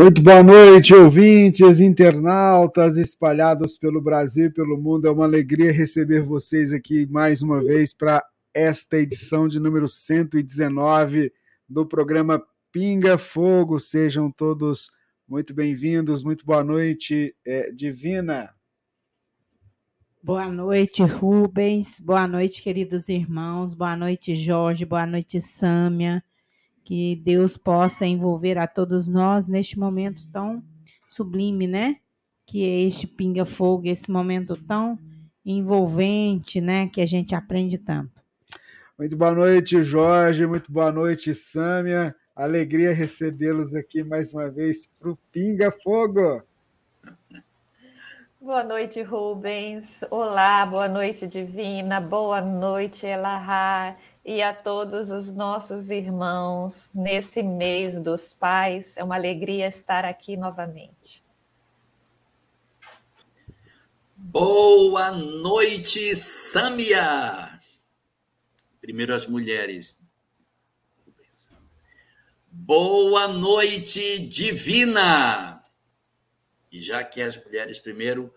Muito boa noite, ouvintes, internautas espalhados pelo Brasil e pelo mundo. É uma alegria receber vocês aqui mais uma vez para esta edição de número 119 do programa Pinga Fogo. Sejam todos muito bem-vindos. Muito boa noite, é, Divina. Boa noite, Rubens. Boa noite, queridos irmãos. Boa noite, Jorge. Boa noite, Sâmia. Que Deus possa envolver a todos nós neste momento tão sublime, né? Que é este pinga-fogo, esse momento tão envolvente, né? Que a gente aprende tanto. Muito boa noite, Jorge. Muito boa noite, Sâmia. Alegria recebê-los aqui mais uma vez para o Pinga Fogo. Boa noite, Rubens. Olá, boa noite, Divina. Boa noite, Elahá e a todos os nossos irmãos nesse mês dos pais. É uma alegria estar aqui novamente. Boa noite, Sâmia. Primeiro as mulheres. Boa noite, Divina. E já que as mulheres primeiro,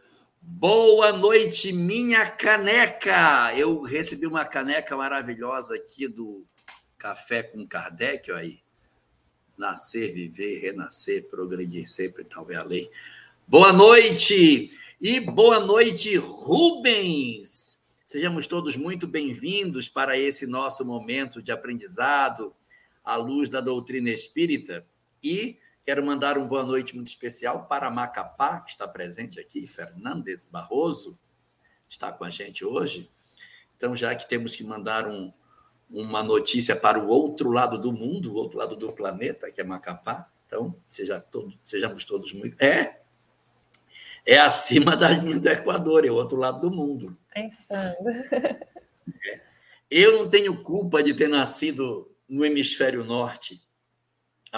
Boa noite, minha caneca. Eu recebi uma caneca maravilhosa aqui do Café com Kardec, aí. Nascer, viver, renascer, progredir sempre, tal é a lei. Boa noite e boa noite, Rubens. Sejamos todos muito bem-vindos para esse nosso momento de aprendizado à luz da doutrina espírita e Quero mandar uma boa noite muito especial para Macapá, que está presente aqui, Fernandes Barroso, está com a gente hoje. Então, já que temos que mandar um, uma notícia para o outro lado do mundo, o outro lado do planeta, que é Macapá, então seja todo, sejamos todos muito. É, é acima da linha do Equador, é o outro lado do mundo. Pensando. É. Eu não tenho culpa de ter nascido no hemisfério norte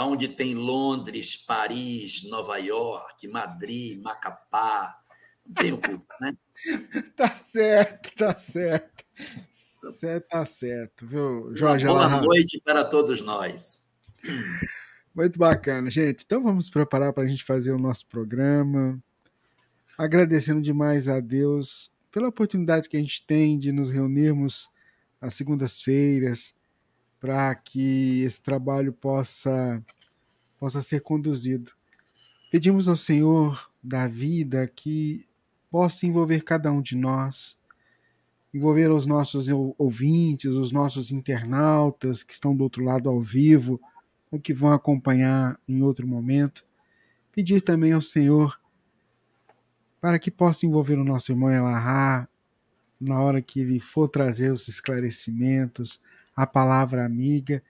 onde tem Londres, Paris, Nova York, Madrid, Macapá. Não tenho culpa, né? tá certo, tá certo. Você tá certo, viu, Jorge? Uma boa noite para todos nós. Muito bacana, gente. Então vamos preparar para a gente fazer o nosso programa. Agradecendo demais a Deus pela oportunidade que a gente tem de nos reunirmos às segundas-feiras para que esse trabalho possa, possa ser conduzido. Pedimos ao Senhor da vida que possa envolver cada um de nós, envolver os nossos ouvintes, os nossos internautas que estão do outro lado ao vivo ou que vão acompanhar em outro momento. Pedir também ao Senhor para que possa envolver o nosso irmão Elahá na hora que ele for trazer os esclarecimentos, a palavra amiga,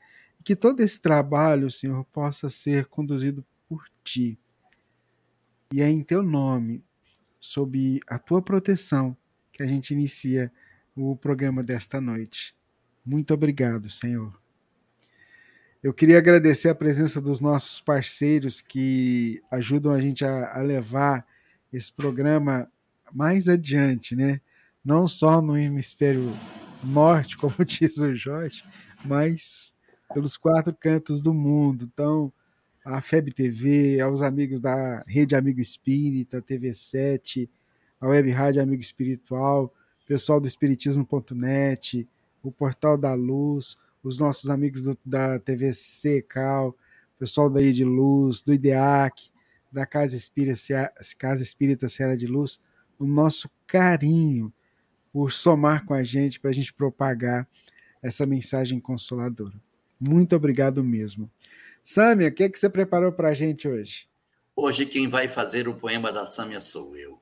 que todo esse trabalho, Senhor, possa ser conduzido por Ti. E é em Teu nome, sob a Tua proteção, que a gente inicia o programa desta noite. Muito obrigado, Senhor. Eu queria agradecer a presença dos nossos parceiros que ajudam a gente a, a levar esse programa mais adiante, né? Não só no hemisfério norte, como diz o Jorge, mas pelos quatro cantos do mundo. Então, a FEB TV, aos amigos da Rede Amigo Espírita, TV7, a Web Rádio Amigo Espiritual, pessoal do Espiritismo.net, o Portal da Luz, os nossos amigos do, da TV Secal, pessoal daí de Luz, do IDEAC, da Casa Espírita, Casa Espírita Serra de Luz, o nosso carinho por somar com a gente, para a gente propagar essa mensagem consoladora. Muito obrigado mesmo. Sâmia, o que, é que você preparou para a gente hoje? Hoje quem vai fazer o poema da Sâmia sou eu.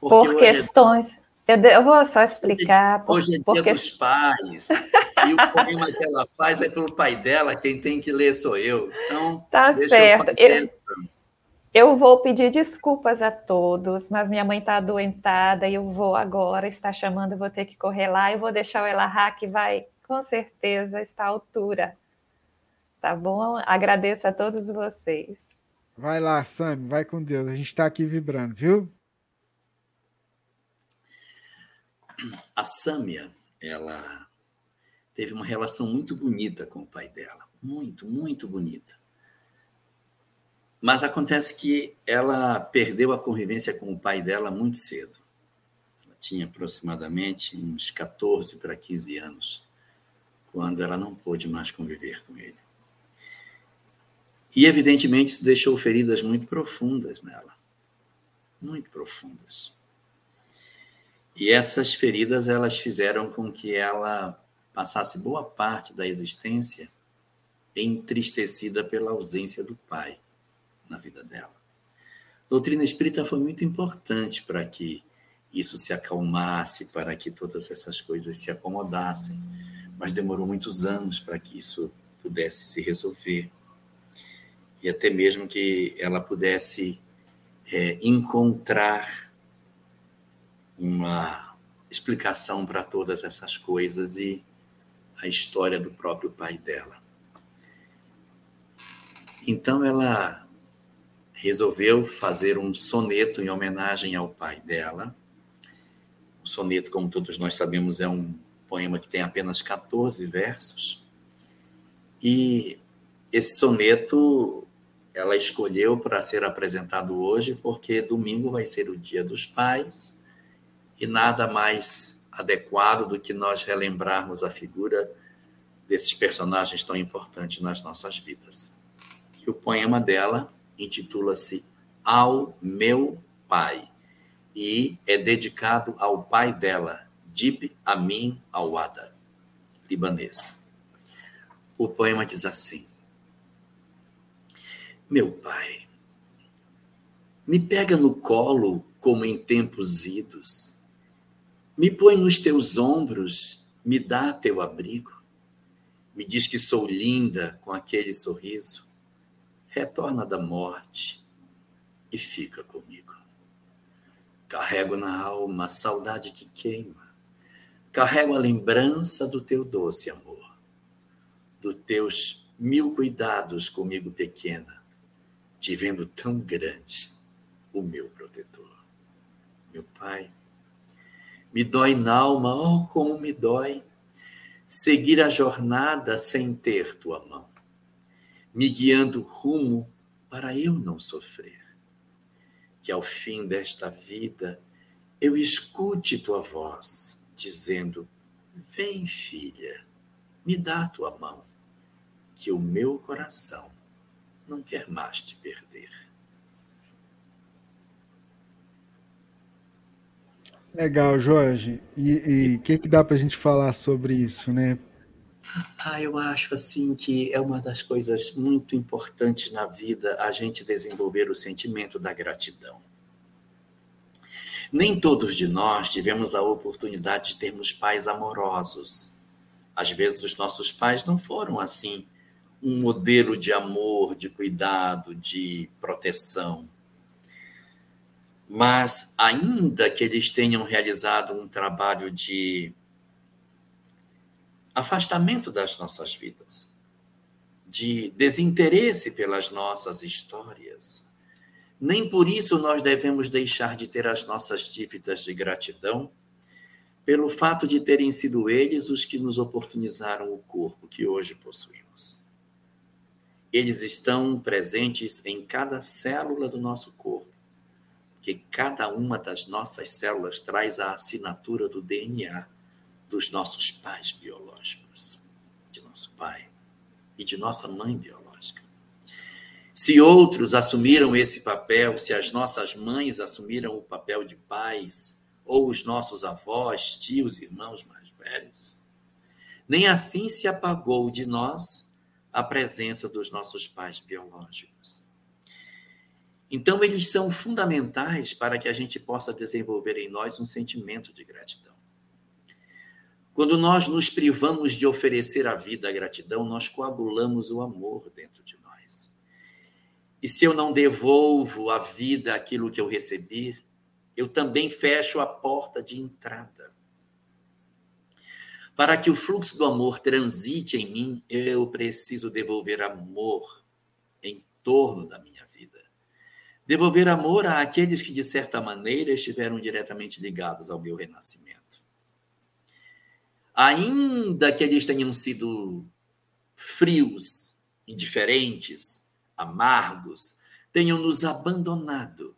Porque Por é questões. Eu, eu, vou só explicar. Hoje, é dia dos pais. e o poema que ela faz é pelo pai dela, quem tem que ler sou eu. Então, tá certo. eu fazer eu, eu vou pedir desculpas a todos, mas minha mãe está adoentada e eu vou agora, está chamando, eu vou ter que correr lá. Eu vou deixar o Elahá, que vai, com certeza, estar à altura. Tá bom? Agradeço a todos vocês. Vai lá, Sam, vai com Deus. A gente está aqui vibrando, viu? A Sâmia, ela teve uma relação muito bonita com o pai dela. Muito, muito bonita. Mas acontece que ela perdeu a convivência com o pai dela muito cedo. Ela tinha aproximadamente uns 14 para 15 anos, quando ela não pôde mais conviver com ele. E, evidentemente, isso deixou feridas muito profundas nela. Muito profundas. E essas feridas, elas fizeram com que ela passasse boa parte da existência entristecida pela ausência do pai na vida dela. A doutrina espírita foi muito importante para que isso se acalmasse, para que todas essas coisas se acomodassem, mas demorou muitos anos para que isso pudesse se resolver. E até mesmo que ela pudesse é, encontrar uma explicação para todas essas coisas e a história do próprio pai dela. Então ela resolveu fazer um soneto em homenagem ao pai dela. O soneto, como todos nós sabemos, é um poema que tem apenas 14 versos. E esse soneto ela escolheu para ser apresentado hoje, porque domingo vai ser o Dia dos Pais e nada mais adequado do que nós relembrarmos a figura desses personagens tão importantes nas nossas vidas. E o poema dela intitula-se Ao Meu Pai e é dedicado ao pai dela, Dib Amin Awada, libanês. O poema diz assim: Meu pai, me pega no colo como em tempos idos, me põe nos teus ombros, me dá teu abrigo, me diz que sou linda com aquele sorriso retorna da morte e fica comigo. Carrego na alma a saudade que queima, carrego a lembrança do teu doce amor, dos teus mil cuidados comigo pequena, te vendo tão grande, o meu protetor. Meu Pai, me dói na alma, oh, como me dói, seguir a jornada sem ter tua mão me guiando rumo para eu não sofrer. Que ao fim desta vida eu escute tua voz dizendo: Vem, filha, me dá tua mão, que o meu coração não quer mais te perder. Legal, Jorge. E o que, que dá para a gente falar sobre isso, né? Ah, eu acho assim que é uma das coisas muito importantes na vida a gente desenvolver o sentimento da gratidão. Nem todos de nós tivemos a oportunidade de termos pais amorosos. Às vezes os nossos pais não foram assim um modelo de amor, de cuidado, de proteção. Mas ainda que eles tenham realizado um trabalho de afastamento das nossas vidas, de desinteresse pelas nossas histórias. Nem por isso nós devemos deixar de ter as nossas dívidas de gratidão, pelo fato de terem sido eles os que nos oportunizaram o corpo que hoje possuímos. Eles estão presentes em cada célula do nosso corpo, que cada uma das nossas células traz a assinatura do DNA dos nossos pais biológicos, nosso pai e de nossa mãe biológica. Se outros assumiram esse papel, se as nossas mães assumiram o papel de pais, ou os nossos avós, tios, irmãos mais velhos, nem assim se apagou de nós a presença dos nossos pais biológicos. Então, eles são fundamentais para que a gente possa desenvolver em nós um sentimento de gratidão. Quando nós nos privamos de oferecer a vida a gratidão, nós coagulamos o amor dentro de nós. E se eu não devolvo a vida aquilo que eu recebi, eu também fecho a porta de entrada. Para que o fluxo do amor transite em mim, eu preciso devolver amor em torno da minha vida. Devolver amor àqueles que, de certa maneira, estiveram diretamente ligados ao meu renascimento ainda que eles tenham sido frios, indiferentes, amargos, tenham nos abandonado,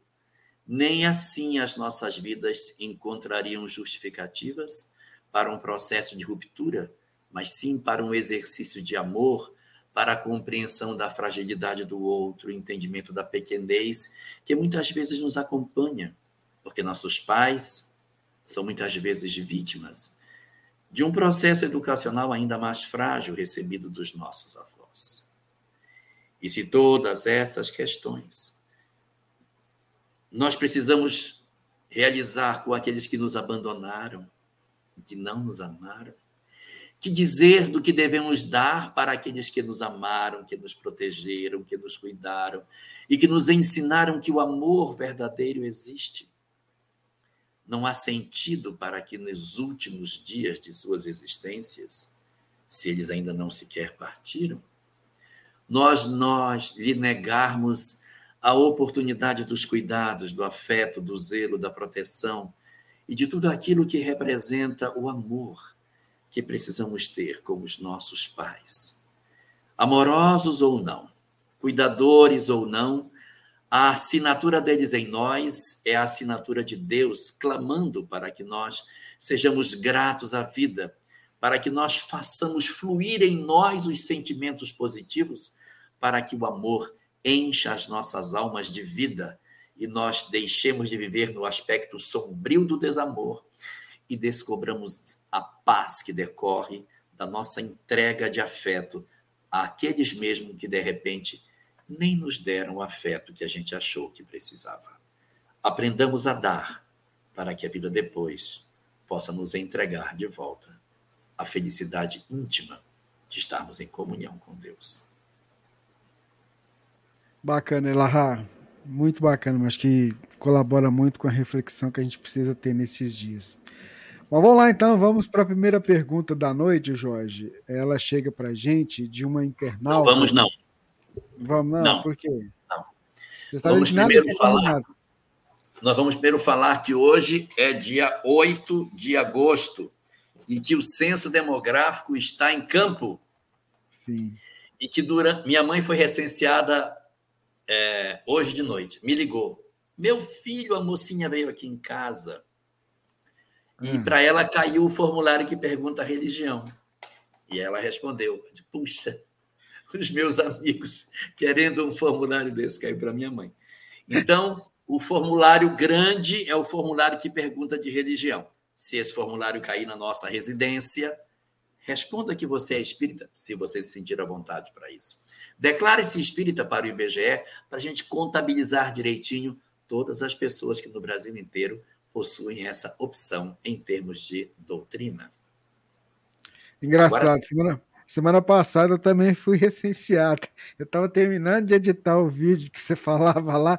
nem assim as nossas vidas encontrariam justificativas para um processo de ruptura, mas sim para um exercício de amor, para a compreensão da fragilidade do outro, entendimento da pequenez, que muitas vezes nos acompanha, porque nossos pais são muitas vezes vítimas de um processo educacional ainda mais frágil recebido dos nossos avós. E se todas essas questões nós precisamos realizar com aqueles que nos abandonaram, que não nos amaram, que dizer do que devemos dar para aqueles que nos amaram, que nos protegeram, que nos cuidaram e que nos ensinaram que o amor verdadeiro existe não há sentido para que nos últimos dias de suas existências, se eles ainda não sequer partiram, nós nós lhe negarmos a oportunidade dos cuidados, do afeto, do zelo, da proteção e de tudo aquilo que representa o amor que precisamos ter com os nossos pais. Amorosos ou não, cuidadores ou não, a assinatura deles em nós é a assinatura de Deus, clamando para que nós sejamos gratos à vida, para que nós façamos fluir em nós os sentimentos positivos, para que o amor encha as nossas almas de vida e nós deixemos de viver no aspecto sombrio do desamor e descobramos a paz que decorre da nossa entrega de afeto àqueles mesmo que de repente nem nos deram o afeto que a gente achou que precisava. Aprendamos a dar, para que a vida depois possa nos entregar de volta a felicidade íntima de estarmos em comunhão com Deus. Bacana, Elahá. Muito bacana, mas que colabora muito com a reflexão que a gente precisa ter nesses dias. Mas vamos lá então, vamos para a primeira pergunta da noite, Jorge. Ela chega para a gente de uma internauta. Não vamos não. Vamos, não, não. por quê? Não. Vamos primeiro falar. Nós vamos primeiro falar que hoje é dia 8 de agosto e que o censo demográfico está em campo. Sim. E que durante. Minha mãe foi recenseada é, hoje de noite, me ligou. Meu filho, a mocinha veio aqui em casa. E hum. para ela caiu o formulário que pergunta a religião. E ela respondeu: Puxa, os meus amigos querendo um formulário desse caiu para minha mãe. Então, o formulário grande é o formulário que pergunta de religião. Se esse formulário cair na nossa residência, responda que você é espírita, se você se sentir à vontade para isso. Declare-se espírita para o IBGE, para a gente contabilizar direitinho todas as pessoas que no Brasil inteiro possuem essa opção em termos de doutrina. Engraçado, Agora, semana, Semana passada eu também fui recenseado. Eu estava terminando de editar o vídeo que você falava lá,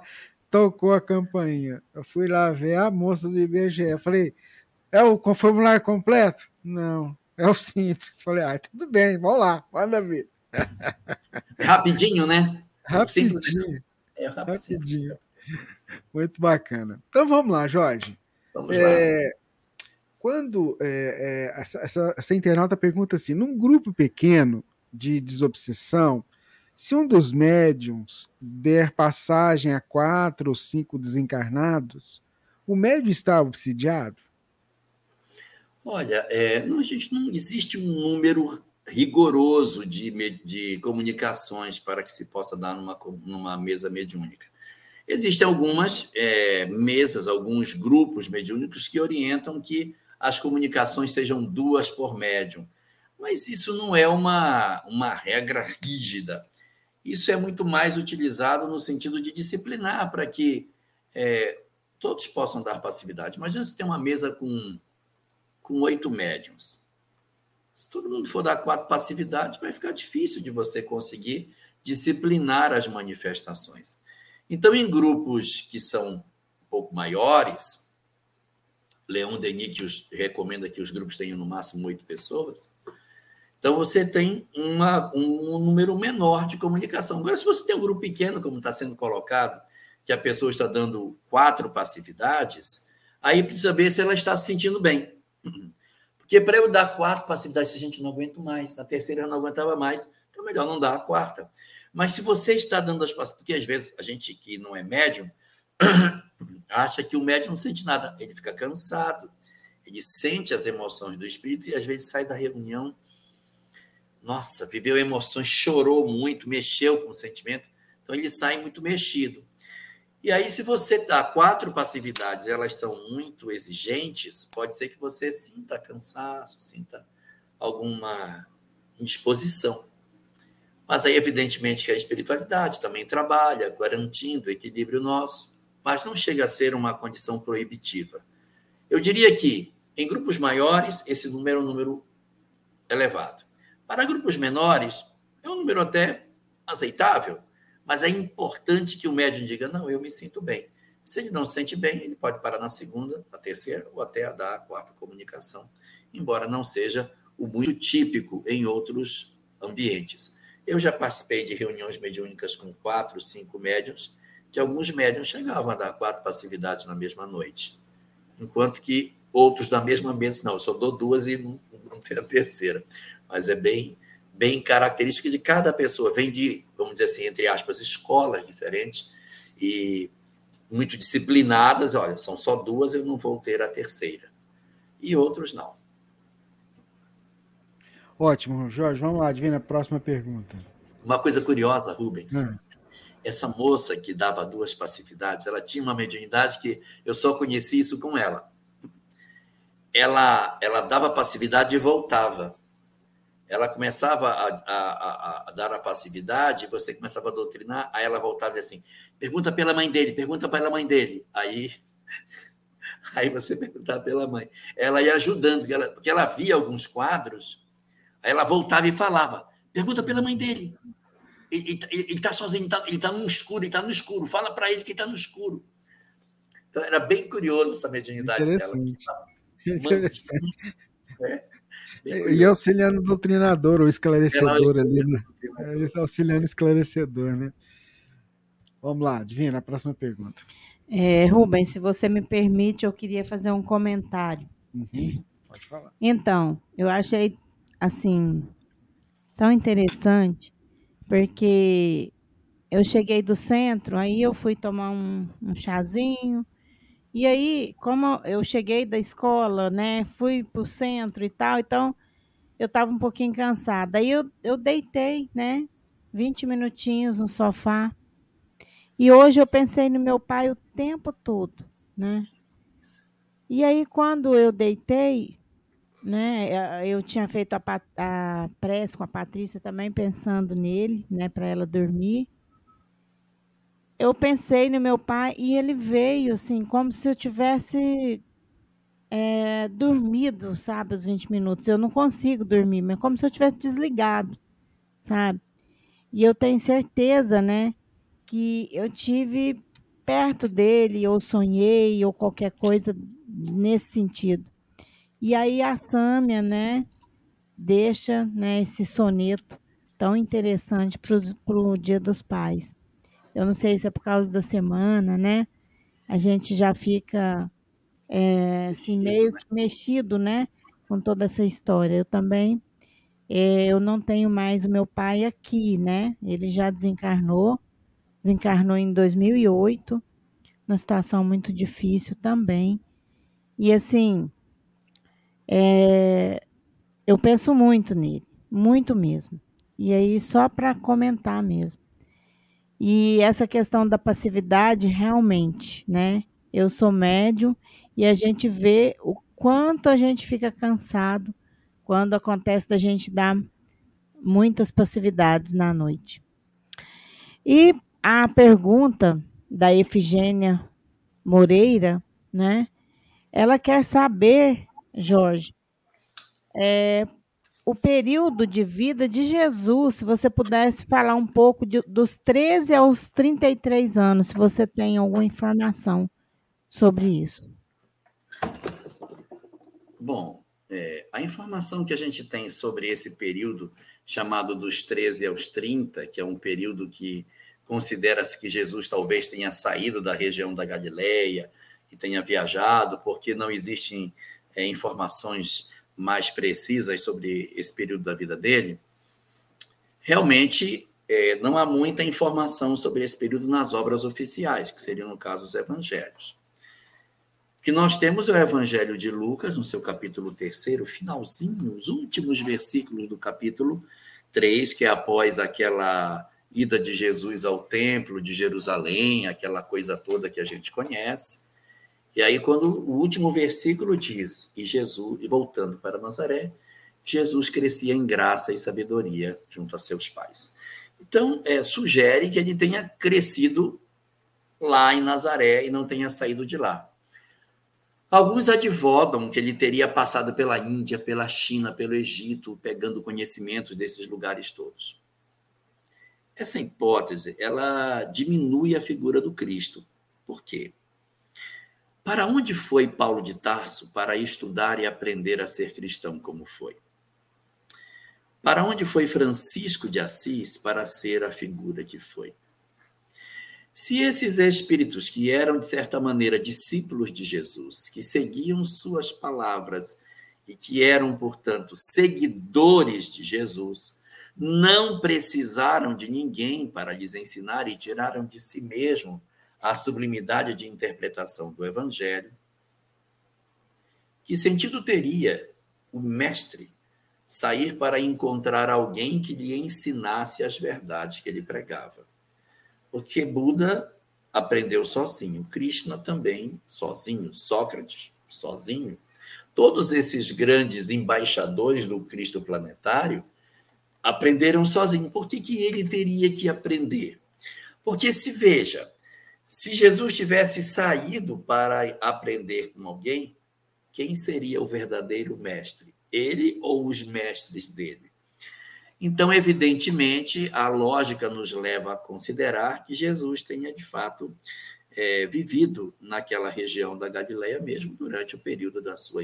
tocou a campainha. Eu fui lá ver a moça do IBGE. Eu falei, é o formulário completo? Não, é o simples. Eu falei, ah, tudo bem, vamos lá, manda ver. Rapidinho, né? Rapidinho. É rapidinho. Muito bacana. Então vamos lá, Jorge. Vamos É, lá. Quando é, é, essa, essa, essa internauta pergunta assim: num grupo pequeno de desobsessão, se um dos médiums der passagem a quatro ou cinco desencarnados, o médium está obsidiado? Olha, é, não, a gente não existe um número rigoroso de, de comunicações para que se possa dar numa, numa mesa mediúnica. Existem algumas é, mesas, alguns grupos mediúnicos que orientam que as comunicações sejam duas por médium, mas isso não é uma, uma regra rígida. Isso é muito mais utilizado no sentido de disciplinar para que é, todos possam dar passividade. Imagina se tem uma mesa com com oito médiums. Se todo mundo for dar quatro passividades, vai ficar difícil de você conseguir disciplinar as manifestações. Então, em grupos que são um pouco maiores, Leon Denis que os, recomenda que os grupos tenham no máximo oito pessoas, então você tem uma, um número menor de comunicação. Agora, se você tem um grupo pequeno, como está sendo colocado, que a pessoa está dando quatro passividades, aí precisa ver se ela está se sentindo bem. Porque para eu dar quatro passividades, se a gente não aguenta mais, na terceira eu não aguentava mais, então é melhor não dar a quarta. Mas se você está dando as passividades, porque às vezes a gente que não é médium acha que o médium não sente nada, ele fica cansado, ele sente as emoções do espírito e às vezes sai da reunião, nossa, viveu emoções, chorou muito, mexeu com o sentimento, então ele sai muito mexido. E aí, se você dá quatro passividades, elas são muito exigentes, pode ser que você sinta cansaço, sinta alguma indisposição. Mas aí, evidentemente, que a espiritualidade também trabalha, garantindo o equilíbrio nosso, mas não chega a ser uma condição proibitiva. Eu diria que, em grupos maiores, esse número é um número elevado. Para grupos menores, é um número até aceitável, mas é importante que o médium diga: não, eu me sinto bem. Se ele não se sente bem, ele pode parar na segunda, na terceira ou até a quarta comunicação, embora não seja o muito típico em outros ambientes. Eu já participei de reuniões mediúnicas com quatro, cinco médiums, que alguns médiums chegavam a dar quatro passividades na mesma noite, enquanto que outros da mesma mesa, não, eu só dou duas e não, não tem a terceira. Mas é bem bem característica de cada pessoa. Vem de, vamos dizer assim, entre aspas, escolas diferentes e muito disciplinadas. Olha, são só duas, eu não vou ter a terceira. E outros não. Ótimo, Jorge. Vamos lá, adivinha a próxima pergunta. Uma coisa curiosa, Rubens. Hum. Essa moça que dava duas passividades, ela tinha uma mediunidade que eu só conheci isso com ela. Ela, ela dava passividade e voltava ela começava a, a, a, dar a passividade, você começava a doutrinar, aí ela voltava assim, pergunta pela mãe dele, pergunta pela mãe dele. Aí, aí você perguntava pela mãe. Ela ia ajudando, porque ela, porque ela via alguns quadros, aí ela voltava e falava, pergunta pela mãe dele. Ele está sozinho, ele está tá no escuro, ele está no escuro, fala para ele que está no escuro. Então era bem curioso essa mediunidade Interessante. dela. Interessante. É. E auxiliando o doutrinador ou esclarecedor ali, né? É, auxiliando esclarecedor, né? Vamos lá, Divina, a próxima pergunta. É, Rubens, se você me permite, eu queria fazer um comentário. Uhum. Pode falar. Então, eu achei, assim, tão interessante, porque eu cheguei do centro, aí eu fui tomar um, um chazinho, e aí, como eu cheguei da escola, né, fui para o centro e tal, então eu estava um pouquinho cansada. Aí eu, eu deitei, né, 20 minutinhos no sofá. E hoje eu pensei no meu pai o tempo todo, né? E aí, quando eu deitei, né, eu tinha feito a, a prece com a Patrícia também, pensando nele, né, para ela dormir eu pensei no meu pai e ele veio assim, como se eu tivesse é, dormido, sabe, os 20 minutos. Eu não consigo dormir, mas como se eu tivesse desligado, sabe? E eu tenho certeza, né, que eu tive perto dele, ou sonhei, ou qualquer coisa nesse sentido. E aí a Sâmia, né, deixa né, esse soneto tão interessante para o Dia dos Pais. Eu não sei se é por causa da semana, né? A gente já fica é, assim, meio que mexido, né? Com toda essa história. Eu também, é, eu não tenho mais o meu pai aqui, né? Ele já desencarnou, desencarnou em 2008, numa situação muito difícil também. E assim, é, eu penso muito nele, muito mesmo. E aí, só para comentar mesmo. E essa questão da passividade, realmente, né? Eu sou médium e a gente vê o quanto a gente fica cansado quando acontece da gente dar muitas passividades na noite. E a pergunta da Efigênia Moreira, né? Ela quer saber, Jorge, é, o período de vida de Jesus, se você pudesse falar um pouco de, dos 13 aos 33 anos, se você tem alguma informação sobre isso. Bom, é, a informação que a gente tem sobre esse período chamado dos 13 aos 30, que é um período que considera-se que Jesus talvez tenha saído da região da Galileia e tenha viajado, porque não existem é, informações mais precisas sobre esse período da vida dele, realmente é, não há muita informação sobre esse período nas obras oficiais, que seriam, no caso, os evangelhos. O que nós temos é o evangelho de Lucas, no seu capítulo 3, finalzinho, os últimos versículos do capítulo 3, que é após aquela ida de Jesus ao templo de Jerusalém, aquela coisa toda que a gente conhece. E aí, quando o último versículo diz, e Jesus, e voltando para Nazaré, Jesus crescia em graça e sabedoria junto a seus pais. Então, é, sugere que ele tenha crescido lá em Nazaré e não tenha saído de lá. Alguns advogam que ele teria passado pela Índia, pela China, pelo Egito, pegando conhecimentos desses lugares todos. Essa hipótese, ela diminui a figura do Cristo. Por quê? Para onde foi Paulo de Tarso para estudar e aprender a ser cristão como foi? Para onde foi Francisco de Assis para ser a figura que foi? Se esses espíritos, que eram, de certa maneira, discípulos de Jesus, que seguiam suas palavras e que eram, portanto, seguidores de Jesus, não precisaram de ninguém para lhes ensinar e tiraram de si mesmo a sublimidade de interpretação do Evangelho, que sentido teria o mestre sair para encontrar alguém que lhe ensinasse as verdades que ele pregava? Porque Buda aprendeu sozinho, Krishna também sozinho, Sócrates sozinho. Todos esses grandes embaixadores do Cristo planetário aprenderam sozinho. Por que, que ele teria que aprender? Porque se veja, se Jesus tivesse saído para aprender com alguém, quem seria o verdadeiro mestre? Ele ou os mestres dele? Então, evidentemente, a lógica nos leva a considerar que Jesus tenha, de fato, é, vivido naquela região da Galileia mesmo durante o período da sua,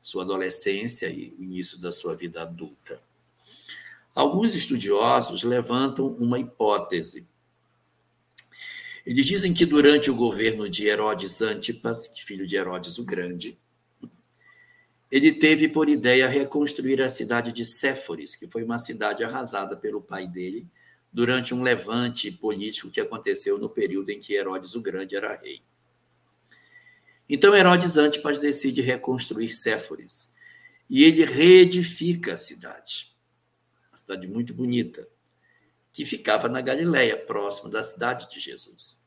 sua adolescência e início da sua vida adulta. Alguns estudiosos levantam uma hipótese eles dizem que durante o governo de Herodes Antipas, filho de Herodes o Grande, ele teve por ideia reconstruir a cidade de Séforis, que foi uma cidade arrasada pelo pai dele durante um levante político que aconteceu no período em que Herodes o Grande era rei. Então Herodes Antipas decide reconstruir Séforis e ele reedifica a cidade. Uma cidade muito bonita que ficava na Galileia, próximo da cidade de Jesus.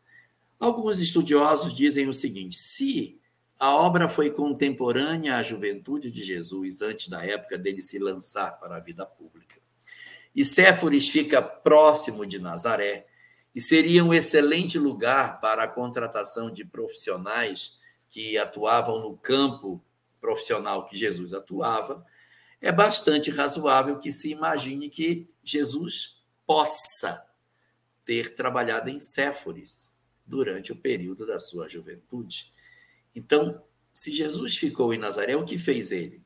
Alguns estudiosos dizem o seguinte: se a obra foi contemporânea à juventude de Jesus, antes da época dele se lançar para a vida pública, e Séforis fica próximo de Nazaré, e seria um excelente lugar para a contratação de profissionais que atuavam no campo profissional que Jesus atuava, é bastante razoável que se imagine que Jesus possa ter trabalhado em Séforis durante o período da sua juventude. Então, se Jesus ficou em Nazaré, o que fez ele?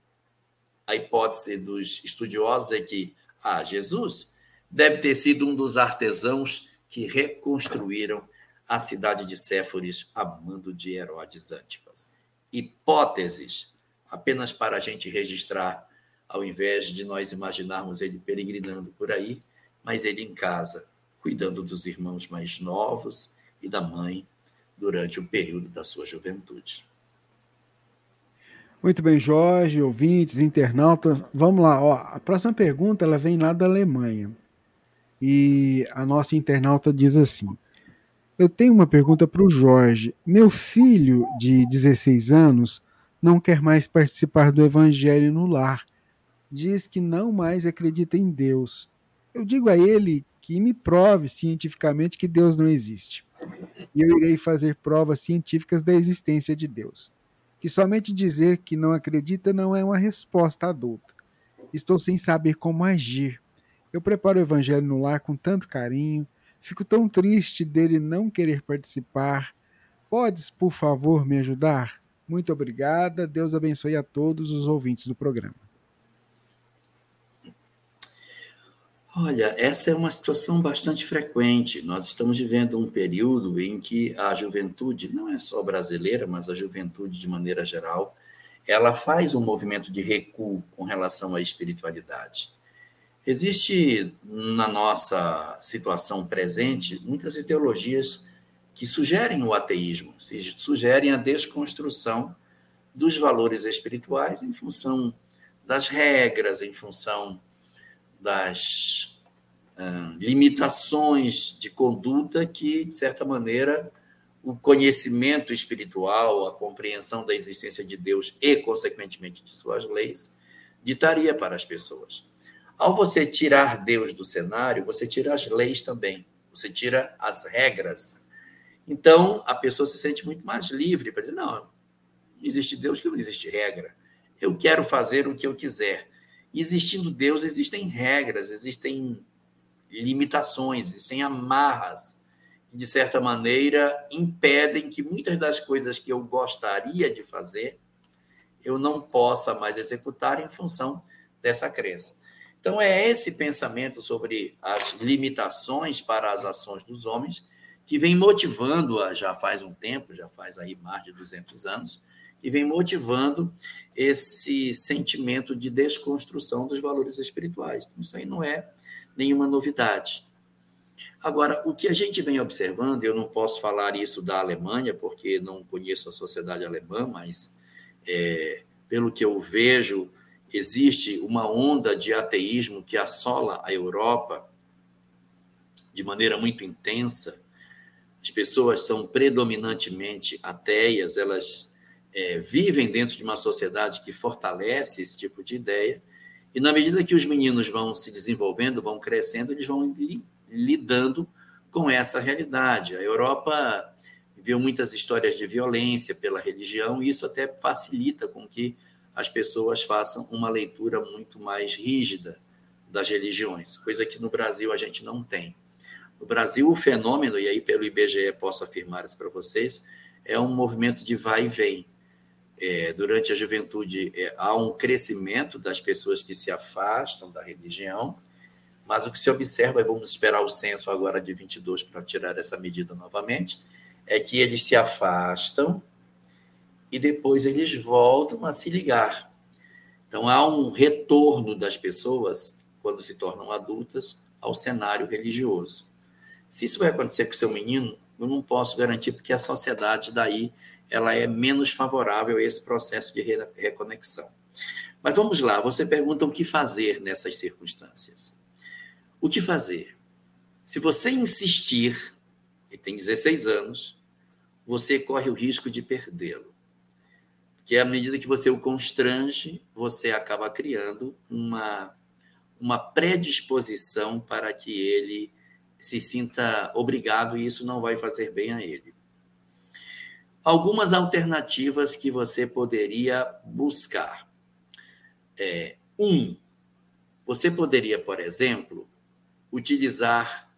A hipótese dos estudiosos é que, ah, Jesus deve ter sido um dos artesãos que reconstruíram a cidade de Séforis a mando de Herodes Antipas. Hipóteses, apenas para a gente registrar, ao invés de nós imaginarmos ele peregrinando por aí, mas ele em casa, cuidando dos irmãos mais novos e da mãe durante o período da sua juventude. Muito bem, Jorge, ouvintes, internautas. Vamos lá. Ó, a próxima pergunta ela vem lá da Alemanha. E a nossa internauta diz assim: Eu tenho uma pergunta para o Jorge. Meu filho de 16 anos não quer mais participar do evangelho no lar. Diz que não mais acredita em Deus. Eu digo a ele que me prove cientificamente que Deus não existe. E eu irei fazer provas científicas da existência de Deus. Que somente dizer que não acredita não é uma resposta adulta. Estou sem saber como agir. Eu preparo o evangelho no lar com tanto carinho, fico tão triste dele não querer participar. Podes, por favor, me ajudar? Muito obrigada. Deus abençoe a todos os ouvintes do programa. Olha, essa é uma situação bastante frequente. Nós estamos vivendo um período em que a juventude, não é só brasileira, mas a juventude de maneira geral, ela faz um movimento de recuo com relação à espiritualidade. Existe na nossa situação presente muitas ideologias que sugerem o ateísmo, sugerem a desconstrução dos valores espirituais em função das regras, em função das uh, limitações de conduta que, de certa maneira, o conhecimento espiritual, a compreensão da existência de Deus e, consequentemente, de suas leis, ditaria para as pessoas. Ao você tirar Deus do cenário, você tira as leis também, você tira as regras. Então, a pessoa se sente muito mais livre para dizer: não, não existe Deus que não existe regra. Eu quero fazer o que eu quiser. Existindo Deus, existem regras, existem limitações, existem amarras que, de certa maneira, impedem que muitas das coisas que eu gostaria de fazer eu não possa mais executar em função dessa crença. Então, é esse pensamento sobre as limitações para as ações dos homens que vem motivando, já faz um tempo, já faz aí mais de 200 anos, que vem motivando esse sentimento de desconstrução dos valores espirituais. Então, isso aí não é nenhuma novidade. Agora, o que a gente vem observando, eu não posso falar isso da Alemanha, porque não conheço a sociedade alemã, mas é, pelo que eu vejo existe uma onda de ateísmo que assola a Europa de maneira muito intensa. As pessoas são predominantemente ateias, elas é, vivem dentro de uma sociedade que fortalece esse tipo de ideia, e na medida que os meninos vão se desenvolvendo, vão crescendo, eles vão li, lidando com essa realidade. A Europa viu muitas histórias de violência pela religião, e isso até facilita com que as pessoas façam uma leitura muito mais rígida das religiões, coisa que no Brasil a gente não tem. No Brasil, o fenômeno, e aí pelo IBGE posso afirmar isso para vocês, é um movimento de vai e vem. É, durante a juventude é, há um crescimento das pessoas que se afastam da religião, mas o que se observa, e vamos esperar o censo agora de 22 para tirar essa medida novamente, é que eles se afastam e depois eles voltam a se ligar. Então há um retorno das pessoas, quando se tornam adultas, ao cenário religioso. Se isso vai acontecer com o seu menino, eu não posso garantir, porque a sociedade daí ela é menos favorável a esse processo de reconexão. Mas vamos lá, você pergunta o que fazer nessas circunstâncias. O que fazer? Se você insistir, e tem 16 anos, você corre o risco de perdê-lo que à medida que você o constrange, você acaba criando uma, uma predisposição para que ele se sinta obrigado e isso não vai fazer bem a ele. Algumas alternativas que você poderia buscar. É, um, você poderia, por exemplo, utilizar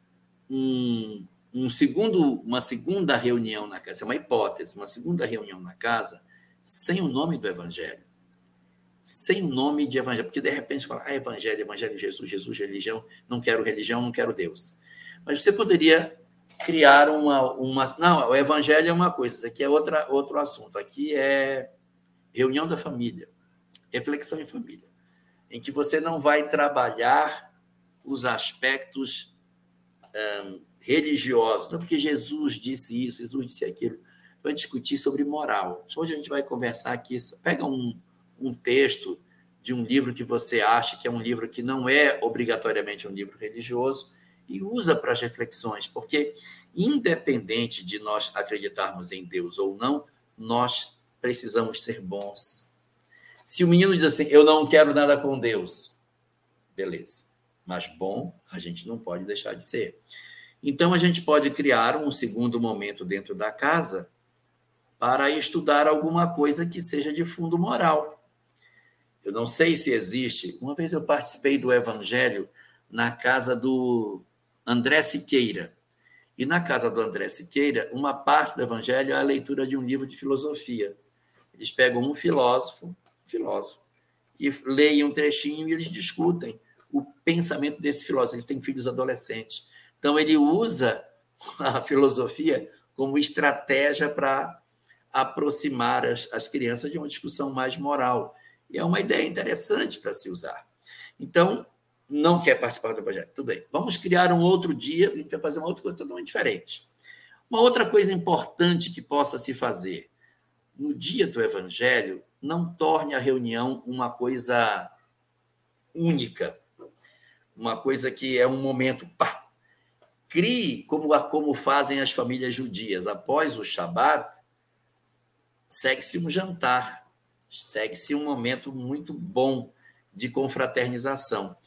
um, um segundo, uma segunda reunião na casa, é uma hipótese, uma segunda reunião na casa, sem o nome do evangelho. Sem o nome de evangelho. Porque de repente fala, ah, evangelho, evangelho, Jesus, Jesus, religião, não quero religião, não quero Deus. Mas você poderia criar uma, uma. Não, o evangelho é uma coisa, isso aqui é outra, outro assunto. Aqui é reunião da família, reflexão em família, em que você não vai trabalhar os aspectos um, religiosos, não porque Jesus disse isso, Jesus disse aquilo. Vai discutir sobre moral. Hoje a gente vai conversar aqui. Pega um, um texto de um livro que você acha que é um livro que não é obrigatoriamente um livro religioso e usa para as reflexões, porque independente de nós acreditarmos em Deus ou não, nós precisamos ser bons. Se o menino diz assim, eu não quero nada com Deus, beleza. Mas bom, a gente não pode deixar de ser. Então, a gente pode criar um segundo momento dentro da casa para estudar alguma coisa que seja de fundo moral. Eu não sei se existe. Uma vez eu participei do evangelho na casa do André Siqueira. E na casa do André Siqueira, uma parte do evangelho é a leitura de um livro de filosofia. Eles pegam um filósofo, filósofo, e leem um trechinho e eles discutem o pensamento desse filósofo. Eles têm filhos adolescentes. Então, ele usa a filosofia como estratégia para aproximar as, as crianças de uma discussão mais moral. E é uma ideia interessante para se usar. Então, não quer participar do projeto. Tudo bem. Vamos criar um outro dia, a gente vai fazer uma outra coisa totalmente diferente. Uma outra coisa importante que possa se fazer. No dia do evangelho, não torne a reunião uma coisa única, uma coisa que é um momento. Pá. Crie como, como fazem as famílias judias. Após o Shabat, segue-se um jantar, segue-se um momento muito bom de confraternização.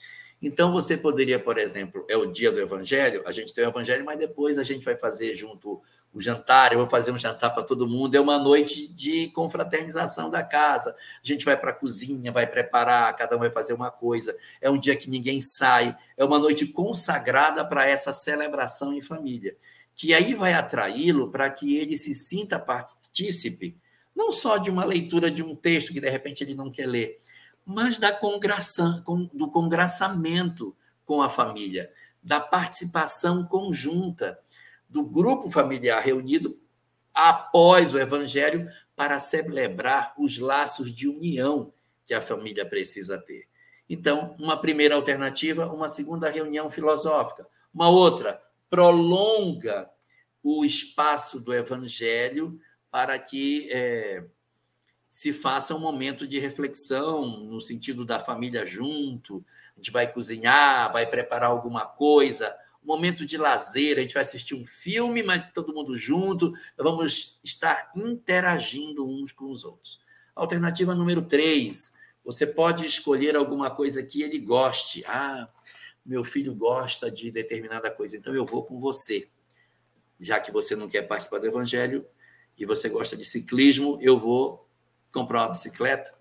Então, você poderia, por exemplo, é o dia do Evangelho, a gente tem o Evangelho, mas depois a gente vai fazer junto o jantar, eu vou fazer um jantar para todo mundo, é uma noite de confraternização da casa. A gente vai para a cozinha, vai preparar, cada um vai fazer uma coisa. É um dia que ninguém sai, é uma noite consagrada para essa celebração em família, que aí vai atraí-lo para que ele se sinta partícipe, não só de uma leitura de um texto que de repente ele não quer ler, mas da congração, do congraçamento com a família, da participação conjunta, do grupo familiar reunido após o evangelho para celebrar os laços de união que a família precisa ter. Então, uma primeira alternativa, uma segunda reunião filosófica. Uma outra, prolonga o espaço do evangelho para que é, se faça um momento de reflexão, no sentido da família junto, a gente vai cozinhar, vai preparar alguma coisa, um momento de lazer, a gente vai assistir um filme, mas todo mundo junto, vamos estar interagindo uns com os outros. Alternativa número três, você pode escolher alguma coisa que ele goste. Ah, meu filho gosta de determinada coisa, então eu vou com você. Já que você não quer participar do evangelho e você gosta de ciclismo, eu vou comprar uma bicicleta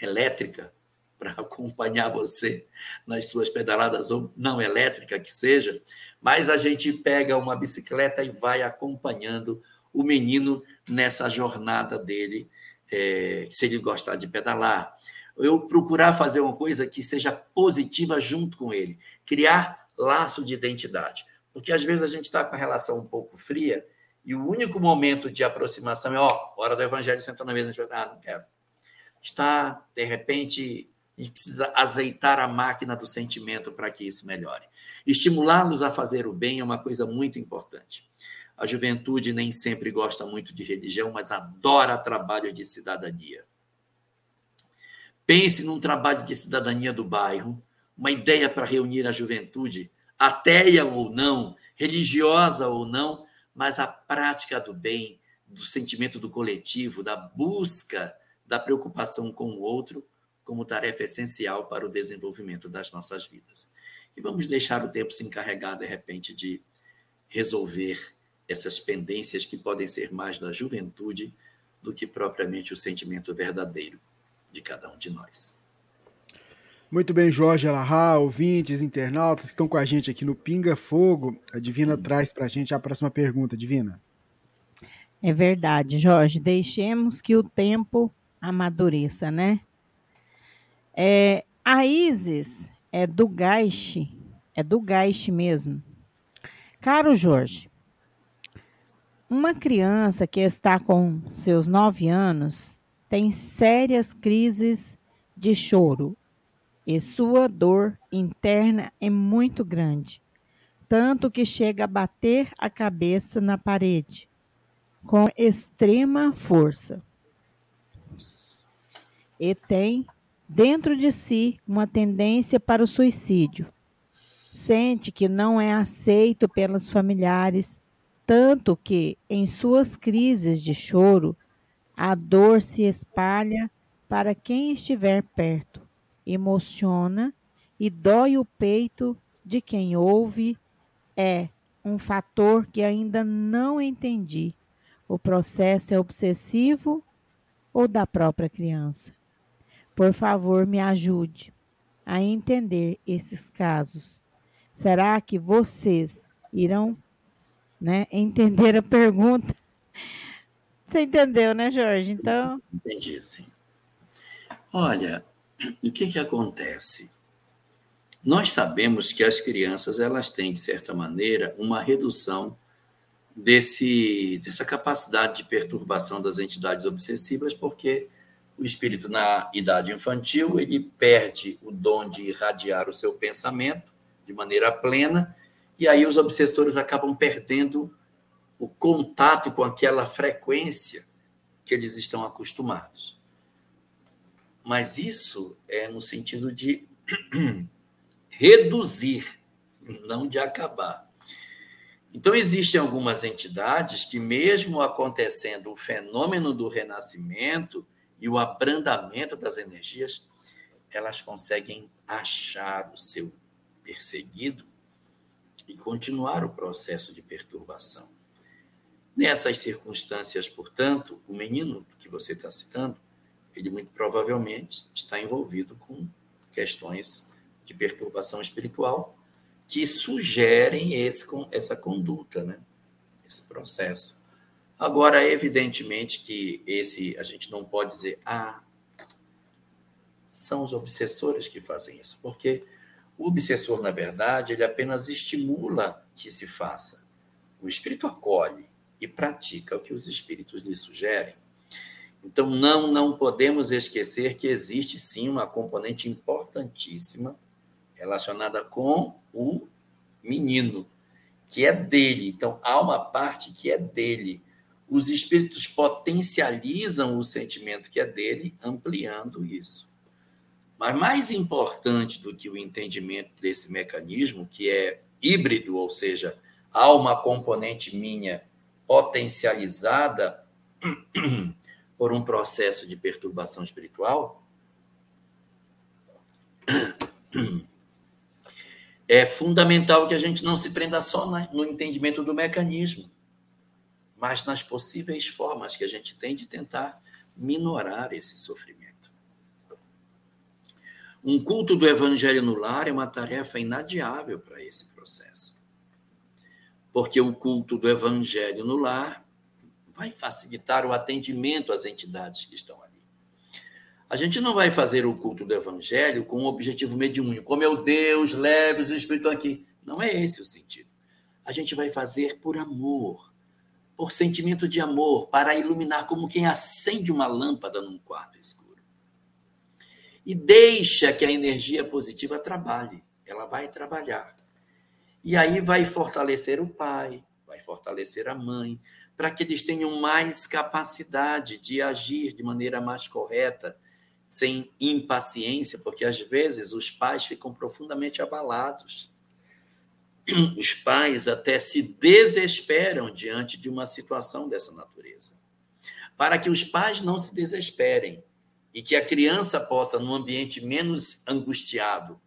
elétrica para acompanhar você nas suas pedaladas, ou não elétrica que seja, mas a gente pega uma bicicleta e vai acompanhando o menino nessa jornada dele, é, se ele gostar de pedalar. Eu procurar fazer uma coisa que seja positiva junto com ele, criar laço de identidade. Porque às vezes a gente está com a relação um pouco fria e o único momento de aproximação é, ó, hora do evangelho, senta na mesa, ah, não quero. Está, de repente, a gente precisa azeitar a máquina do sentimento para que isso melhore. Estimulá-los a fazer o bem é uma coisa muito importante. A juventude nem sempre gosta muito de religião, mas adora trabalho de cidadania. Pense num trabalho de cidadania do bairro, uma ideia para reunir a juventude, ateia ou não, religiosa ou não, mas a prática do bem, do sentimento do coletivo, da busca da preocupação com o outro, como tarefa essencial para o desenvolvimento das nossas vidas. E vamos deixar o tempo se encarregar, de repente, de resolver essas pendências que podem ser mais da juventude do que propriamente o sentimento verdadeiro de cada um de nós. Muito bem, Jorge Alahá, ouvintes, internautas que estão com a gente aqui no Pinga Fogo. A Divina hum. traz para a gente a próxima pergunta, Divina. É verdade, Jorge. Deixemos que o tempo amadureça, né? É, a Isis é do Gaixe, é do Gaixe mesmo. Caro Jorge, uma criança que está com seus nove anos tem sérias crises de choro e sua dor interna é muito grande, tanto que chega a bater a cabeça na parede com extrema força. E tem dentro de si uma tendência para o suicídio. Sente que não é aceito pelos familiares, tanto que, em suas crises de choro, a dor se espalha para quem estiver perto, emociona e dói o peito de quem ouve. É um fator que ainda não entendi. O processo é obsessivo ou da própria criança? Por favor, me ajude a entender esses casos. Será que vocês irão né, entender a pergunta? Você entendeu, né, Jorge? Então. Entendi, sim. Olha, o que, que acontece? Nós sabemos que as crianças elas têm, de certa maneira, uma redução desse, dessa capacidade de perturbação das entidades obsessivas, porque o espírito na idade infantil ele perde o dom de irradiar o seu pensamento de maneira plena e aí os obsessores acabam perdendo o contato com aquela frequência que eles estão acostumados. Mas isso é no sentido de reduzir, não de acabar. Então, existem algumas entidades que, mesmo acontecendo o fenômeno do renascimento, e o abrandamento das energias, elas conseguem achar o seu perseguido e continuar o processo de perturbação. Nessas circunstâncias, portanto, o menino que você está citando, ele muito provavelmente está envolvido com questões de perturbação espiritual que sugerem esse, essa conduta, né? esse processo. Agora, evidentemente que esse a gente não pode dizer, ah, são os obsessores que fazem isso, porque o obsessor, na verdade, ele apenas estimula que se faça. O espírito acolhe e pratica o que os espíritos lhe sugerem. Então, não, não podemos esquecer que existe sim uma componente importantíssima relacionada com o menino, que é dele. Então, há uma parte que é dele os espíritos potencializam o sentimento que é dele, ampliando isso. Mas mais importante do que o entendimento desse mecanismo, que é híbrido, ou seja, há uma componente minha potencializada por um processo de perturbação espiritual, é fundamental que a gente não se prenda só no entendimento do mecanismo mas nas possíveis formas que a gente tem de tentar minorar esse sofrimento. Um culto do evangelho no lar é uma tarefa inadiável para esse processo. Porque o culto do evangelho no lar vai facilitar o atendimento às entidades que estão ali. A gente não vai fazer o culto do evangelho com um objetivo mediúnico, como meu Deus, leve os espíritos aqui. Não é esse o sentido. A gente vai fazer por amor, por sentimento de amor, para iluminar como quem acende uma lâmpada num quarto escuro. E deixa que a energia positiva trabalhe, ela vai trabalhar. E aí vai fortalecer o pai, vai fortalecer a mãe, para que eles tenham mais capacidade de agir de maneira mais correta, sem impaciência, porque às vezes os pais ficam profundamente abalados os pais até se desesperam diante de uma situação dessa natureza. Para que os pais não se desesperem e que a criança possa, num ambiente menos angustiado,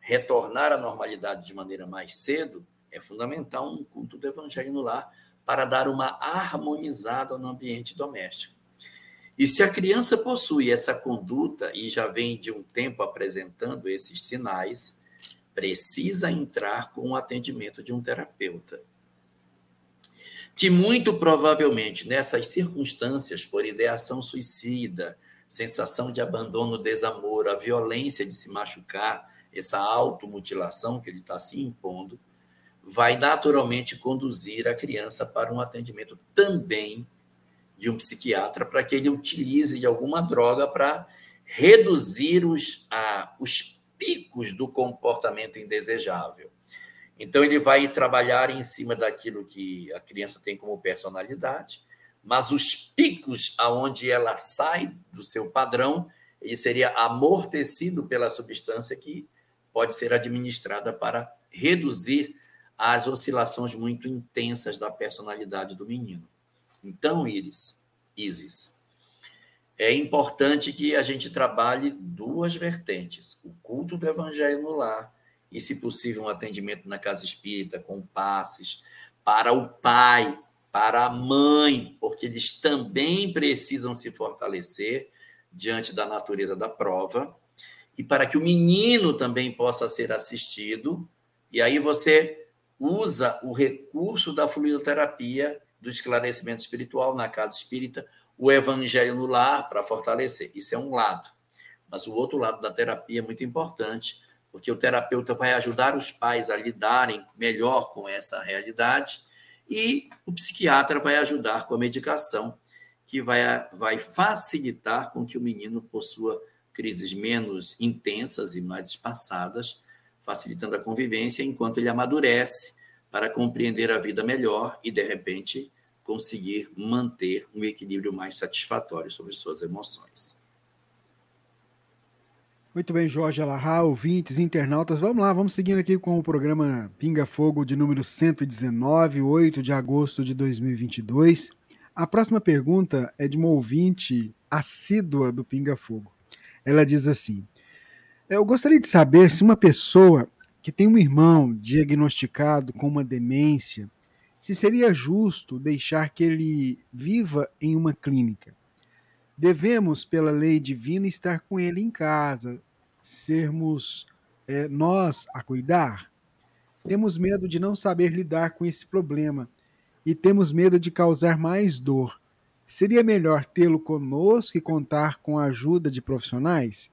retornar à normalidade de maneira mais cedo, é fundamental um culto do evangelho no lar para dar uma harmonizada no ambiente doméstico. E se a criança possui essa conduta e já vem de um tempo apresentando esses sinais, precisa entrar com o atendimento de um terapeuta. Que muito provavelmente nessas circunstâncias, por ideação suicida, sensação de abandono, desamor, a violência de se machucar, essa automutilação que ele está se impondo, vai naturalmente conduzir a criança para um atendimento também de um psiquiatra para que ele utilize de alguma droga para reduzir os, a, os picos do comportamento indesejável. Então, ele vai trabalhar em cima daquilo que a criança tem como personalidade, mas os picos aonde ela sai do seu padrão, ele seria amortecido pela substância que pode ser administrada para reduzir as oscilações muito intensas da personalidade do menino. Então, Iris, Isis, é importante que a gente trabalhe duas vertentes: o culto do evangelho no lar e, se possível, um atendimento na casa espírita com passes para o pai, para a mãe, porque eles também precisam se fortalecer diante da natureza da prova e para que o menino também possa ser assistido. E aí você usa o recurso da fluidoterapia, do esclarecimento espiritual na casa espírita, o evangelho no lar para fortalecer. Isso é um lado. Mas o outro lado da terapia é muito importante, porque o terapeuta vai ajudar os pais a lidarem melhor com essa realidade e o psiquiatra vai ajudar com a medicação, que vai, vai facilitar com que o menino possua crises menos intensas e mais espaçadas, facilitando a convivência enquanto ele amadurece para compreender a vida melhor e, de repente, conseguir manter um equilíbrio mais satisfatório sobre suas emoções. Muito bem, Jorge Alahá, ouvintes, internautas. Vamos lá, vamos seguindo aqui com o programa Pinga Fogo de número 119, 8 de agosto de 2022. A próxima pergunta é de uma ouvinte assídua do Pinga Fogo. Ela diz assim: eu gostaria de saber se uma pessoa que tem um irmão diagnosticado com uma demência, se seria justo deixar que ele viva em uma clínica. Devemos, pela lei divina, estar com ele em casa, sermos é, nós a cuidar. Temos medo de não saber lidar com esse problema e temos medo de causar mais dor. Seria melhor tê-lo conosco e contar com a ajuda de profissionais?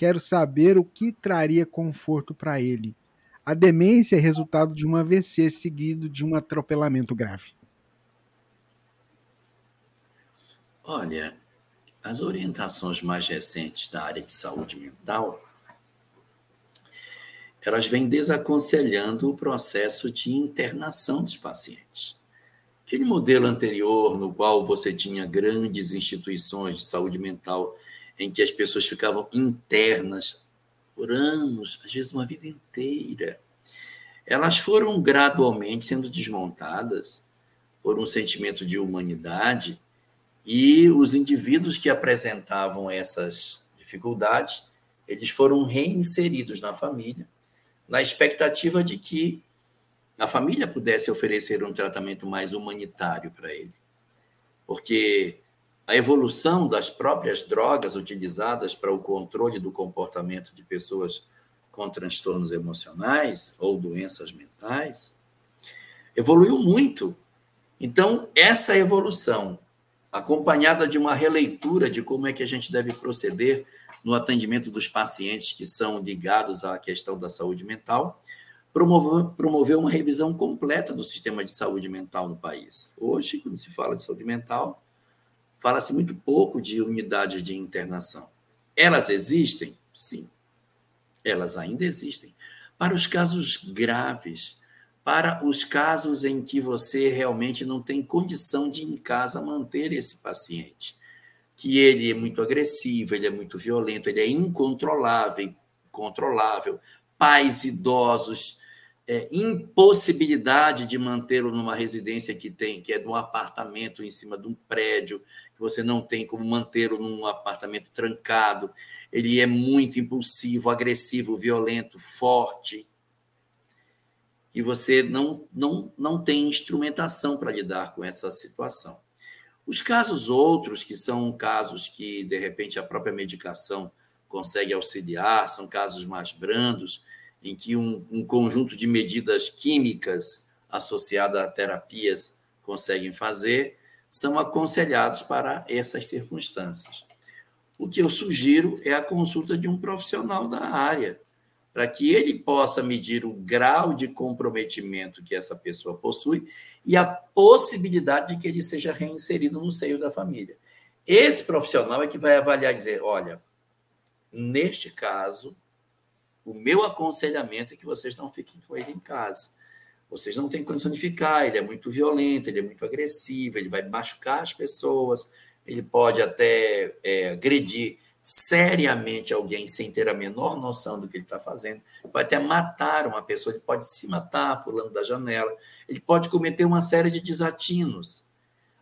Quero saber o que traria conforto para ele. A demência é resultado de um AVC seguido de um atropelamento grave. Olha, as orientações mais recentes da área de saúde mental, elas vêm desaconselhando o processo de internação dos pacientes. Aquele modelo anterior, no qual você tinha grandes instituições de saúde mental em que as pessoas ficavam internas por anos, às vezes uma vida inteira. Elas foram gradualmente sendo desmontadas por um sentimento de humanidade e os indivíduos que apresentavam essas dificuldades, eles foram reinseridos na família, na expectativa de que a família pudesse oferecer um tratamento mais humanitário para ele. Porque a evolução das próprias drogas utilizadas para o controle do comportamento de pessoas com transtornos emocionais ou doenças mentais evoluiu muito. Então, essa evolução, acompanhada de uma releitura de como é que a gente deve proceder no atendimento dos pacientes que são ligados à questão da saúde mental, promoveu, uma revisão completa do sistema de saúde mental no país. Hoje, quando se fala de saúde mental, fala-se muito pouco de unidades de internação. Elas existem? Sim. Elas ainda existem. Para os casos graves, para os casos em que você realmente não tem condição de, em casa, manter esse paciente, que ele é muito agressivo, ele é muito violento, ele é incontrolável, controlável, pais idosos é, impossibilidade de mantê-lo numa residência que tem, que é de um apartamento em cima de um prédio, você não tem como mantê-lo num apartamento trancado. Ele é muito impulsivo, agressivo, violento, forte. E você não, não, não tem instrumentação para lidar com essa situação. Os casos outros, que são casos que, de repente, a própria medicação consegue auxiliar, são casos mais brandos, em que um, um conjunto de medidas químicas associadas a terapias conseguem fazer, são aconselhados para essas circunstâncias. O que eu sugiro é a consulta de um profissional da área, para que ele possa medir o grau de comprometimento que essa pessoa possui e a possibilidade de que ele seja reinserido no seio da família. Esse profissional é que vai avaliar e dizer: olha, neste caso, o meu aconselhamento é que vocês não fiquem com ele em casa. Vocês não têm condição de ficar, ele é muito violento, ele é muito agressivo, ele vai machucar as pessoas, ele pode até é, agredir seriamente alguém sem ter a menor noção do que ele está fazendo, pode até matar uma pessoa, ele pode se matar pulando da janela, ele pode cometer uma série de desatinos.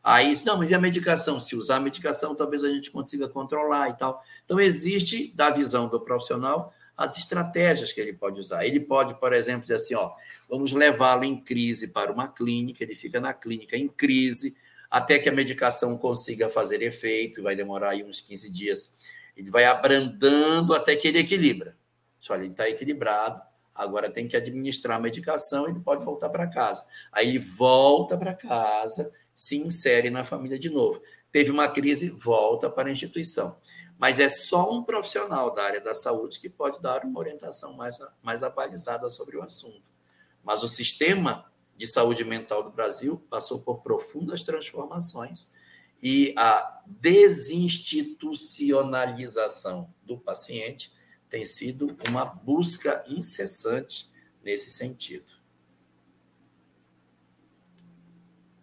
Aí, não, mas e a medicação? Se usar a medicação, talvez a gente consiga controlar e tal. Então, existe, da visão do profissional, as estratégias que ele pode usar. Ele pode, por exemplo, dizer assim: ó, vamos levá-lo em crise para uma clínica, ele fica na clínica em crise, até que a medicação consiga fazer efeito, vai demorar aí uns 15 dias. Ele vai abrandando até que ele equilibra. Só ele está equilibrado, agora tem que administrar a medicação, ele pode voltar para casa. Aí ele volta para casa, se insere na família de novo. Teve uma crise, volta para a instituição mas é só um profissional da área da saúde que pode dar uma orientação mais, mais abalizada sobre o assunto. Mas o sistema de saúde mental do Brasil passou por profundas transformações e a desinstitucionalização do paciente tem sido uma busca incessante nesse sentido.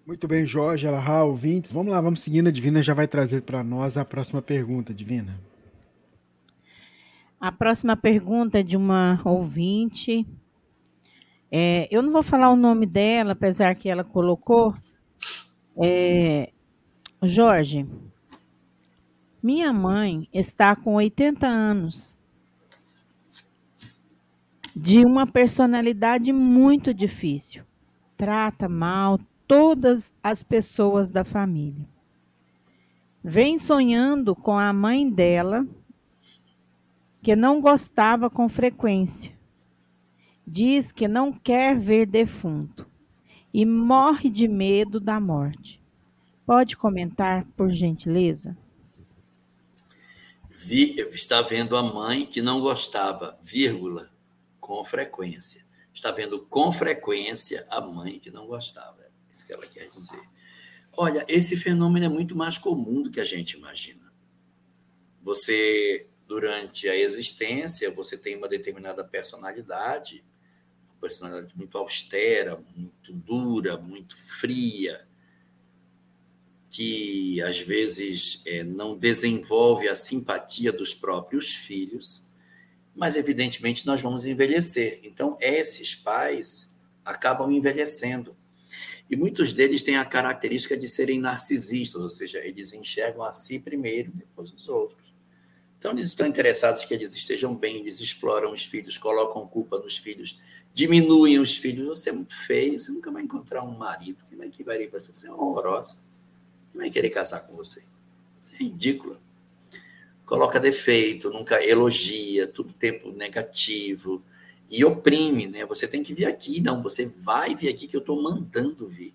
Muito bem, Jorge, Alahá, ouvintes. Vamos lá, vamos seguindo. A Divina já vai trazer para nós a próxima pergunta, Divina. A próxima pergunta é de uma ouvinte. É, eu não vou falar o nome dela, apesar que ela colocou. É, Jorge, minha mãe está com 80 anos, de uma personalidade muito difícil. Trata mal todas as pessoas da família. Vem sonhando com a mãe dela, que não gostava com frequência. Diz que não quer ver defunto e morre de medo da morte. Pode comentar, por gentileza? Vi, está vendo a mãe que não gostava, vírgula, com frequência. Está vendo com frequência a mãe que não gostava isso que ela quer dizer. Olha, esse fenômeno é muito mais comum do que a gente imagina. Você, durante a existência, você tem uma determinada personalidade, uma personalidade muito austera, muito dura, muito fria, que às vezes é, não desenvolve a simpatia dos próprios filhos, mas evidentemente nós vamos envelhecer. Então, esses pais acabam envelhecendo e muitos deles têm a característica de serem narcisistas, ou seja, eles enxergam a si primeiro, depois os outros. Então, eles estão interessados que eles estejam bem, eles exploram os filhos, colocam culpa nos filhos, diminuem os filhos. Você é muito feio, você nunca vai encontrar um marido. Quem vai querer você? Você é horrorosa. Quem vai querer casar com você? Você é ridícula. Coloca defeito, nunca elogia, tudo tempo negativo e oprime, né? Você tem que vir aqui, não, você vai vir aqui que eu estou mandando vir.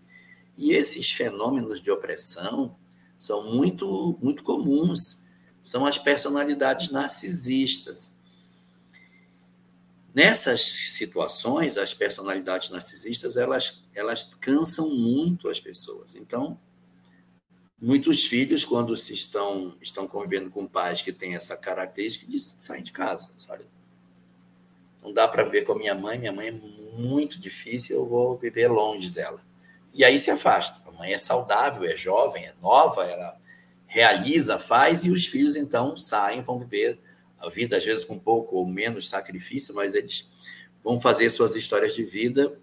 E esses fenômenos de opressão são muito, muito comuns, são as personalidades narcisistas. Nessas situações, as personalidades narcisistas, elas, elas cansam muito as pessoas. Então, muitos filhos, quando se estão, estão convivendo com pais que têm essa característica, saem de casa, sabe? Não dá para viver com a minha mãe, minha mãe é muito difícil, eu vou viver longe dela. E aí se afasta. A mãe é saudável, é jovem, é nova, ela realiza, faz, e os filhos então saem, vão viver a vida, às vezes com pouco ou menos sacrifício, mas eles vão fazer suas histórias de vida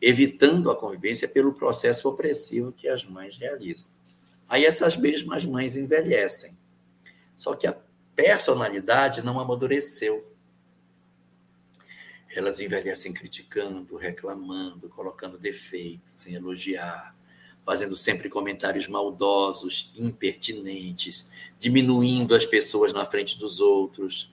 evitando a convivência pelo processo opressivo que as mães realizam. Aí essas mesmas mães envelhecem. Só que a personalidade não amadureceu elas envelhecem criticando, reclamando, colocando defeitos, sem elogiar, fazendo sempre comentários maldosos, impertinentes, diminuindo as pessoas na frente dos outros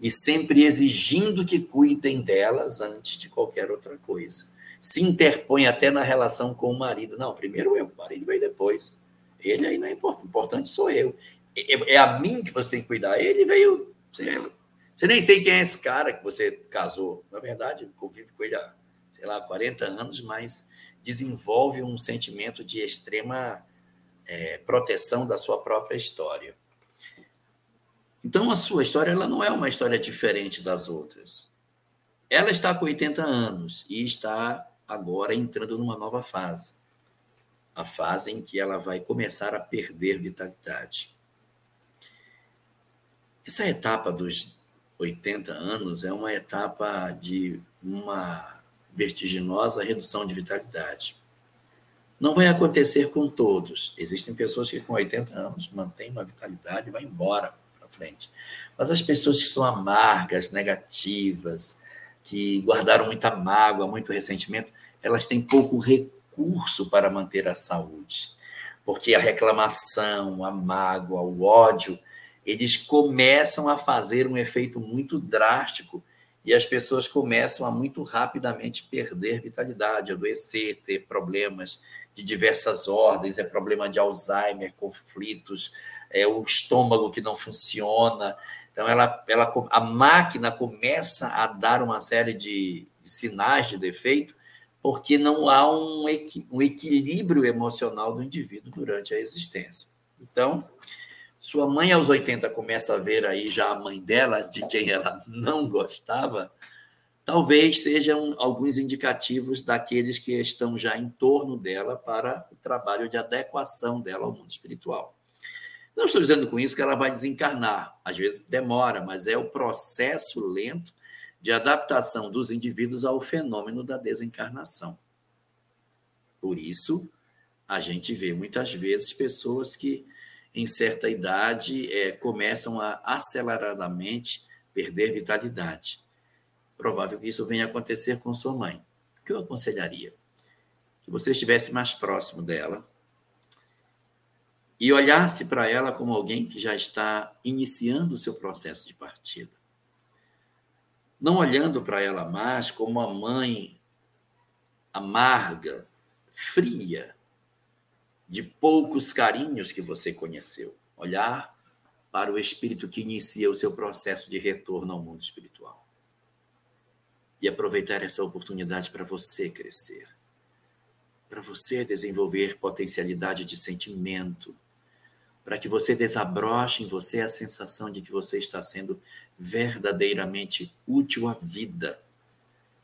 e sempre exigindo que cuidem delas antes de qualquer outra coisa. Se interpõe até na relação com o marido. Não, primeiro eu, o marido veio depois. Ele aí não é importante, importante sou eu. É, é a mim que você tem que cuidar. Ele veio. Você nem sei quem é esse cara que você casou. Na verdade, convive com ele há, sei lá, 40 anos, mas desenvolve um sentimento de extrema é, proteção da sua própria história. Então, a sua história ela não é uma história diferente das outras. Ela está com 80 anos e está agora entrando numa nova fase a fase em que ela vai começar a perder vitalidade. Essa etapa dos 80 anos é uma etapa de uma vertiginosa redução de vitalidade. Não vai acontecer com todos. Existem pessoas que com 80 anos mantêm uma vitalidade e vão embora para frente. Mas as pessoas que são amargas, negativas, que guardaram muita mágoa, muito ressentimento, elas têm pouco recurso para manter a saúde. Porque a reclamação, a mágoa, o ódio, eles começam a fazer um efeito muito drástico e as pessoas começam a muito rapidamente perder vitalidade, adoecer, ter problemas de diversas ordens, é problema de Alzheimer, conflitos, é o estômago que não funciona. Então ela, ela a máquina começa a dar uma série de sinais de defeito porque não há um, um equilíbrio emocional do indivíduo durante a existência. Então, sua mãe, aos 80, começa a ver aí já a mãe dela, de quem ela não gostava, talvez sejam alguns indicativos daqueles que estão já em torno dela para o trabalho de adequação dela ao mundo espiritual. Não estou dizendo com isso que ela vai desencarnar, às vezes demora, mas é o processo lento de adaptação dos indivíduos ao fenômeno da desencarnação. Por isso, a gente vê muitas vezes pessoas que em certa idade, é, começam a aceleradamente perder vitalidade. Provável que isso venha acontecer com sua mãe. O que eu aconselharia? Que você estivesse mais próximo dela e olhasse para ela como alguém que já está iniciando o seu processo de partida. Não olhando para ela mais como uma mãe amarga, fria, de poucos carinhos que você conheceu. Olhar para o espírito que inicia o seu processo de retorno ao mundo espiritual. E aproveitar essa oportunidade para você crescer. Para você desenvolver potencialidade de sentimento. Para que você desabroche em você a sensação de que você está sendo verdadeiramente útil à vida.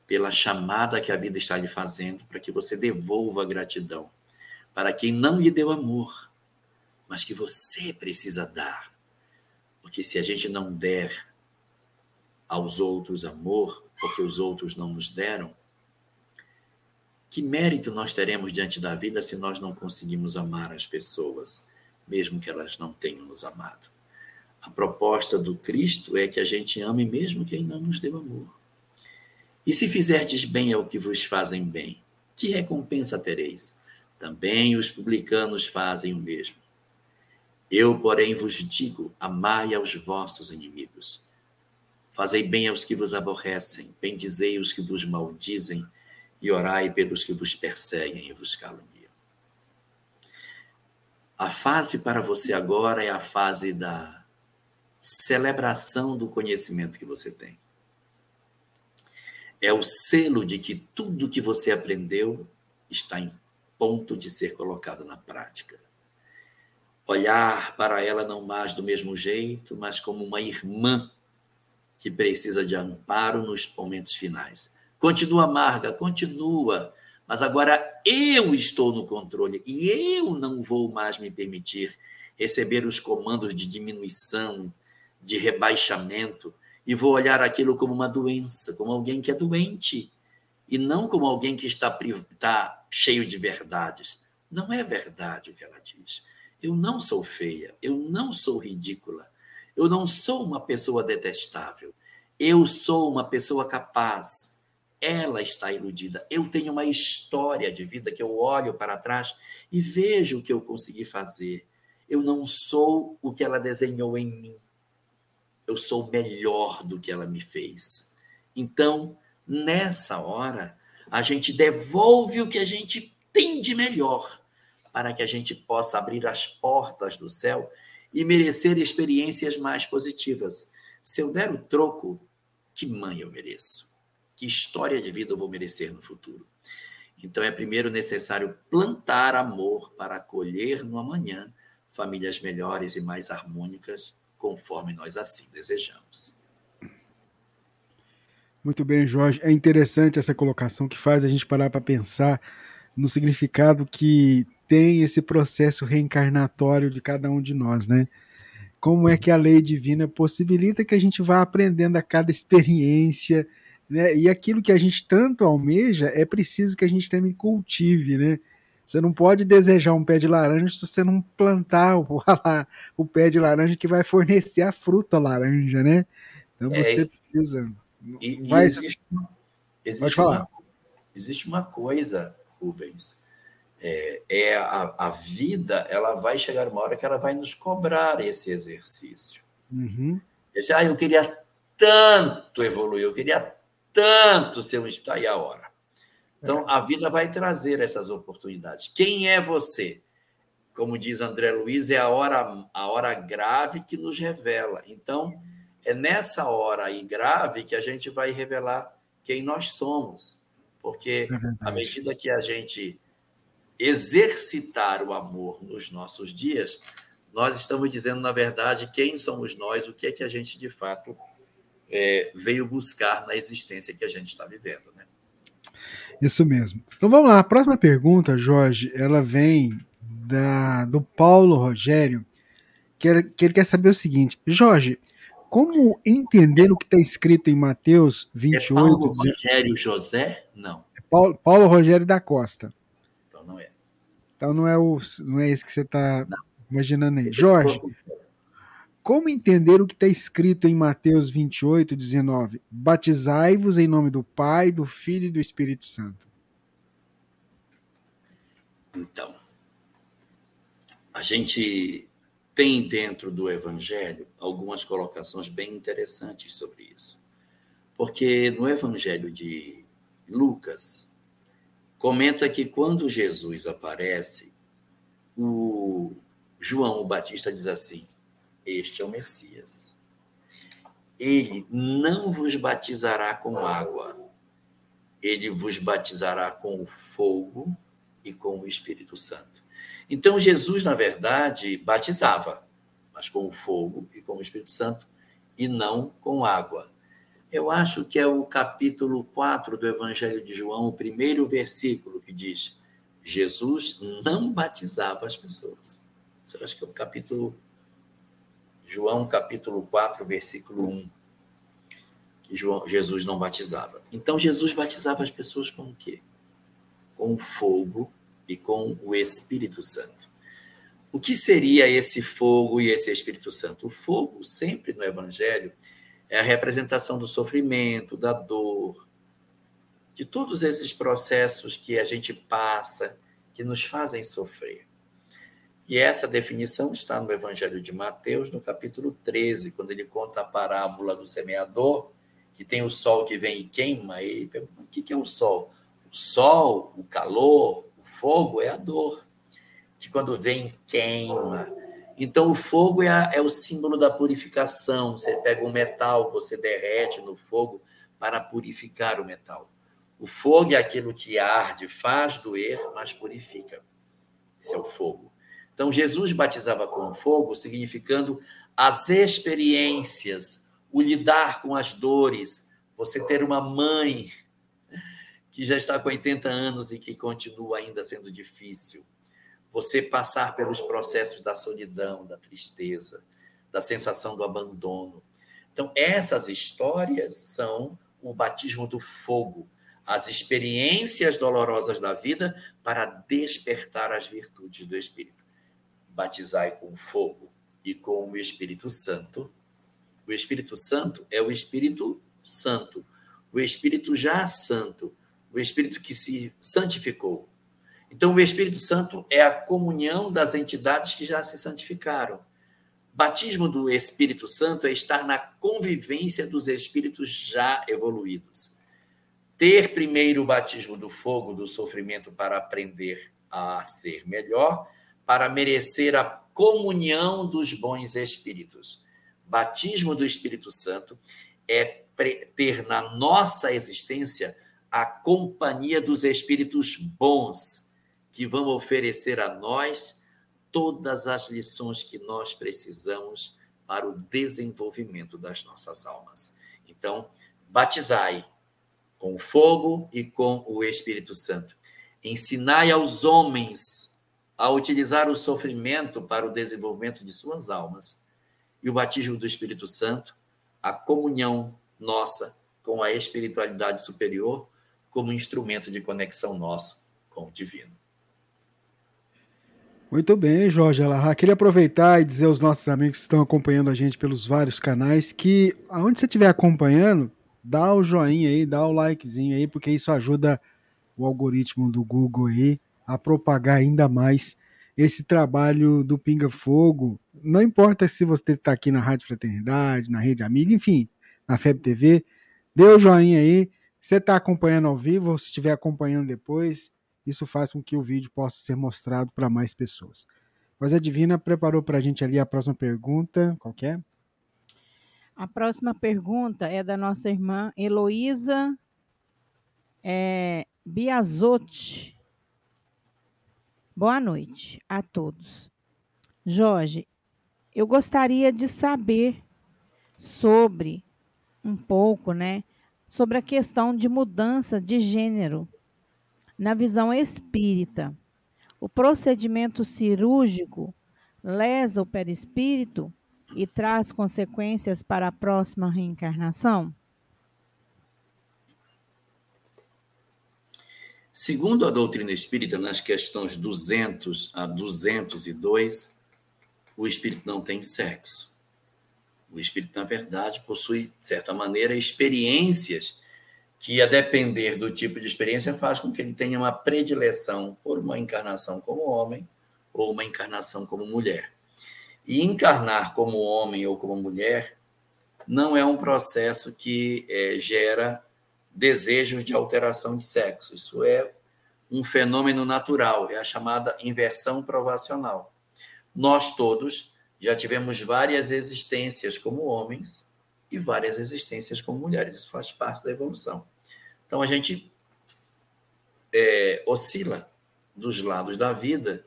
Pela chamada que a vida está lhe fazendo, para que você devolva a gratidão para quem não lhe deu amor, mas que você precisa dar. Porque se a gente não der aos outros amor, porque os outros não nos deram, que mérito nós teremos diante da vida se nós não conseguimos amar as pessoas, mesmo que elas não tenham nos amado? A proposta do Cristo é que a gente ame mesmo quem não nos deu amor. E se fizerdes bem ao que vos fazem bem, que recompensa tereis? Também os publicanos fazem o mesmo. Eu, porém, vos digo: amai aos vossos inimigos. Fazei bem aos que vos aborrecem, bendizei os que vos maldizem, e orai pelos que vos perseguem e vos caluniam. A fase para você agora é a fase da celebração do conhecimento que você tem. É o selo de que tudo que você aprendeu está em ponto de ser colocado na prática. Olhar para ela não mais do mesmo jeito, mas como uma irmã que precisa de amparo nos momentos finais. Continua amarga, continua, mas agora eu estou no controle e eu não vou mais me permitir receber os comandos de diminuição, de rebaixamento, e vou olhar aquilo como uma doença, como alguém que é doente, e não como alguém que está, está cheio de verdades. Não é verdade o que ela diz. Eu não sou feia, eu não sou ridícula, eu não sou uma pessoa detestável, eu sou uma pessoa capaz. Ela está iludida. Eu tenho uma história de vida que eu olho para trás e vejo o que eu consegui fazer. Eu não sou o que ela desenhou em mim. Eu sou melhor do que ela me fez. Então, nessa hora, a gente devolve o que a gente tem de melhor, para que a gente possa abrir as portas do céu e merecer experiências mais positivas. Se eu der o troco, que mãe eu mereço? Que história de vida eu vou merecer no futuro? Então é primeiro necessário plantar amor para colher no amanhã famílias melhores e mais harmônicas, conforme nós assim desejamos. Muito bem, Jorge. É interessante essa colocação que faz a gente parar para pensar no significado que tem esse processo reencarnatório de cada um de nós, né? Como é que a lei divina possibilita que a gente vá aprendendo a cada experiência, né? E aquilo que a gente tanto almeja é preciso que a gente também cultive, né? Você não pode desejar um pé de laranja se você não plantar o, o pé de laranja que vai fornecer a fruta laranja, né? Então é, você é, precisa. E, vai, existe, existe. Uma, existe uma coisa Rubens. É, é a, a, vida, ela vai chegar uma hora que ela vai nos cobrar esse exercício. Uhum. Esse, ah, eu queria tanto evoluir, eu queria tanto ser um espírito. Aí a hora. Então, é. a vida vai trazer essas oportunidades. Quem é você? Como diz André Luiz, é a hora, a hora grave que nos revela. Então, é nessa hora aí grave que a gente vai revelar quem nós somos. Porque é à medida que a gente exercitar o amor nos nossos dias, nós estamos dizendo, na verdade, quem somos nós, o que é que a gente de fato é, veio buscar na existência que a gente está vivendo. Né? Isso mesmo. Então vamos lá, a próxima pergunta, Jorge, ela vem da, do Paulo Rogério, que, que ele quer saber o seguinte: Jorge, como entender o que está escrito em Mateus 28? É Paulo Rogério José? Não. É Paulo, Paulo, Rogério da Costa. Então não é. Então não é, o, não é esse que você está imaginando aí. Jorge, como entender o que está escrito em Mateus 28, 19? Batizai-vos em nome do Pai, do Filho e do Espírito Santo. Então, a gente tem dentro do Evangelho algumas colocações bem interessantes sobre isso. Porque no Evangelho de Lucas, comenta que quando Jesus aparece, o João o Batista diz assim: Este é o Messias. Ele não vos batizará com água, ele vos batizará com o fogo e com o Espírito Santo. Então, Jesus, na verdade, batizava, mas com o fogo e com o Espírito Santo, e não com água. Eu acho que é o capítulo 4 do Evangelho de João, o primeiro versículo, que diz: Jesus não batizava as pessoas. Eu acho que é o capítulo. João, capítulo 4, versículo 1. Que João, Jesus não batizava. Então, Jesus batizava as pessoas com o quê? Com o fogo e com o Espírito Santo. O que seria esse fogo e esse Espírito Santo? O fogo, sempre no Evangelho, é a representação do sofrimento, da dor, de todos esses processos que a gente passa, que nos fazem sofrer. E essa definição está no Evangelho de Mateus, no capítulo 13, quando ele conta a parábola do semeador, que tem o sol que vem e queima, e pergunta: o que é o sol? O sol, o calor, fogo é a dor, que quando vem queima. Então, o fogo é, a, é o símbolo da purificação. Você pega um metal, você derrete no fogo para purificar o metal. O fogo é aquilo que arde, faz doer, mas purifica. Esse é o fogo. Então, Jesus batizava com fogo, significando as experiências, o lidar com as dores, você ter uma mãe que já está com 80 anos e que continua ainda sendo difícil. Você passar pelos processos da solidão, da tristeza, da sensação do abandono. Então, essas histórias são o batismo do fogo, as experiências dolorosas da vida para despertar as virtudes do Espírito. Batizai com fogo e com o Espírito Santo. O Espírito Santo é o Espírito Santo, o Espírito já santo, o Espírito que se santificou. Então, o Espírito Santo é a comunhão das entidades que já se santificaram. Batismo do Espírito Santo é estar na convivência dos espíritos já evoluídos. Ter primeiro o batismo do fogo, do sofrimento, para aprender a ser melhor, para merecer a comunhão dos bons espíritos. Batismo do Espírito Santo é ter na nossa existência a companhia dos espíritos bons, que vão oferecer a nós todas as lições que nós precisamos para o desenvolvimento das nossas almas. Então, batizai com o fogo e com o Espírito Santo. Ensinai aos homens a utilizar o sofrimento para o desenvolvimento de suas almas. E o batismo do Espírito Santo, a comunhão nossa com a espiritualidade superior, como instrumento de conexão nosso com o divino. Muito bem, Jorge Alahá. Queria aproveitar e dizer aos nossos amigos que estão acompanhando a gente pelos vários canais que, aonde você estiver acompanhando, dá o joinha aí, dá o likezinho aí, porque isso ajuda o algoritmo do Google aí a propagar ainda mais esse trabalho do Pinga Fogo. Não importa se você está aqui na Rádio Fraternidade, na Rede Amiga, enfim, na FEB TV, dê o joinha aí. Você está acompanhando ao vivo ou se estiver acompanhando depois, isso faz com que o vídeo possa ser mostrado para mais pessoas. Mas a Divina preparou para a gente ali a próxima pergunta. Qual é? A próxima pergunta é da nossa irmã Heloísa é, Biazotti. Boa noite a todos. Jorge, eu gostaria de saber sobre um pouco, né, sobre a questão de mudança de gênero na visão espírita, o procedimento cirúrgico lesa o perispírito e traz consequências para a próxima reencarnação? Segundo a doutrina espírita, nas questões 200 a 202, o espírito não tem sexo. O espírito, na verdade, possui, de certa maneira, experiências que, a depender do tipo de experiência, faz com que ele tenha uma predileção por uma encarnação como homem ou uma encarnação como mulher. E encarnar como homem ou como mulher não é um processo que é, gera desejos de alteração de sexo. Isso é um fenômeno natural, é a chamada inversão provacional. Nós todos já tivemos várias existências como homens e várias existências como mulheres. Isso faz parte da evolução. Então a gente é, oscila dos lados da vida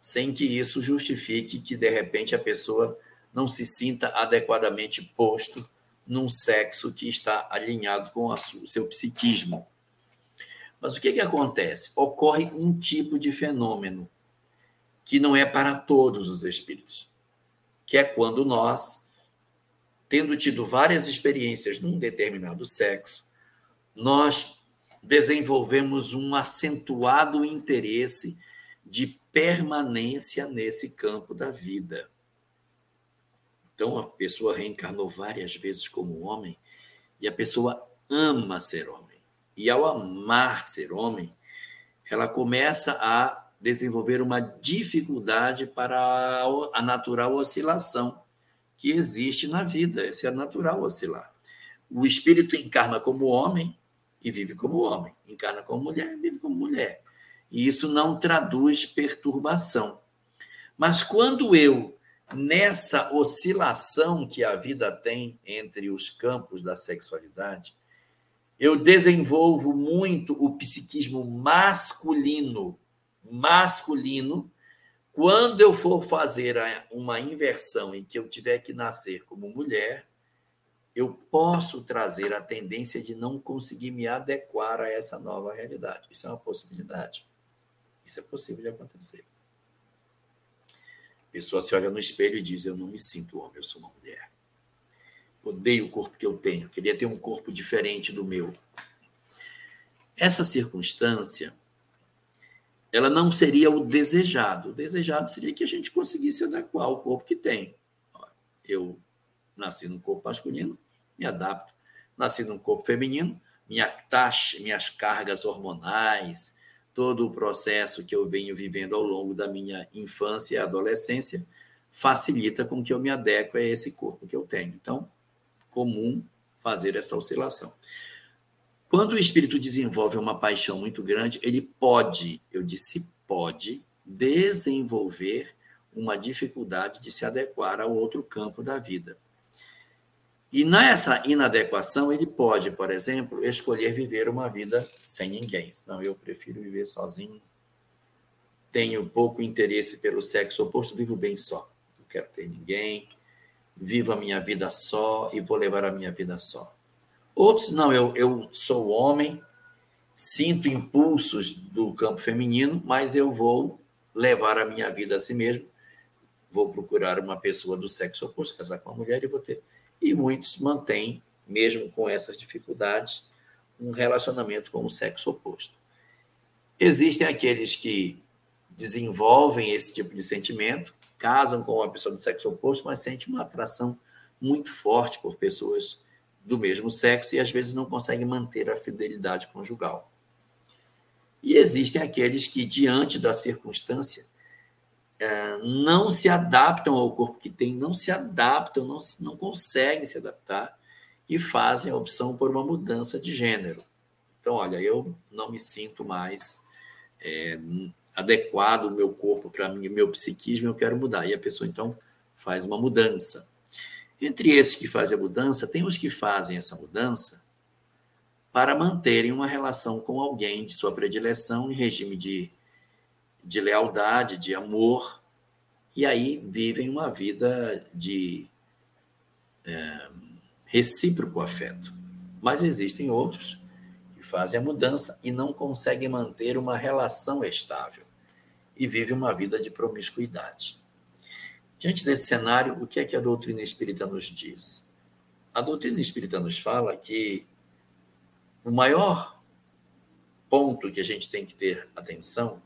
sem que isso justifique que de repente a pessoa não se sinta adequadamente posto num sexo que está alinhado com o seu psiquismo. Mas o que, que acontece? Ocorre um tipo de fenômeno que não é para todos os espíritos, que é quando nós tendo tido várias experiências num determinado sexo, nós desenvolvemos um acentuado interesse de permanência nesse campo da vida. Então, a pessoa reencarnou várias vezes como homem e a pessoa ama ser homem. E ao amar ser homem, ela começa a desenvolver uma dificuldade para a natural oscilação que existe na vida. Esse é natural oscilar. O espírito encarna como homem e vive como homem, encarna como mulher e vive como mulher. E isso não traduz perturbação. Mas quando eu, nessa oscilação que a vida tem entre os campos da sexualidade, eu desenvolvo muito o psiquismo masculino, masculino, quando eu for fazer uma inversão em que eu tiver que nascer como mulher, eu posso trazer a tendência de não conseguir me adequar a essa nova realidade. Isso é uma possibilidade. Isso é possível de acontecer. A pessoa se olha no espelho e diz: Eu não me sinto homem, eu sou uma mulher. Odeio o corpo que eu tenho, queria ter um corpo diferente do meu. Essa circunstância ela não seria o desejado. O desejado seria que a gente conseguisse adequar o corpo que tem. Eu nasci num corpo masculino, me adapto. Nasci num corpo feminino, minha taxa, minhas cargas hormonais, todo o processo que eu venho vivendo ao longo da minha infância e adolescência facilita com que eu me adeque a esse corpo que eu tenho. Então, comum fazer essa oscilação. Quando o espírito desenvolve uma paixão muito grande, ele pode, eu disse pode, desenvolver uma dificuldade de se adequar ao outro campo da vida. E nessa inadequação, ele pode, por exemplo, escolher viver uma vida sem ninguém. Não, eu prefiro viver sozinho. Tenho pouco interesse pelo sexo oposto, vivo bem só. Não quero ter ninguém. Vivo a minha vida só e vou levar a minha vida só. Outros, não, eu, eu sou homem, sinto impulsos do campo feminino, mas eu vou levar a minha vida a si mesmo. Vou procurar uma pessoa do sexo oposto, casar com uma mulher e vou ter e muitos mantêm, mesmo com essas dificuldades, um relacionamento com o sexo oposto. Existem aqueles que desenvolvem esse tipo de sentimento, casam com uma pessoa do sexo oposto, mas sentem uma atração muito forte por pessoas do mesmo sexo e às vezes não conseguem manter a fidelidade conjugal. E existem aqueles que, diante da circunstância, é, não se adaptam ao corpo que tem, não se adaptam, não, não conseguem se adaptar e fazem a opção por uma mudança de gênero. Então, olha, eu não me sinto mais é, adequado o meu corpo para mim, meu psiquismo, eu quero mudar. E a pessoa, então, faz uma mudança. Entre esses que fazem a mudança, tem os que fazem essa mudança para manterem uma relação com alguém de sua predileção em regime de de lealdade, de amor, e aí vivem uma vida de é, recíproco afeto. Mas existem outros que fazem a mudança e não conseguem manter uma relação estável e vivem uma vida de promiscuidade. Diante desse cenário, o que é que a doutrina espírita nos diz? A doutrina espírita nos fala que o maior ponto que a gente tem que ter atenção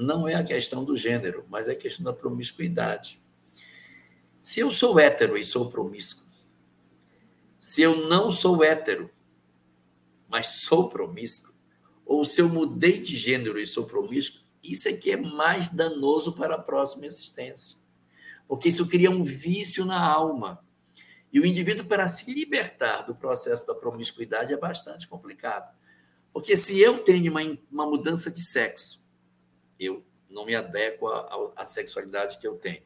não é a questão do gênero, mas é a questão da promiscuidade. Se eu sou hétero e sou promíscuo, se eu não sou hétero, mas sou promíscuo, ou se eu mudei de gênero e sou promíscuo, isso é que é mais danoso para a próxima existência. Porque isso cria um vício na alma. E o indivíduo, para se libertar do processo da promiscuidade, é bastante complicado. Porque se eu tenho uma, uma mudança de sexo, eu não me adequo à, sexualidade que eu tenho.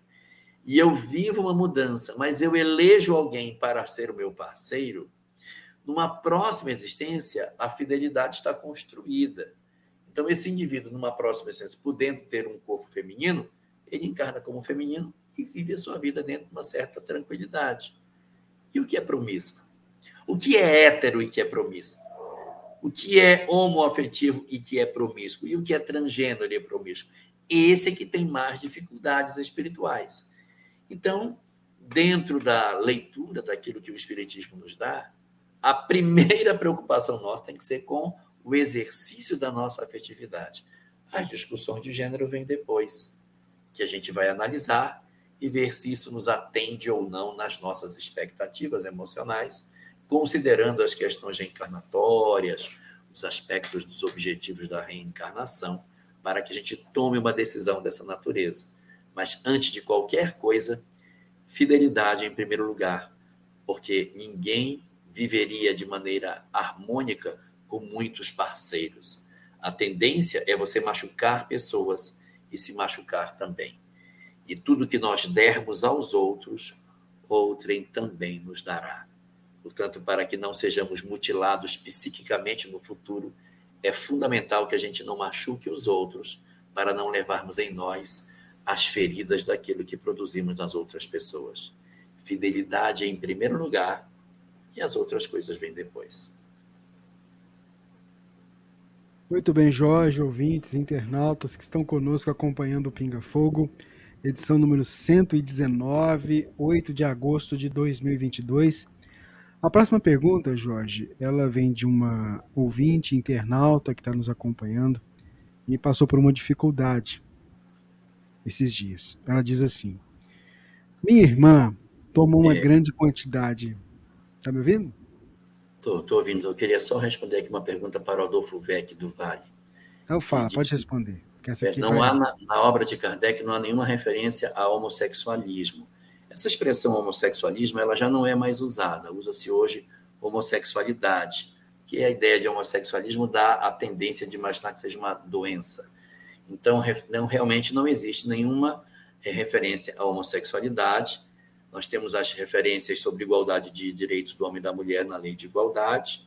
E eu vivo uma mudança, mas eu elejo alguém para ser o meu parceiro, numa próxima existência, a fidelidade está construída. Então, esse indivíduo, numa próxima existência, podendo ter um corpo feminino, ele encarna como feminino e vive a sua vida dentro de uma certa tranquilidade. E o que é promíscuo? O que é hétero e que é promíscuo? o que é homoafetivo e que é promíscuo, e o que é transgênero e promíscuo. Esse é que tem mais dificuldades espirituais. Então, dentro da leitura daquilo que o Espiritismo nos dá, a primeira preocupação nossa tem que ser com o exercício da nossa afetividade. As discussões de gênero vêm depois, que a gente vai analisar e ver se isso nos atende ou não nas nossas expectativas emocionais considerando as questões reencarnatórias, os aspectos dos objetivos da reencarnação, para que a gente tome uma decisão dessa natureza. Mas antes de qualquer coisa, fidelidade em primeiro lugar, porque ninguém viveria de maneira harmônica com muitos parceiros. A tendência é você machucar pessoas e se machucar também. E tudo que nós dermos aos outros, outrem também nos dará. Portanto, para que não sejamos mutilados psiquicamente no futuro, é fundamental que a gente não machuque os outros para não levarmos em nós as feridas daquilo que produzimos nas outras pessoas. Fidelidade em primeiro lugar e as outras coisas vêm depois. Muito bem, Jorge, ouvintes, internautas que estão conosco acompanhando o Pinga Fogo, edição número 119, 8 de agosto de 2022. A próxima pergunta, Jorge, ela vem de uma ouvinte internauta que está nos acompanhando e passou por uma dificuldade esses dias. Ela diz assim: Minha irmã tomou uma é. grande quantidade. Tá me ouvindo? Estou ouvindo. Eu queria só responder aqui uma pergunta para o Adolfo Vec do Vale. Eu falo, pode responder. não vai... há na, na obra de Kardec não há nenhuma referência a homossexualismo. Essa expressão homossexualismo ela já não é mais usada, usa-se hoje homossexualidade, que é a ideia de homossexualismo dá a tendência de imaginar que seja uma doença. Então, não, realmente não existe nenhuma é, referência à homossexualidade. Nós temos as referências sobre igualdade de direitos do homem e da mulher na lei de igualdade.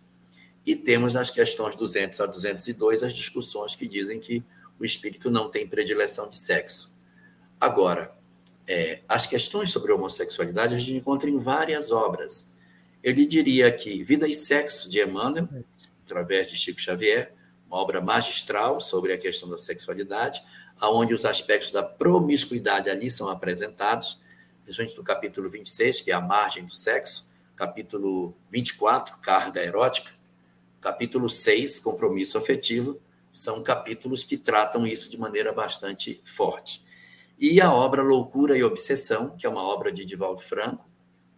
E temos nas questões 200 a 202 as discussões que dizem que o espírito não tem predileção de sexo. Agora, é, as questões sobre homossexualidade a gente encontra em várias obras. Eu lhe diria que Vida e Sexo, de Emmanuel, através de Chico Xavier, uma obra magistral sobre a questão da sexualidade, aonde os aspectos da promiscuidade ali são apresentados, principalmente no capítulo 26, que é a margem do sexo, capítulo 24, carga erótica, capítulo 6, compromisso afetivo, são capítulos que tratam isso de maneira bastante forte. E a obra Loucura e Obsessão, que é uma obra de Divaldo Franco,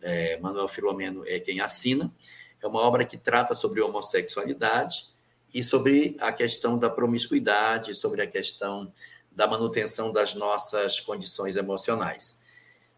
é, Manuel Filomeno é quem assina, é uma obra que trata sobre homossexualidade e sobre a questão da promiscuidade, sobre a questão da manutenção das nossas condições emocionais.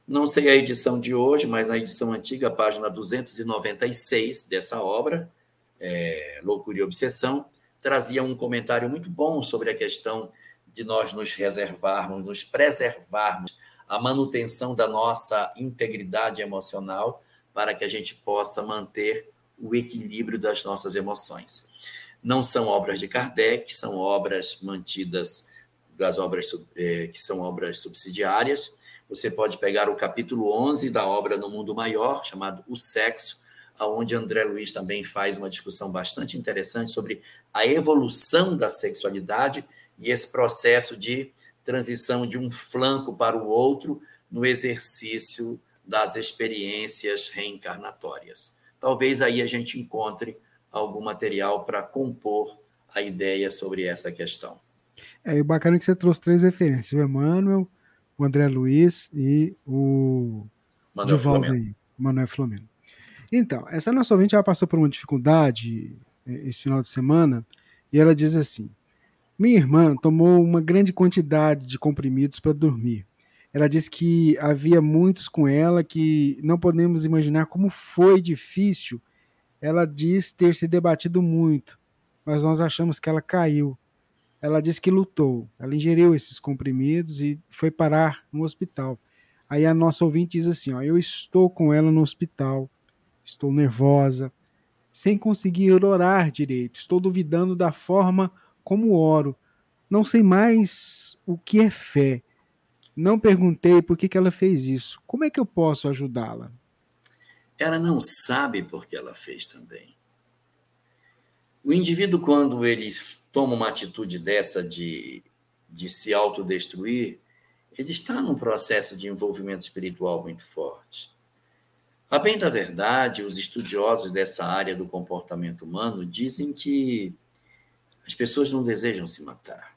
Não sei a edição de hoje, mas na edição antiga, página 296 dessa obra, é, Loucura e Obsessão, trazia um comentário muito bom sobre a questão de nós nos reservarmos, nos preservarmos a manutenção da nossa integridade emocional para que a gente possa manter o equilíbrio das nossas emoções. Não são obras de Kardec, são obras mantidas das obras eh, que são obras subsidiárias. Você pode pegar o capítulo 11 da obra No Mundo Maior, chamado O Sexo, aonde André Luiz também faz uma discussão bastante interessante sobre a evolução da sexualidade e esse processo de transição de um flanco para o outro no exercício das experiências reencarnatórias. Talvez aí a gente encontre algum material para compor a ideia sobre essa questão. É bacana que você trouxe três referências: o Emmanuel, o André Luiz e o Manuel Flamengo. Manuel Flamengo. Então, essa nossa ouvinte ela passou por uma dificuldade eh, esse final de semana e ela diz assim: Minha irmã tomou uma grande quantidade de comprimidos para dormir. Ela disse que havia muitos com ela que não podemos imaginar como foi difícil. Ela diz ter se debatido muito, mas nós achamos que ela caiu. Ela disse que lutou. Ela ingeriu esses comprimidos e foi parar no hospital. Aí a nossa ouvinte diz assim: ó, Eu estou com ela no hospital, estou nervosa, sem conseguir orar direito, estou duvidando da forma como oro. Não sei mais o que é fé. Não perguntei por que, que ela fez isso. Como é que eu posso ajudá-la? Ela não sabe por que ela fez também. O indivíduo, quando ele toma uma atitude dessa de, de se autodestruir, ele está num processo de envolvimento espiritual muito forte. A bem da verdade, os estudiosos dessa área do comportamento humano dizem que as pessoas não desejam se matar.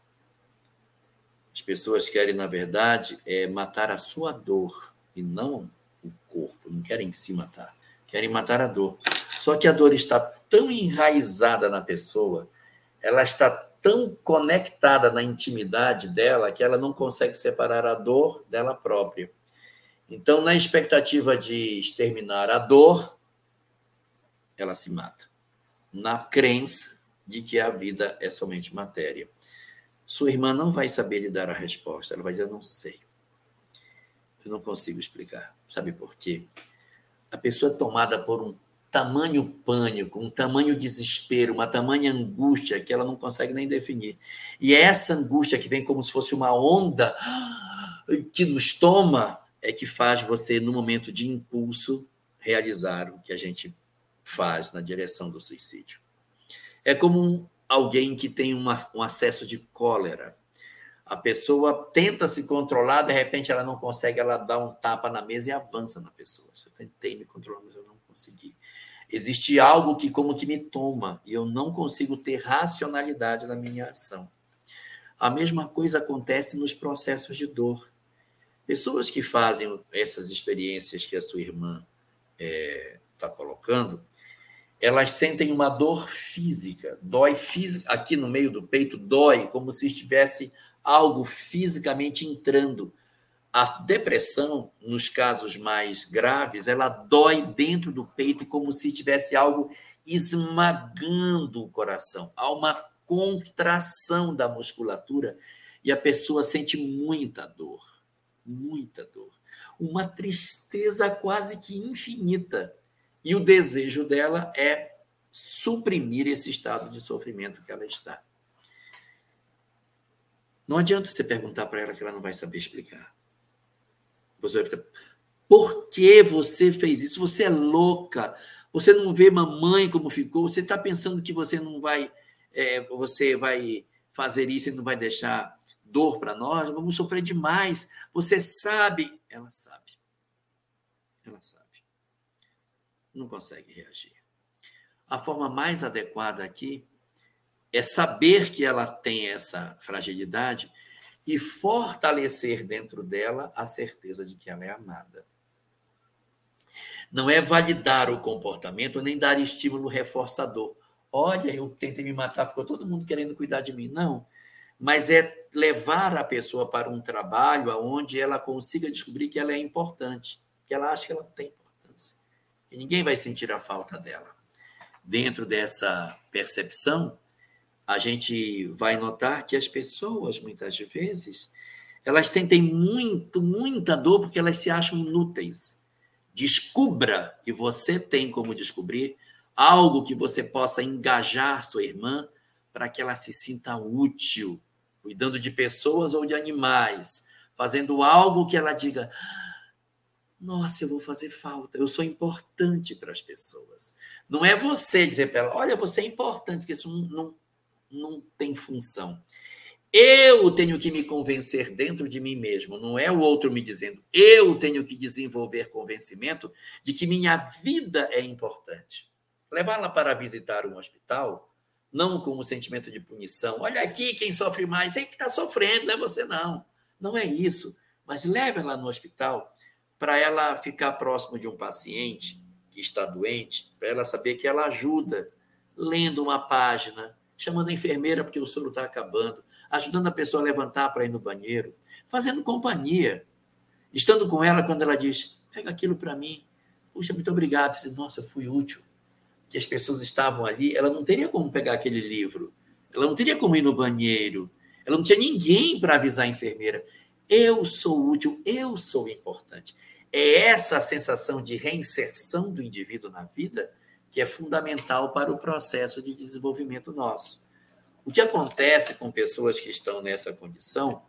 As pessoas querem, na verdade, é matar a sua dor e não o corpo. Não querem se matar, querem matar a dor. Só que a dor está tão enraizada na pessoa, ela está tão conectada na intimidade dela que ela não consegue separar a dor dela própria. Então, na expectativa de exterminar a dor, ela se mata. Na crença de que a vida é somente matéria. Sua irmã não vai saber lhe dar a resposta. Ela vai dizer: não sei. Eu não consigo explicar. Sabe por quê? A pessoa é tomada por um tamanho pânico, um tamanho desespero, uma tamanha angústia que ela não consegue nem definir. E é essa angústia que vem como se fosse uma onda que nos toma é que faz você, no momento de impulso, realizar o que a gente faz na direção do suicídio. É como alguém que tem uma, um acesso de cólera. A pessoa tenta se controlar, de repente ela não consegue, ela dá um tapa na mesa e avança na pessoa. Eu tentei me controlar, mas eu não consegui. Existe algo que como que me toma e eu não consigo ter racionalidade na minha ação. A mesma coisa acontece nos processos de dor. Pessoas que fazem essas experiências que a sua irmã está é, tá colocando, elas sentem uma dor física, dói física, aqui no meio do peito, dói, como se estivesse algo fisicamente entrando. A depressão, nos casos mais graves, ela dói dentro do peito, como se tivesse algo esmagando o coração. Há uma contração da musculatura e a pessoa sente muita dor, muita dor. uma tristeza quase que infinita. E o desejo dela é suprimir esse estado de sofrimento que ela está. Não adianta você perguntar para ela que ela não vai saber explicar. Você vai ficar, por que você fez isso? Você é louca. Você não vê mamãe como ficou. Você está pensando que você não vai, é, você vai fazer isso e não vai deixar dor para nós? Vamos sofrer demais. Você sabe? Ela sabe. Ela sabe. Não consegue reagir. A forma mais adequada aqui é saber que ela tem essa fragilidade e fortalecer dentro dela a certeza de que ela é amada. Não é validar o comportamento nem dar estímulo reforçador. Olha, eu tentei me matar, ficou todo mundo querendo cuidar de mim. Não. Mas é levar a pessoa para um trabalho onde ela consiga descobrir que ela é importante, que ela acha que ela tem importância. E ninguém vai sentir a falta dela. Dentro dessa percepção, a gente vai notar que as pessoas, muitas vezes, elas sentem muito, muita dor porque elas se acham inúteis. Descubra, e você tem como descobrir, algo que você possa engajar sua irmã para que ela se sinta útil, cuidando de pessoas ou de animais, fazendo algo que ela diga: Nossa, eu vou fazer falta, eu sou importante para as pessoas. Não é você dizer para ela: Olha, você é importante, porque isso não, não não tem função. Eu tenho que me convencer dentro de mim mesmo, não é o outro me dizendo. Eu tenho que desenvolver convencimento de que minha vida é importante. Levá-la para visitar um hospital, não com o sentimento de punição. Olha aqui quem sofre mais, é que está sofrendo, não é você não. Não é isso. Mas leve ela no hospital para ela ficar próximo de um paciente que está doente, para ela saber que ela ajuda, lendo uma página, chamando a enfermeira porque o soro está acabando, ajudando a pessoa a levantar para ir no banheiro, fazendo companhia, estando com ela quando ela diz: pega aquilo para mim. Puxa, muito obrigado. Diz, Nossa, fui útil. Que as pessoas estavam ali, ela não teria como pegar aquele livro, ela não teria como ir no banheiro, ela não tinha ninguém para avisar a enfermeira. Eu sou útil, eu sou importante. É essa a sensação de reinserção do indivíduo na vida que é fundamental para o processo de desenvolvimento nosso. O que acontece com pessoas que estão nessa condição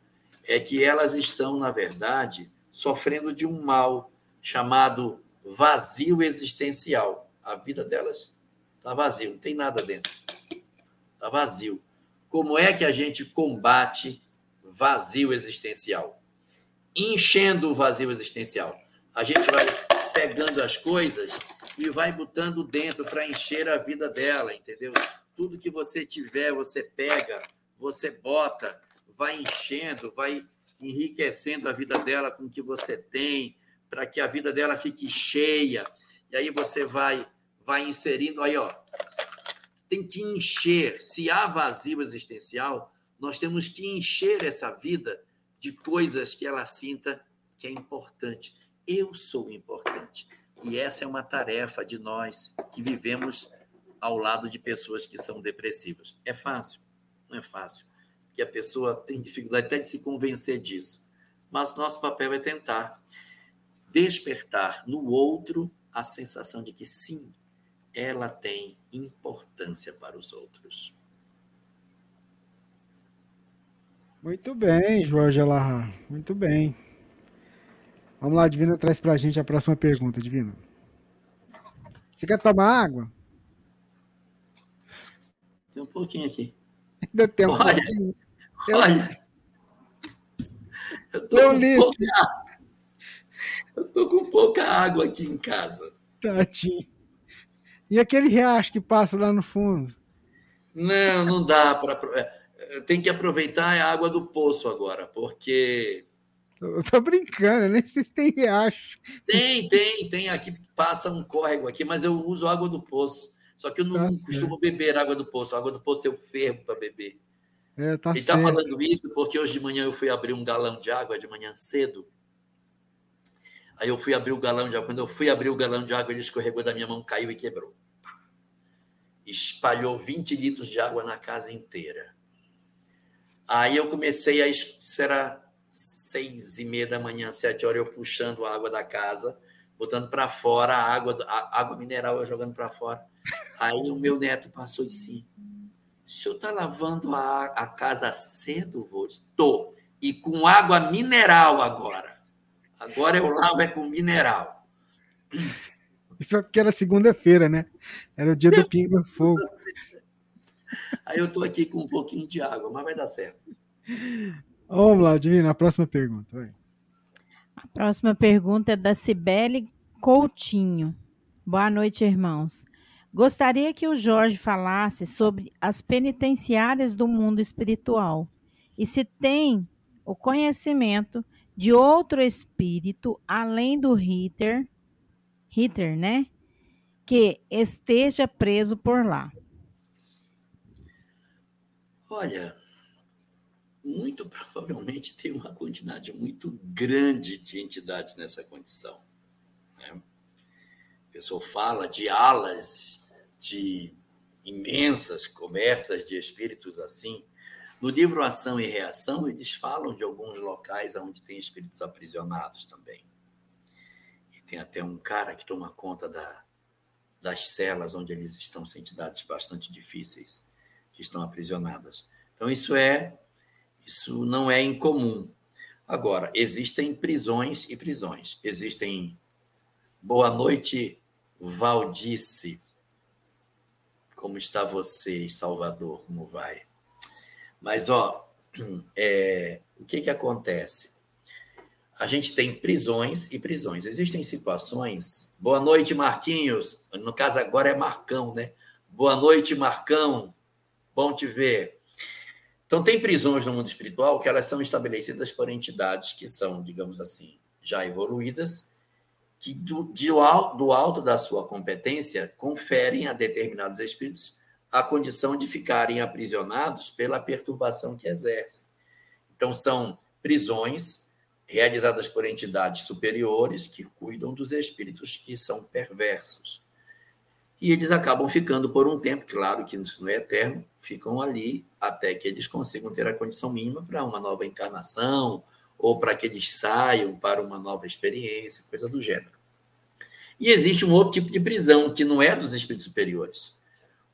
é que elas estão, na verdade, sofrendo de um mal chamado vazio existencial. A vida delas está vazia, não tem nada dentro. Está vazio. Como é que a gente combate vazio existencial? Enchendo o vazio existencial. A gente vai pegando as coisas e vai botando dentro para encher a vida dela, entendeu? Tudo que você tiver, você pega, você bota, vai enchendo, vai enriquecendo a vida dela com o que você tem, para que a vida dela fique cheia. E aí você vai vai inserindo aí, ó. Tem que encher. Se há vazio existencial, nós temos que encher essa vida de coisas que ela sinta que é importante. Eu sou importante. E essa é uma tarefa de nós que vivemos ao lado de pessoas que são depressivas. É fácil? Não é fácil. Porque a pessoa tem dificuldade até de se convencer disso. Mas nosso papel é tentar despertar no outro a sensação de que sim, ela tem importância para os outros. Muito bem, Jorge Alarra. Muito bem. Vamos lá, Divina traz pra gente a próxima pergunta, Divina. Você quer tomar água? Tem um pouquinho aqui. Ainda tem um olha, pouquinho. Olha. Eu tô, com pouca, eu tô com pouca água aqui em casa. Tadinho. E aquele riacho que passa lá no fundo? Não, não dá para. É, tem que aproveitar a água do poço agora, porque eu tô brincando, nem sei se tem riacho. Tem, tem, tem. Aqui passa um córrego aqui, mas eu uso água do poço. Só que eu não tá costumo beber água do poço. A água do poço eu fervo para beber. É, tá Ele está falando isso porque hoje de manhã eu fui abrir um galão de água de manhã cedo. Aí eu fui abrir o galão de água. Quando eu fui abrir o galão de água, ele escorregou da minha mão, caiu e quebrou. Espalhou 20 litros de água na casa inteira. Aí eu comecei a. Será seis e meia da manhã, sete horas, eu puxando a água da casa, botando para fora a água, a água mineral, eu jogando para fora. Aí o meu neto passou e disse: o senhor está lavando a, a casa cedo, vô? Estou. E com água mineral agora. Agora eu lavo é com mineral. Isso é porque era segunda-feira, né? Era o dia do pingo fogo. Aí eu estou aqui com um pouquinho de água, mas vai dar certo. Vamos lá, Divina, a próxima pergunta. Vai. A próxima pergunta é da Cibele Coutinho. Boa noite, irmãos. Gostaria que o Jorge falasse sobre as penitenciárias do mundo espiritual e se tem o conhecimento de outro espírito além do Ritter, Ritter, né? Que esteja preso por lá. Olha, muito provavelmente tem uma quantidade muito grande de entidades nessa condição. Né? A pessoa fala de alas de imensas cobertas de espíritos assim. No livro Ação e Reação, eles falam de alguns locais onde tem espíritos aprisionados também. E tem até um cara que toma conta da, das celas onde eles estão, são entidades bastante difíceis, que estão aprisionadas. Então, isso é isso não é incomum. Agora, existem prisões e prisões. Existem. Boa noite, Valdice. Como está você, Salvador? Como vai? Mas, ó, é, o que, que acontece? A gente tem prisões e prisões. Existem situações. Boa noite, Marquinhos. No caso, agora é Marcão, né? Boa noite, Marcão. Bom te ver. Então, tem prisões no mundo espiritual que elas são estabelecidas por entidades que são, digamos assim, já evoluídas que do, de, do alto da sua competência conferem a determinados espíritos a condição de ficarem aprisionados pela perturbação que exercem. Então, são prisões realizadas por entidades superiores que cuidam dos espíritos que são perversos. E eles acabam ficando por um tempo, claro que isso não é eterno, ficam ali até que eles consigam ter a condição mínima para uma nova encarnação, ou para que eles saiam para uma nova experiência, coisa do gênero. E existe um outro tipo de prisão, que não é dos espíritos superiores.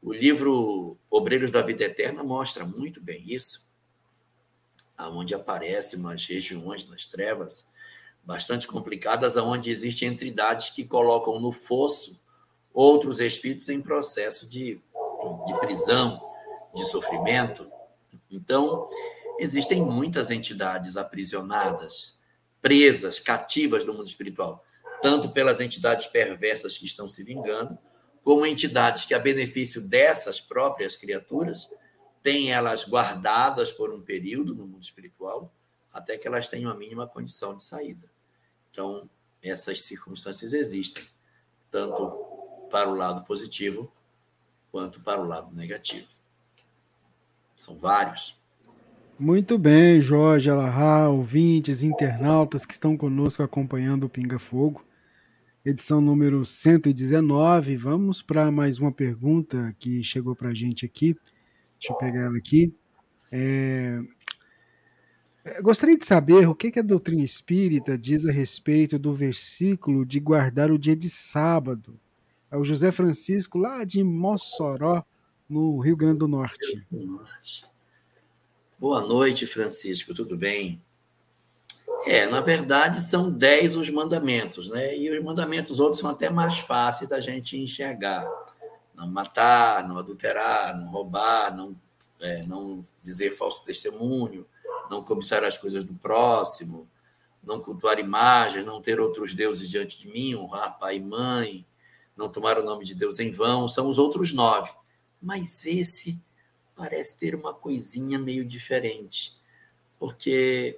O livro Obreiros da Vida Eterna mostra muito bem isso, aonde aparecem umas regiões nas trevas bastante complicadas, aonde existem entidades que colocam no fosso outros espíritos em processo de, de prisão, de sofrimento. Então, existem muitas entidades aprisionadas, presas, cativas do mundo espiritual, tanto pelas entidades perversas que estão se vingando, como entidades que, a benefício dessas próprias criaturas, têm elas guardadas por um período no mundo espiritual, até que elas tenham a mínima condição de saída. Então, essas circunstâncias existem, tanto para o lado positivo quanto para o lado negativo. São vários. Muito bem, Jorge Alahá, ouvintes, internautas que estão conosco acompanhando o Pinga Fogo. Edição número 119. Vamos para mais uma pergunta que chegou para a gente aqui. Deixa eu pegar ela aqui. É... Gostaria de saber o que, que a doutrina espírita diz a respeito do versículo de guardar o dia de sábado. É o José Francisco, lá de Mossoró, no Rio Grande do Norte. Boa noite, Francisco, tudo bem? É, na verdade, são dez os mandamentos, né? E os mandamentos outros são até mais fáceis da gente enxergar. Não matar, não adulterar, não roubar, não, é, não dizer falso testemunho, não cobiçar as coisas do próximo, não cultuar imagens, não ter outros deuses diante de mim, honrar pai e mãe, não tomar o nome de Deus em vão, são os outros nove. Mas esse parece ter uma coisinha meio diferente, porque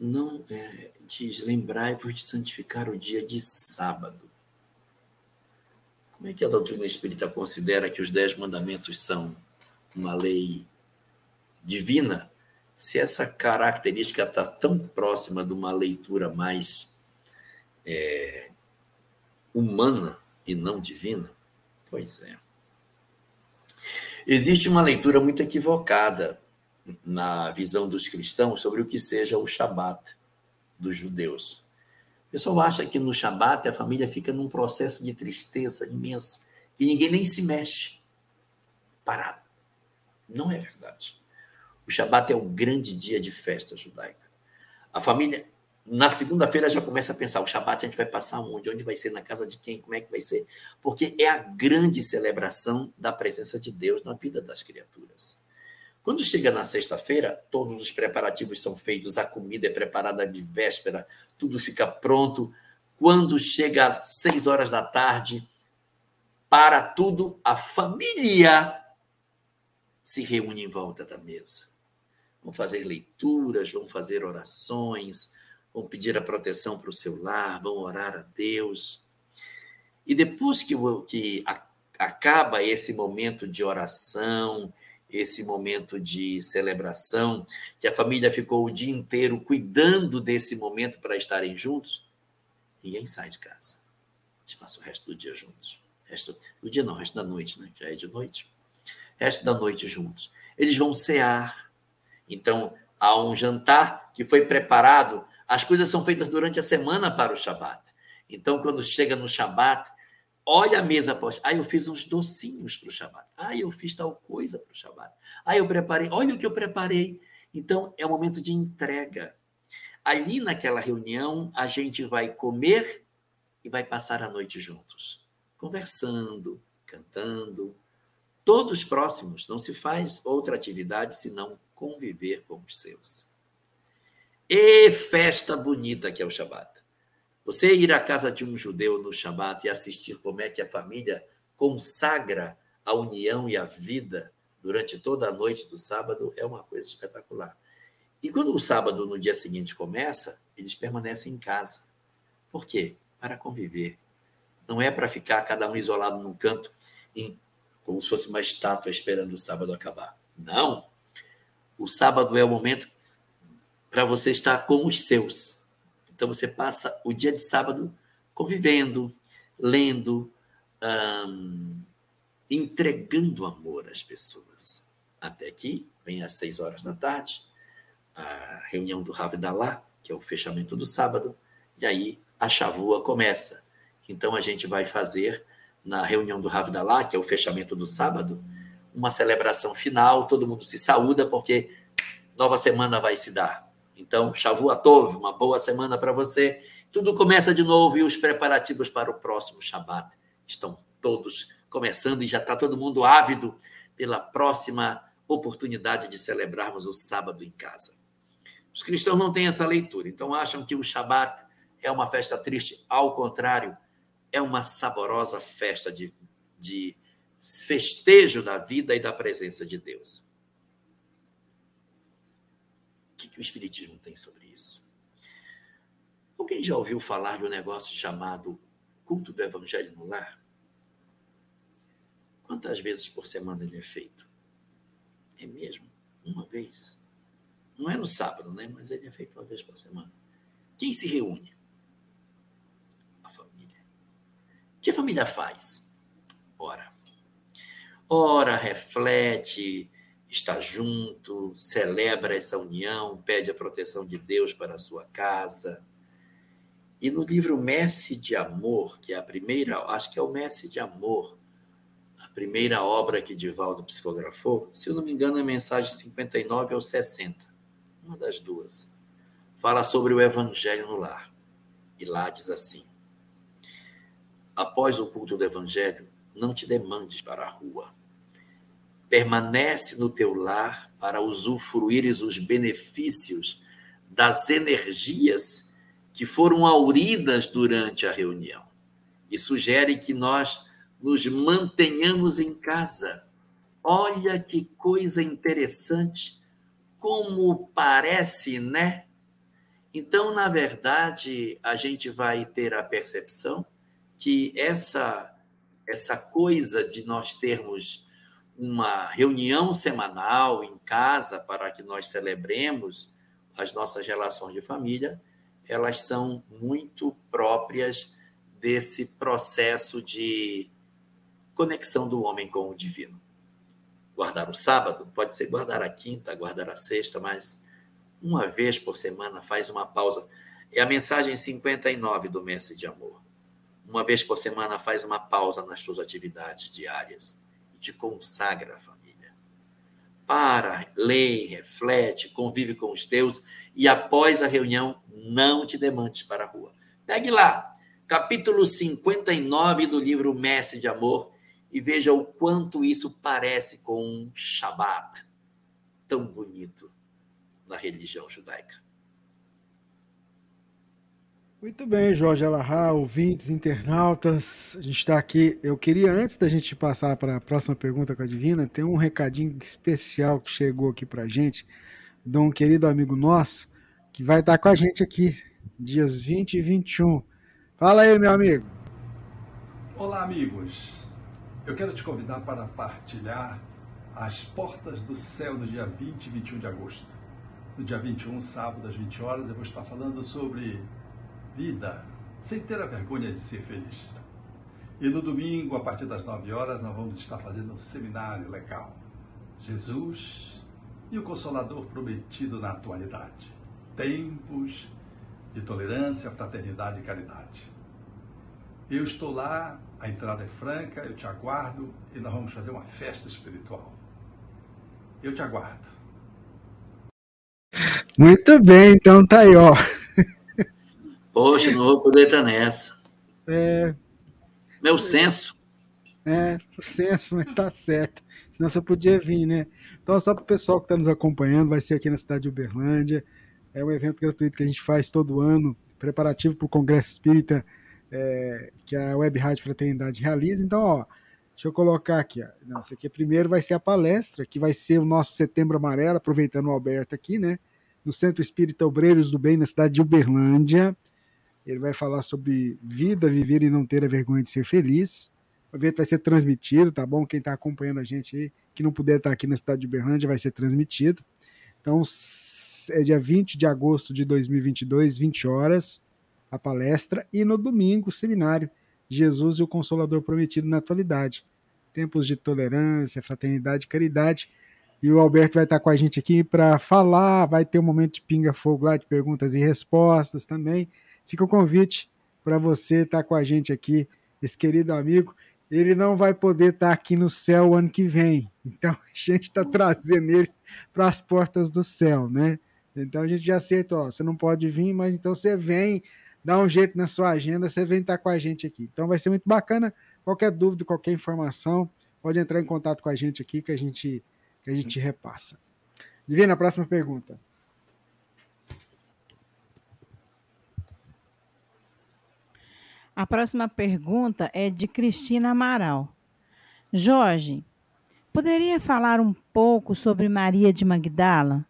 não é, diz: lembrai-vos de santificar o dia de sábado. Como é que a doutrina espírita considera que os dez mandamentos são uma lei divina? Se essa característica está tão próxima de uma leitura mais é, humana e não divina? Pois é. Existe uma leitura muito equivocada na visão dos cristãos sobre o que seja o Shabat dos judeus. O pessoal acha que no Shabat a família fica num processo de tristeza imenso e ninguém nem se mexe, parado. Não é verdade. O Shabat é o grande dia de festa judaica. A família, na segunda-feira, já começa a pensar: o Shabat a gente vai passar onde? Onde vai ser? Na casa de quem? Como é que vai ser? Porque é a grande celebração da presença de Deus na vida das criaturas. Quando chega na sexta-feira, todos os preparativos são feitos, a comida é preparada de véspera, tudo fica pronto. Quando chega às seis horas da tarde, para tudo, a família se reúne em volta da mesa. Vão fazer leituras, vão fazer orações, vão pedir a proteção para o seu lar, vão orar a Deus. E depois que, que acaba esse momento de oração, esse momento de celebração, que a família ficou o dia inteiro cuidando desse momento para estarem juntos, ninguém sai de casa. A gente passa o resto do dia juntos. Resto do dia não, resto da noite, né? Já é de noite. Resto da noite juntos. Eles vão cear. Então, há um jantar que foi preparado. As coisas são feitas durante a semana para o Shabat. Então, quando chega no Shabat, Olha a mesa após. Ah, eu fiz uns docinhos para o Shabat. Ah, eu fiz tal coisa para o Shabat. Ah, eu preparei. Olha o que eu preparei. Então, é um momento de entrega. Ali naquela reunião, a gente vai comer e vai passar a noite juntos, conversando, cantando, todos próximos. Não se faz outra atividade senão conviver com os seus. E festa bonita que é o Shabat. Você ir à casa de um judeu no Shabat e assistir como é que a família consagra a união e a vida durante toda a noite do sábado é uma coisa espetacular. E quando o sábado, no dia seguinte, começa, eles permanecem em casa. Por quê? Para conviver. Não é para ficar cada um isolado num canto, em, como se fosse uma estátua esperando o sábado acabar. Não. O sábado é o momento para você estar com os seus então você passa o dia de sábado convivendo, lendo, hum, entregando amor às pessoas. Até aqui, vem às seis horas da tarde, a reunião do Rav Dalá, que é o fechamento do sábado, e aí a chavua começa. Então a gente vai fazer na reunião do Rav Dalá, que é o fechamento do sábado, uma celebração final, todo mundo se saúda porque nova semana vai se dar. Então, Shavua Tov, uma boa semana para você. Tudo começa de novo e os preparativos para o próximo Shabat estão todos começando e já está todo mundo ávido pela próxima oportunidade de celebrarmos o sábado em casa. Os cristãos não têm essa leitura, então acham que o Shabat é uma festa triste. Ao contrário, é uma saborosa festa de, de festejo da vida e da presença de Deus que, que o Espiritismo tem sobre isso? Alguém já ouviu falar de um negócio chamado culto do Evangelho no lar? Quantas vezes por semana ele é feito? É mesmo? Uma vez? Não é no sábado, né? Mas ele é feito uma vez por semana. Quem se reúne? A família. O que a família faz? Ora. Ora, reflete, está junto, celebra essa união, pede a proteção de Deus para a sua casa. E no livro Messe de Amor, que é a primeira, acho que é o Messe de Amor, a primeira obra que Divaldo psicografou, se eu não me engano, é a mensagem 59 ou 60, uma das duas. Fala sobre o evangelho no lar. E lá diz assim: Após o culto do evangelho, não te demandes para a rua permanece no teu lar para usufruires os benefícios das energias que foram auridas durante a reunião. E sugere que nós nos mantenhamos em casa. Olha que coisa interessante, como parece, né? Então, na verdade, a gente vai ter a percepção que essa essa coisa de nós termos uma reunião semanal em casa para que nós celebremos as nossas relações de família, elas são muito próprias desse processo de conexão do homem com o divino. Guardar o sábado, pode ser guardar a quinta, guardar a sexta, mas uma vez por semana faz uma pausa. É a mensagem 59 do Mestre de Amor. Uma vez por semana faz uma pausa nas suas atividades diárias te consagra a família. Para, lê, reflete, convive com os teus e após a reunião não te demandes para a rua. Pegue lá, capítulo 59 do livro Mestre de Amor e veja o quanto isso parece com um Shabat tão bonito na religião judaica. Muito bem, Jorge Alahá, ouvintes, internautas, a gente está aqui. Eu queria, antes da gente passar para a próxima pergunta com a Divina, ter um recadinho especial que chegou aqui para a gente, de um querido amigo nosso, que vai estar com a gente aqui, dias 20 e 21. Fala aí, meu amigo. Olá, amigos. Eu quero te convidar para partilhar as portas do céu no dia 20 e 21 de agosto. No dia 21, sábado, às 20 horas, eu vou estar falando sobre vida, sem ter a vergonha de ser feliz. E no domingo, a partir das 9 horas, nós vamos estar fazendo um seminário legal. Jesus e o Consolador prometido na atualidade. Tempos de tolerância, fraternidade e caridade. Eu estou lá, a entrada é franca, eu te aguardo e nós vamos fazer uma festa espiritual. Eu te aguardo. Muito bem, então tá aí, ó. Poxa, não vou poder estar nessa. É. Meu senso. É, o senso, né? Tá certo. Senão você podia vir, né? Então, só para o pessoal que está nos acompanhando, vai ser aqui na cidade de Uberlândia. É um evento gratuito que a gente faz todo ano, preparativo para o Congresso Espírita é, que a Web Rádio Fraternidade realiza. Então, ó, deixa eu colocar aqui. Ó. Não, esse aqui primeiro vai ser a palestra, que vai ser o nosso Setembro Amarelo, aproveitando o Alberto aqui, né? No Centro Espírita Obreiros do Bem, na cidade de Uberlândia. Ele vai falar sobre vida, viver e não ter a vergonha de ser feliz. O evento vai ser transmitido, tá bom? Quem está acompanhando a gente aí, que não puder estar aqui na cidade de Uberlândia, vai ser transmitido. Então, é dia 20 de agosto de 2022, 20 horas, a palestra. E no domingo, o seminário Jesus e o Consolador Prometido na Atualidade. Tempos de tolerância, fraternidade caridade. E o Alberto vai estar com a gente aqui para falar, vai ter um momento de pinga-fogo lá, de perguntas e respostas também. Fica o convite para você estar com a gente aqui, esse querido amigo ele não vai poder estar aqui no céu o ano que vem. Então a gente está trazendo ele para as portas do céu, né? Então a gente já acertou, ó, você não pode vir, mas então você vem, dá um jeito na sua agenda, você vem estar com a gente aqui. Então vai ser muito bacana. Qualquer dúvida, qualquer informação, pode entrar em contato com a gente aqui que a gente que a gente repassa. Divina, próxima pergunta. A próxima pergunta é de Cristina Amaral. Jorge, poderia falar um pouco sobre Maria de Magdala?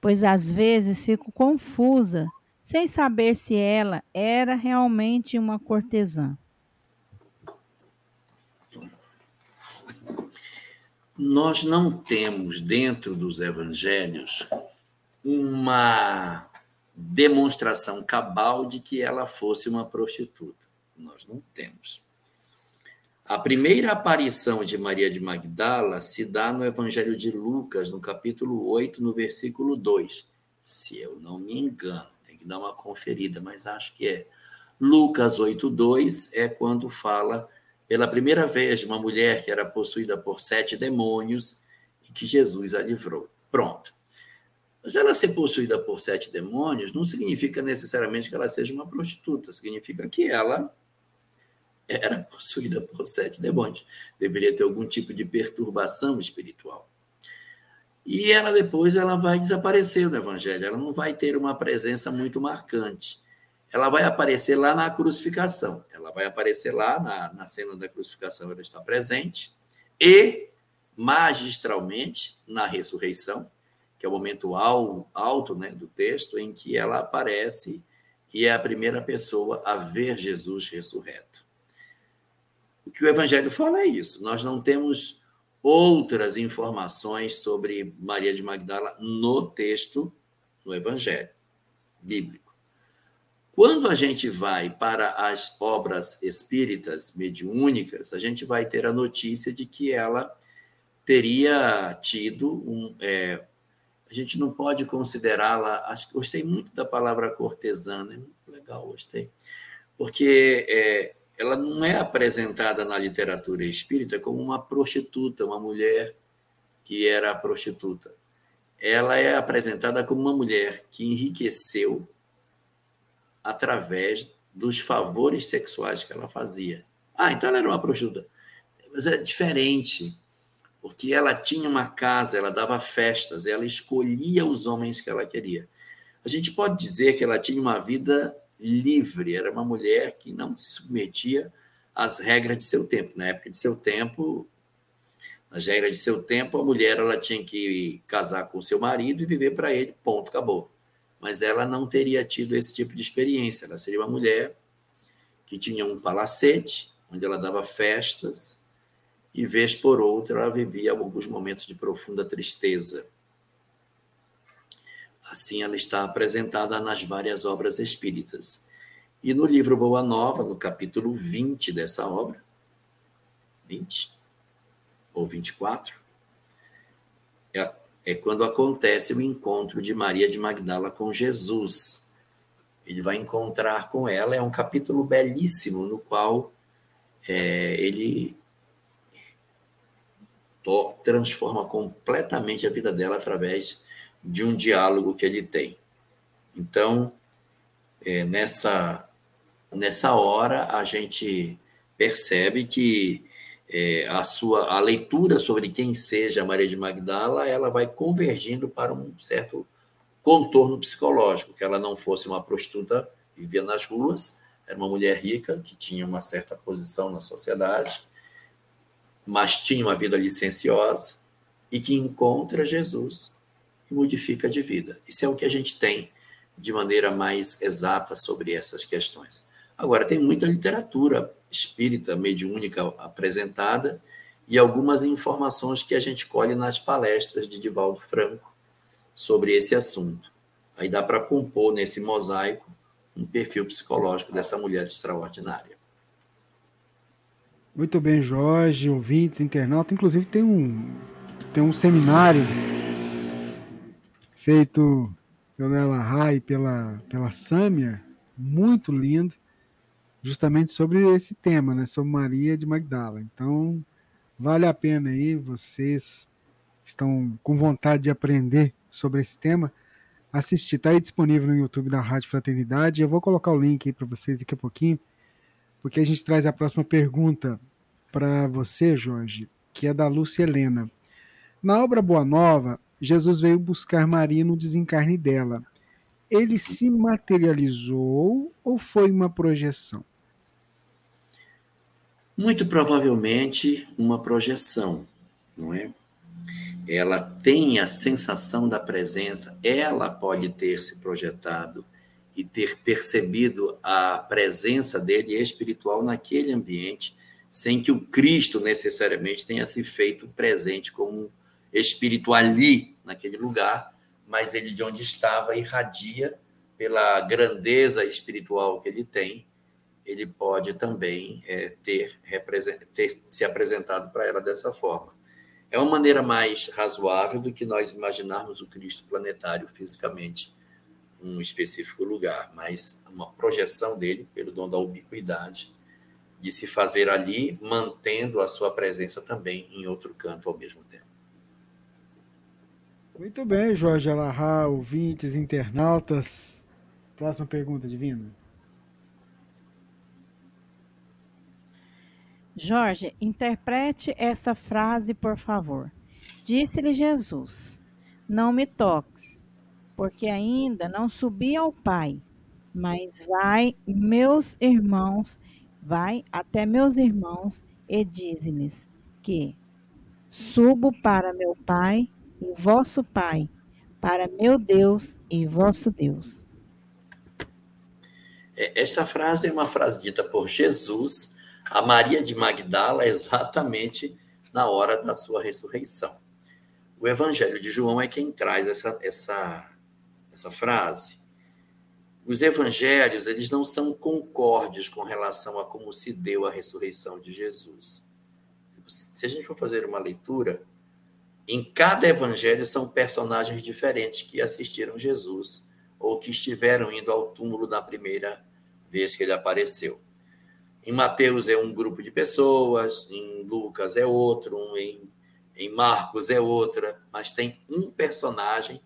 Pois às vezes fico confusa, sem saber se ela era realmente uma cortesã. Nós não temos dentro dos evangelhos uma demonstração cabal de que ela fosse uma prostituta. Nós não temos. A primeira aparição de Maria de Magdala se dá no Evangelho de Lucas, no capítulo 8, no versículo 2. Se eu não me engano, tem que dar uma conferida, mas acho que é. Lucas 8, 2 é quando fala pela primeira vez de uma mulher que era possuída por sete demônios e que Jesus a livrou. Pronto. Mas ela ser possuída por sete demônios não significa necessariamente que ela seja uma prostituta, significa que ela era possuída por sete demônios. Deveria ter algum tipo de perturbação espiritual. E ela depois ela vai desaparecer no evangelho, ela não vai ter uma presença muito marcante. Ela vai aparecer lá na crucificação, ela vai aparecer lá na, na cena da crucificação, ela está presente, e magistralmente na ressurreição, que é o momento alto né, do texto, em que ela aparece e é a primeira pessoa a ver Jesus ressurreto. O que o Evangelho fala é isso. Nós não temos outras informações sobre Maria de Magdala no texto, no Evangelho bíblico. Quando a gente vai para as obras espíritas mediúnicas, a gente vai ter a notícia de que ela teria tido um. É, a gente não pode considerá-la. Acho que gostei muito da palavra cortesana, é muito legal, gostei. Porque é, ela não é apresentada na literatura espírita como uma prostituta, uma mulher que era prostituta. Ela é apresentada como uma mulher que enriqueceu através dos favores sexuais que ela fazia. Ah, então ela era uma prostituta. Mas é diferente, porque ela tinha uma casa, ela dava festas, ela escolhia os homens que ela queria. A gente pode dizer que ela tinha uma vida livre, era uma mulher que não se submetia às regras de seu tempo. Na época de seu tempo, nas regras de seu tempo, a mulher ela tinha que casar com seu marido e viver para ele, ponto, acabou. Mas ela não teria tido esse tipo de experiência. Ela seria uma mulher que tinha um palacete, onde ela dava festas, e vez por outra ela vivia alguns momentos de profunda tristeza. Assim ela está apresentada nas várias obras espíritas. E no livro Boa Nova, no capítulo 20 dessa obra, 20 ou 24, é, é quando acontece o encontro de Maria de Magdala com Jesus. Ele vai encontrar com ela, é um capítulo belíssimo no qual é, ele transforma completamente a vida dela através de um diálogo que ele tem. Então, é, nessa, nessa hora, a gente percebe que é, a sua a leitura sobre quem seja Maria de Magdala, ela vai convergindo para um certo contorno psicológico, que ela não fosse uma prostituta, vivia nas ruas, era uma mulher rica, que tinha uma certa posição na sociedade, mas tinha uma vida licenciosa, e que encontra Jesus e modifica de vida. Isso é o que a gente tem de maneira mais exata sobre essas questões. Agora, tem muita literatura espírita mediúnica apresentada e algumas informações que a gente colhe nas palestras de Divaldo Franco sobre esse assunto. Aí dá para compor nesse mosaico um perfil psicológico dessa mulher extraordinária. Muito bem, Jorge, ouvintes, internautas. Inclusive tem um, tem um seminário feito pela Ela e pela, pela Sâmia, muito lindo, justamente sobre esse tema, né, sobre Maria de Magdala. Então, vale a pena aí, vocês estão com vontade de aprender sobre esse tema, assistir. Está aí disponível no YouTube da Rádio Fraternidade. Eu vou colocar o link aí para vocês daqui a pouquinho, porque a gente traz a próxima pergunta para você, Jorge, que é da Lúcia Helena. Na obra Boa Nova, Jesus veio buscar Maria no desencarne dela. Ele se materializou ou foi uma projeção? Muito provavelmente uma projeção, não é? Ela tem a sensação da presença, ela pode ter se projetado e ter percebido a presença dele espiritual naquele ambiente, sem que o Cristo necessariamente tenha se feito presente como espírito ali, naquele lugar, mas ele de onde estava irradia pela grandeza espiritual que ele tem, ele pode também é, ter, ter se apresentado para ela dessa forma. É uma maneira mais razoável do que nós imaginarmos o Cristo planetário fisicamente um específico lugar, mas uma projeção dele, pelo dom da ubiquidade, de se fazer ali, mantendo a sua presença também em outro canto ao mesmo tempo. Muito bem, Jorge Alahá, ouvintes, internautas. Próxima pergunta, Divina. Jorge, interprete esta frase, por favor. Disse-lhe Jesus: Não me toques, porque ainda não subi ao Pai, mas vai, meus irmãos, vai até meus irmãos e diz-lhes que subo para meu Pai e vosso Pai, para meu Deus e vosso Deus. É, esta frase é uma frase dita por Jesus a Maria de Magdala exatamente na hora da sua ressurreição. O Evangelho de João é quem traz essa, essa, essa frase. Os evangelhos, eles não são concordes com relação a como se deu a ressurreição de Jesus. Se a gente for fazer uma leitura Em cada evangelho são personagens diferentes que assistiram Jesus ou que estiveram indo ao túmulo na primeira vez que ele apareceu. Em Mateus é um grupo de pessoas, em Lucas é outro, em, em Marcos é outra, mas tem um personagem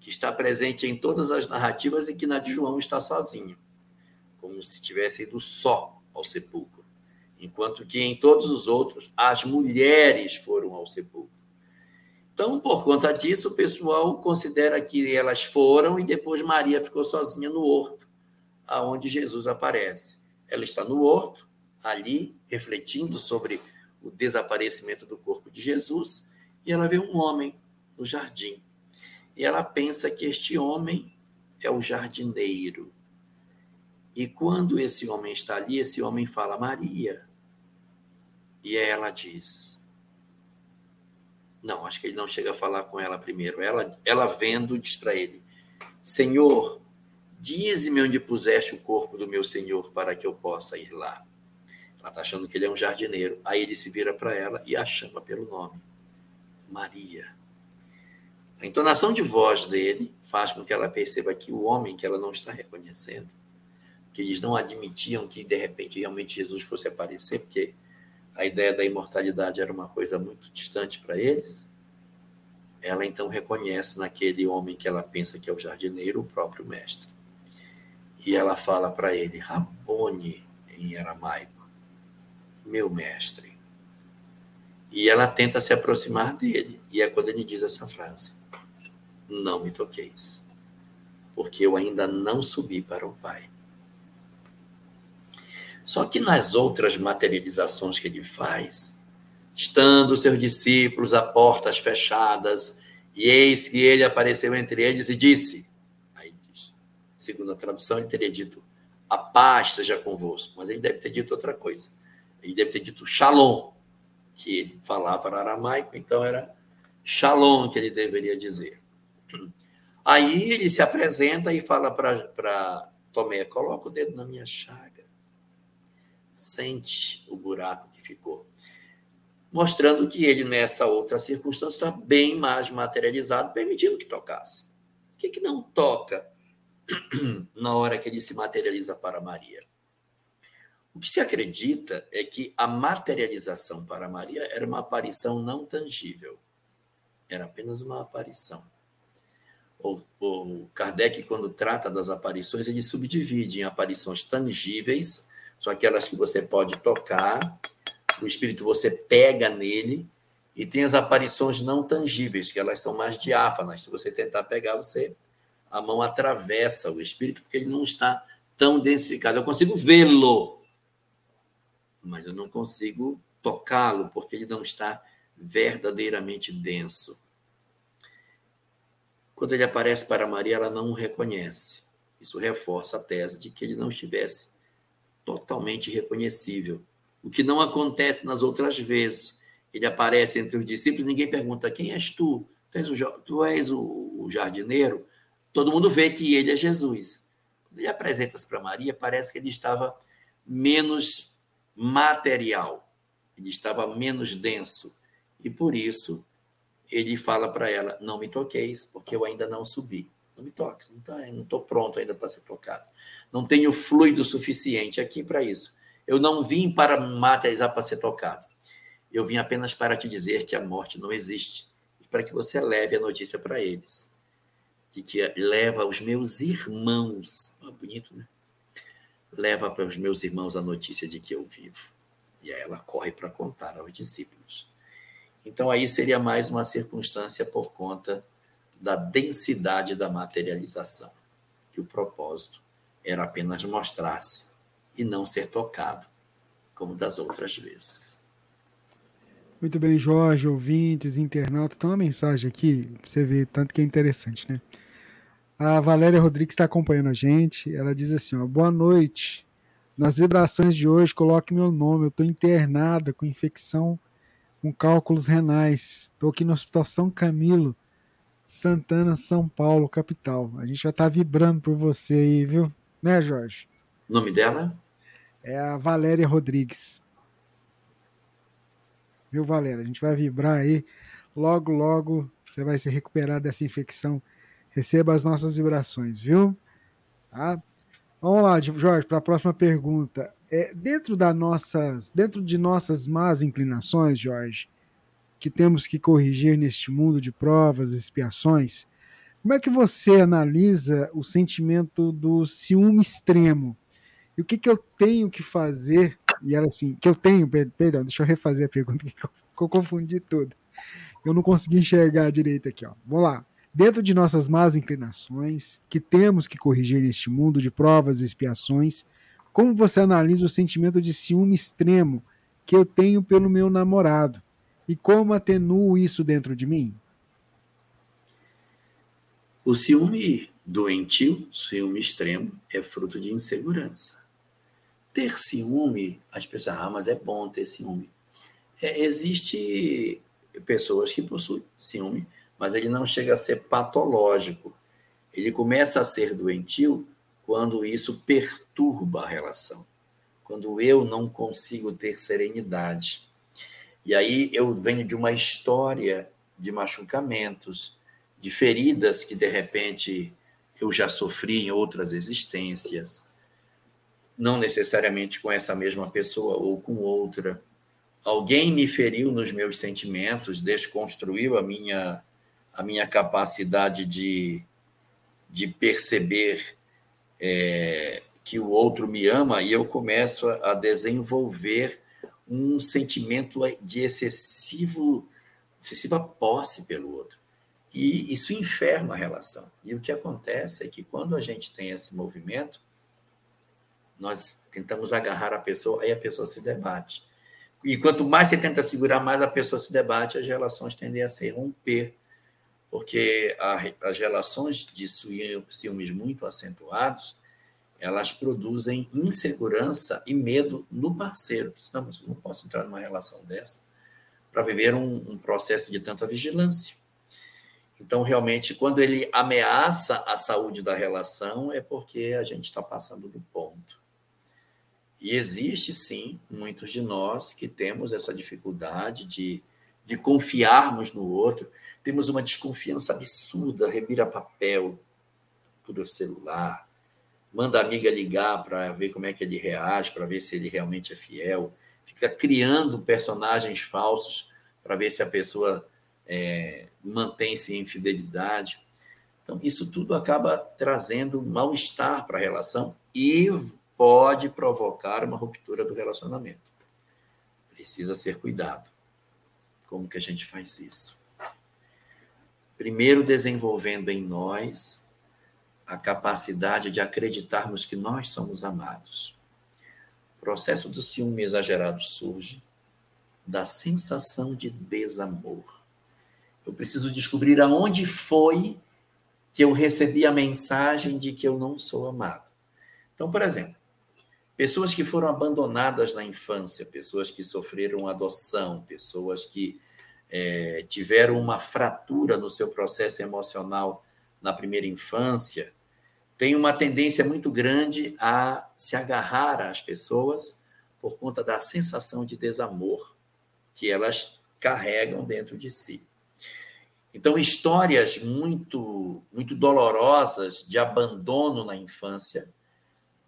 que está presente em todas as narrativas e que na de João está sozinho, como se tivesse ido só ao sepulcro, enquanto que em todos os outros as mulheres foram ao sepulcro. Então, por conta disso, o pessoal considera que elas foram e depois Maria ficou sozinha no horto, aonde Jesus aparece. Ela está no horto, ali, refletindo sobre o desaparecimento do corpo de Jesus, e ela vê um homem no jardim e ela pensa que este homem é o jardineiro. E quando esse homem está ali, esse homem fala Maria. E ela diz: Não, acho que ele não chega a falar com ela primeiro. Ela, ela vendo, diz para ele: Senhor, dize-me onde puseste o corpo do meu senhor para que eu possa ir lá. Ela está achando que ele é um jardineiro. Aí ele se vira para ela e a chama pelo nome: Maria. A entonação de voz dele faz com que ela perceba que o homem que ela não está reconhecendo, que eles não admitiam que de repente realmente Jesus fosse aparecer, porque a ideia da imortalidade era uma coisa muito distante para eles, ela então reconhece naquele homem que ela pensa que é o jardineiro, o próprio mestre. E ela fala para ele, Rabone, em aramaico, meu mestre. E ela tenta se aproximar dele. E é quando ele diz essa frase: não me toqueis, porque eu ainda não subi para o Pai. Só que nas outras materializações que ele faz, estando seus discípulos a portas fechadas, e eis que ele apareceu entre eles e disse, aí diz, segundo a tradução, ele teria dito, a paz seja convosco, mas ele deve ter dito outra coisa. Ele deve ter dito shalom, que ele falava aramaico, então era shalom que ele deveria dizer. Aí ele se apresenta e fala para Tomé: coloca o dedo na minha chaga, sente o buraco que ficou. Mostrando que ele, nessa outra circunstância, está bem mais materializado, permitindo que tocasse. O que, que não toca na hora que ele se materializa para Maria? O que se acredita é que a materialização para Maria era uma aparição não tangível. Era apenas uma aparição o, o Kardec, quando trata das aparições, ele subdivide em aparições tangíveis, são aquelas que você pode tocar, o espírito você pega nele, e tem as aparições não tangíveis, que elas são mais diáfanas. Se você tentar pegar, você a mão atravessa o espírito, porque ele não está tão densificado. Eu consigo vê-lo, mas eu não consigo tocá-lo, porque ele não está verdadeiramente denso. Quando ele aparece para Maria, ela não o reconhece. Isso reforça a tese de que ele não estivesse totalmente reconhecível. O que não acontece nas outras vezes. Ele aparece entre os discípulos, ninguém pergunta: quem és tu? Tu és o, tu és o, jardineiro? Todo mundo vê que ele é Jesus. Ele apresenta-se para Maria, parece que ele estava menos material, ele estava menos denso. E por isso ele fala para ela: Não me toqueis, porque eu ainda não subi. Não me toques, não estou pronto ainda para ser tocado. Não tenho fluido suficiente aqui para isso. Eu não vim para materializar para ser tocado. Eu vim apenas para te dizer que a morte não existe e para que você leve a notícia para eles. De que leva aos meus irmãos. Bonito, né? Leva para os meus irmãos a notícia de que eu vivo. E aí ela corre para contar aos discípulos. Então, aí seria mais uma circunstância por conta da densidade da materialização, que o propósito era apenas mostrar-se e não ser tocado, como das outras vezes. Muito bem, Jorge, ouvintes, internautas. Tem uma mensagem aqui, você ver tanto que é interessante, né? A Valéria Rodrigues está acompanhando a gente. Ela diz assim: ó, boa noite. Nas vibrações de hoje, coloque meu nome. Eu estou internada com infecção com cálculos renais. Estou aqui no Hospital São Camilo, Santana, São Paulo, capital. A gente vai estar tá vibrando por você aí, viu? Né, Jorge? O nome dela? É a Valéria Rodrigues. Viu, Valéria? A gente vai vibrar aí Logo, logo você vai se recuperar dessa infecção. Receba as nossas vibrações, viu? Tá? Vamos lá, Jorge, para a próxima pergunta. É, dentro, da nossas, dentro de nossas más inclinações, Jorge, que temos que corrigir neste mundo de provas e expiações, como é que você analisa o sentimento do ciúme extremo? E o que, que eu tenho que fazer? E ela assim, que eu tenho, perdão, deixa eu refazer a pergunta que eu confundi tudo. Eu não consegui enxergar direito aqui, ó. Vamos lá. Dentro de nossas más inclinações, que temos que corrigir neste mundo de provas e expiações, como você analisa o sentimento de ciúme extremo que eu tenho pelo meu namorado? E como atenuo isso dentro de mim? O ciúme doentio, ciúme extremo, é fruto de insegurança. Ter ciúme, as pessoas, ah, mas é bom ter ciúme. É, existe pessoas que possuem ciúme, mas ele não chega a ser patológico. Ele começa a ser doentio quando isso perturba a relação, quando eu não consigo ter serenidade. E aí eu venho de uma história de machucamentos, de feridas que de repente eu já sofri em outras existências, não necessariamente com essa mesma pessoa ou com outra. Alguém me feriu nos meus sentimentos, desconstruiu a minha a minha capacidade de, de perceber é, que o outro me ama e eu começo a, a desenvolver um sentimento de excessivo, excessiva posse pelo outro. E isso inferma a relação. E o que acontece é que quando a gente tem esse movimento, nós tentamos agarrar a pessoa, aí a pessoa se debate. E quanto mais você tenta segurar, mais a pessoa se debate, as relações tendem a se romper porque as relações de ciúmes muito acentuados, elas produzem insegurança e medo no parceiro. Não, mas eu não posso entrar numa relação dessa para viver um, um processo de tanta vigilância. Então, realmente, quando ele ameaça a saúde da relação, é porque a gente está passando do ponto. E existe, sim, muitos de nós que temos essa dificuldade de, de confiarmos no outro, temos uma desconfiança absurda, revira papel por celular, manda a amiga ligar para ver como é que ele reage, para ver se ele realmente é fiel, fica criando personagens falsos para ver se a pessoa é, mantém-se em fidelidade. Então, isso tudo acaba trazendo mal-estar para a relação e pode provocar uma ruptura do relacionamento. Precisa ser cuidado. Como que a gente faz isso? Primeiro, desenvolvendo em nós a capacidade de acreditarmos que nós somos amados. O processo do ciúme exagerado surge da sensação de desamor. Eu preciso descobrir aonde foi que eu recebi a mensagem de que eu não sou amado. Então, por exemplo, pessoas que foram abandonadas na infância, pessoas que sofreram adoção, pessoas que é, tiveram uma fratura no seu processo emocional na primeira infância, tem uma tendência muito grande a se agarrar às pessoas por conta da sensação de desamor que elas carregam dentro de si. Então, histórias muito, muito dolorosas de abandono na infância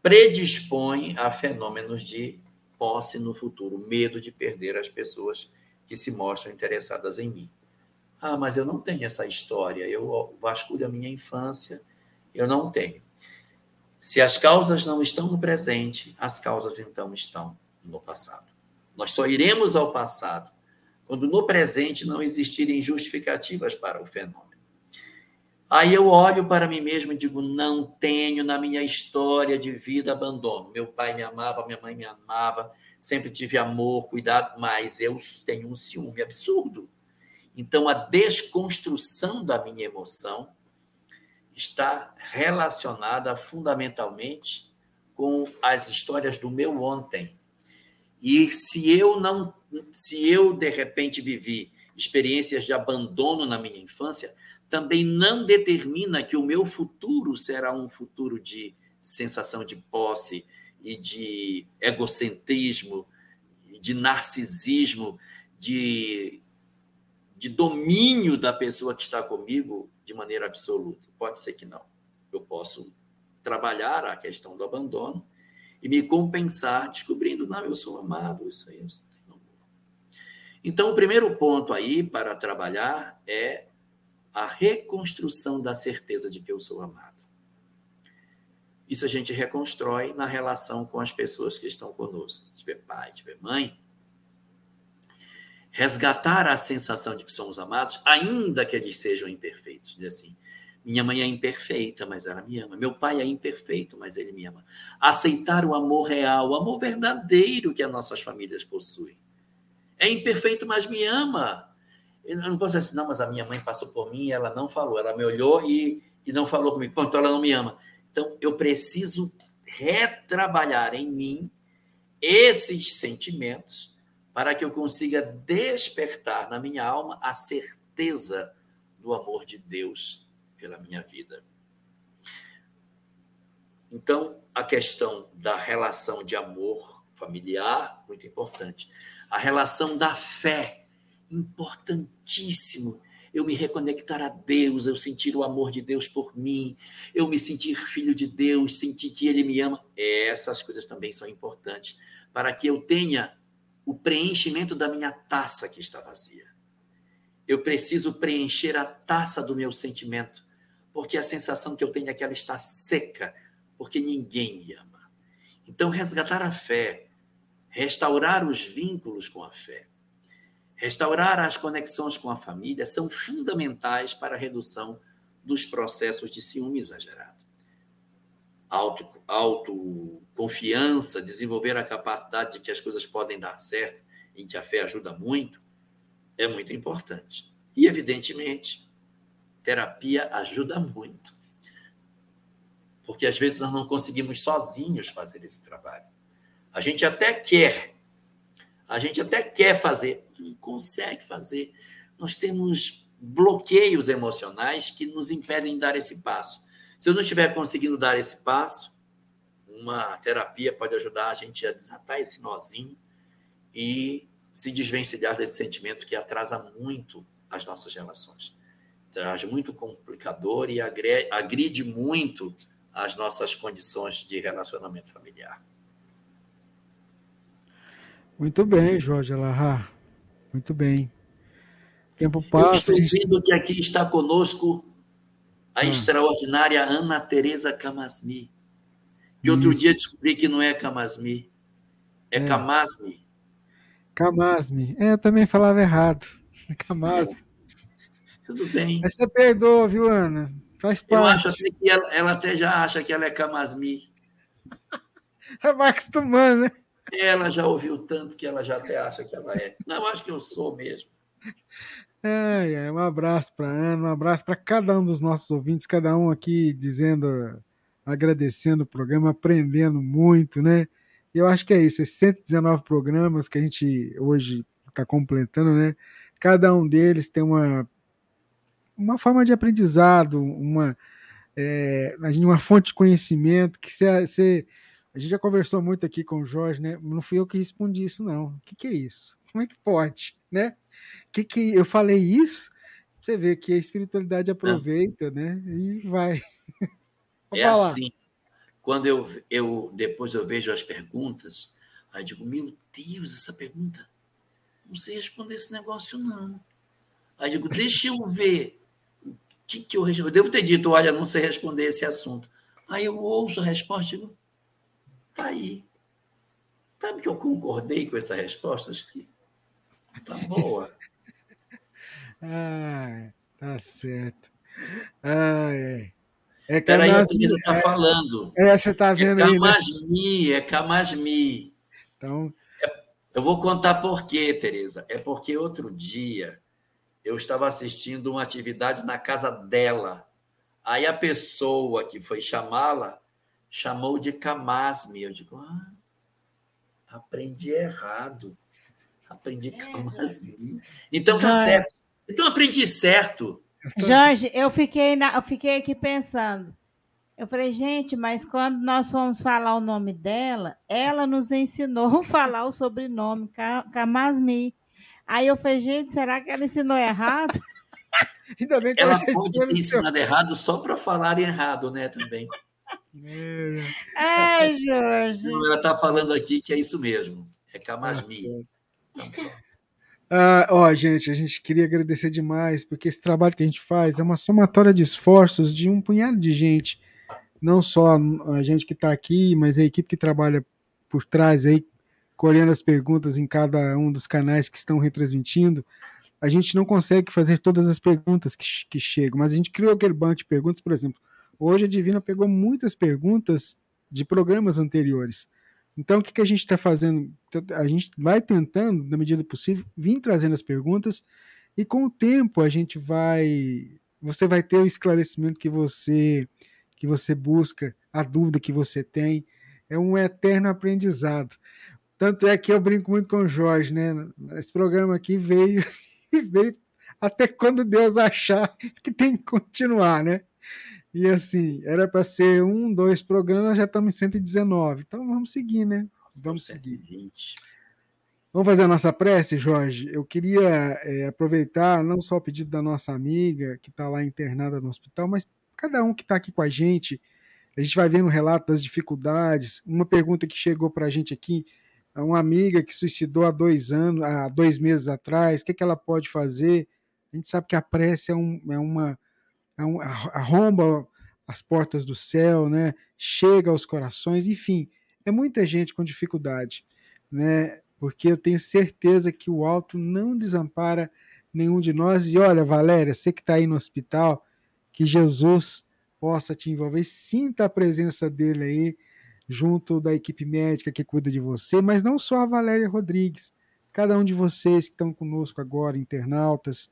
predispõem a fenômenos de posse no futuro, medo de perder as pessoas que se mostram interessadas em mim. Ah, mas eu não tenho essa história, eu vasculho a minha infância, eu não tenho. Se as causas não estão no presente, as causas então estão no passado. Nós só iremos ao passado quando no presente não existirem justificativas para o fenômeno. Aí eu olho para mim mesmo e digo: não tenho na minha história de vida abandono. Meu pai me amava, minha mãe me amava, sempre tive amor, cuidado, mas eu tenho um ciúme absurdo. Então, a desconstrução da minha emoção está relacionada fundamentalmente com as histórias do meu ontem. E se eu não, se eu de repente vivi experiências de abandono na minha infância, também não determina que o meu futuro será um futuro de sensação de posse, e de egocentrismo, de narcisismo, de, de domínio da pessoa que está comigo de maneira absoluta. Pode ser que não. Eu posso trabalhar a questão do abandono e me compensar descobrindo, não, eu sou amado, isso aí tenho amor. Então, o primeiro ponto aí para trabalhar é a reconstrução da certeza de que eu sou amado. Isso a gente reconstrói na relação com as pessoas que estão conosco. Tiver pai, tiver mãe, resgatar a sensação de que somos amados, ainda que eles sejam imperfeitos. Dizer assim, minha mãe é imperfeita, mas ela me ama. Meu pai é imperfeito, mas ele me ama. Aceitar o amor real, o amor verdadeiro que as nossas famílias possuem. É imperfeito, mas me ama. Eu não posso dizer assim, não, mas a minha mãe passou por mim e ela não falou. Ela me olhou e, e não falou comigo. Então ela não me ama. Então eu preciso retrabalhar em mim esses sentimentos para que eu consiga despertar na minha alma a certeza do amor de Deus pela minha vida. Então, a questão da relação de amor familiar, muito importante. A relação da fé, importantíssimo. Eu me reconectar a Deus, eu sentir o amor de Deus por mim, eu me sentir filho de Deus, sentir que Ele me ama. Essas coisas também são importantes para que eu tenha o preenchimento da minha taça que está vazia. Eu preciso preencher a taça do meu sentimento, porque a sensação que eu tenho é que ela está seca, porque ninguém me ama. Então, resgatar a fé, restaurar os vínculos com a fé, restaurar as conexões com a família são fundamentais para a redução dos processos de ciúme exagerado. Auto, autoconfiança, desenvolver a capacidade de que as coisas podem dar certo, em que a fé ajuda muito, é muito importante. E, evidentemente, terapia ajuda muito. Porque às vezes nós não conseguimos sozinhos fazer esse trabalho. A gente até quer, a gente até quer fazer, não consegue fazer. Nós temos bloqueios emocionais que nos impedem de dar esse passo. Se eu não estiver conseguindo dar esse passo, uma terapia pode ajudar a gente a desatar esse nozinho e se desvencilhar desse sentimento que atrasa muito as nossas relações traz muito complicador e agride muito as nossas condições de relacionamento familiar. Muito bem, Jorge Alahá. Muito bem. Tempo passa. Eu estou vendo que aqui está conosco a ah. extraordinária Ana Teresa Camasmi. Que outro Isso. dia descobri que não é Camasmi, é, é. Camasmi. Camasmi. É, eu também falava errado. Camasmi. É. Tudo bem. Mas você perdoa, viu, Ana? Faz parte. Eu acho até que ela, ela até já acha que ela é Camasmi. Vai acostumando, né? Ela já ouviu tanto que ela já até acha que ela é. Não, acho que eu sou mesmo. É, é, um abraço para Ana, um abraço para cada um dos nossos ouvintes, cada um aqui dizendo, agradecendo o programa, aprendendo muito, né? E eu acho que é isso, esses 119 programas que a gente hoje está completando, né? Cada um deles tem uma uma forma de aprendizado, uma, é, uma fonte de conhecimento que você, a gente já conversou muito aqui com o Jorge, né? Não fui eu que respondi isso, não. O que, que é isso? Como é que pode, né? Que que eu falei isso? Você vê que a espiritualidade aproveita, né? E vai. é assim. Quando eu, eu depois eu vejo as perguntas, aí eu digo, meu Deus, essa pergunta, não sei responder esse negócio não. Aí eu digo, deixa eu ver que, que eu, eu devo ter dito, olha, não sei responder esse assunto. Aí eu ouço a resposta e digo, tá aí. Sabe que eu concordei com essa resposta? Acho que tá boa. ah, tá certo. Ah, é. É Peraí, a Teresa está é, falando. É, você está vendo é aí. Camasmi, né? É Camasmi. Então. É, eu vou contar por quê, Teresa. É porque outro dia eu estava assistindo uma atividade na casa dela. Aí a pessoa que foi chamá-la chamou de Camasme. Eu digo, ah, aprendi errado. Aprendi é, Camasme. Então tá Jorge, certo. Então aprendi certo. Jorge, eu fiquei, na, eu fiquei aqui pensando. Eu falei, gente, mas quando nós fomos falar o nome dela, ela nos ensinou a falar o sobrenome Camasmi. Aí eu falei, gente, será que ela ensinou errado? Ainda bem que Ela já pode ter ensinado errado só para falar errado, né? Também. É, Jorge. Ela está falando aqui que é isso mesmo. É Tá Camasmi. certo. Ah, ó, gente, a gente queria agradecer demais, porque esse trabalho que a gente faz é uma somatória de esforços de um punhado de gente. Não só a gente que está aqui, mas a equipe que trabalha por trás aí, colhendo as perguntas em cada um dos canais que estão retransmitindo. A gente não consegue fazer todas as perguntas que, que chegam, mas a gente criou aquele banco de perguntas, por exemplo. Hoje a Divina pegou muitas perguntas de programas anteriores. Então, o que, que a gente está fazendo? A gente vai tentando, na medida possível, vir trazendo as perguntas, e com o tempo a gente vai. Você vai ter o esclarecimento que você que você busca, a dúvida que você tem. É um eterno aprendizado. Tanto é que eu brinco muito com o Jorge, né? Esse programa aqui veio, veio até quando Deus achar que tem que continuar, né? E assim, era para ser um, dois programas, já estamos em 119. Então vamos seguir, né? Vamos seguir. 120. Vamos fazer a nossa prece, Jorge? Eu queria é, aproveitar não só o pedido da nossa amiga, que está lá internada no hospital, mas cada um que está aqui com a gente. A gente vai vendo o relato das dificuldades. Uma pergunta que chegou para a gente aqui, uma amiga que suicidou há dois anos, há dois meses atrás, o que, que ela pode fazer? A gente sabe que a prece é, um, é uma é um, arromba as portas do céu, né? Chega aos corações, enfim, é muita gente com dificuldade, né? Porque eu tenho certeza que o alto não desampara nenhum de nós. E olha, Valéria, você que está aí no hospital, que Jesus possa te envolver, sinta a presença dele aí, junto da equipe médica que cuida de você, mas não só a Valéria Rodrigues, cada um de vocês que estão conosco agora, internautas,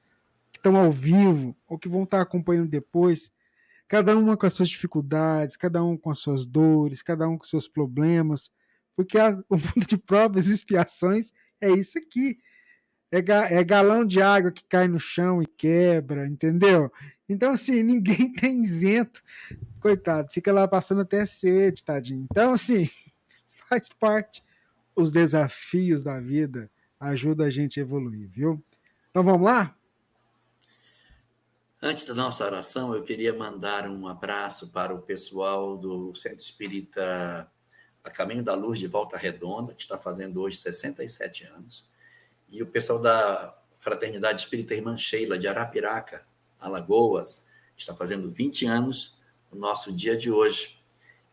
que estão ao vivo ou que vão estar acompanhando depois, cada uma com as suas dificuldades, cada um com as suas dores, cada um com seus problemas, porque a, o mundo de provas e expiações é isso aqui. É, ga, é, galão de água que cai no chão e quebra, entendeu? Então, assim, ninguém tem isento. Coitado, fica lá passando até sede, tadinho. Então, assim, faz parte. Os desafios da vida ajudam a gente a evoluir, viu? Então, vamos lá? Antes da nossa oração, eu queria mandar um abraço para o pessoal do Centro Espírita A Caminho da Luz de Volta Redonda, que está fazendo hoje 67 anos, e o pessoal da Fraternidade Espírita Irmã Sheila, de Arapiraca, Alagoas, que está fazendo 20 anos no nosso dia de hoje.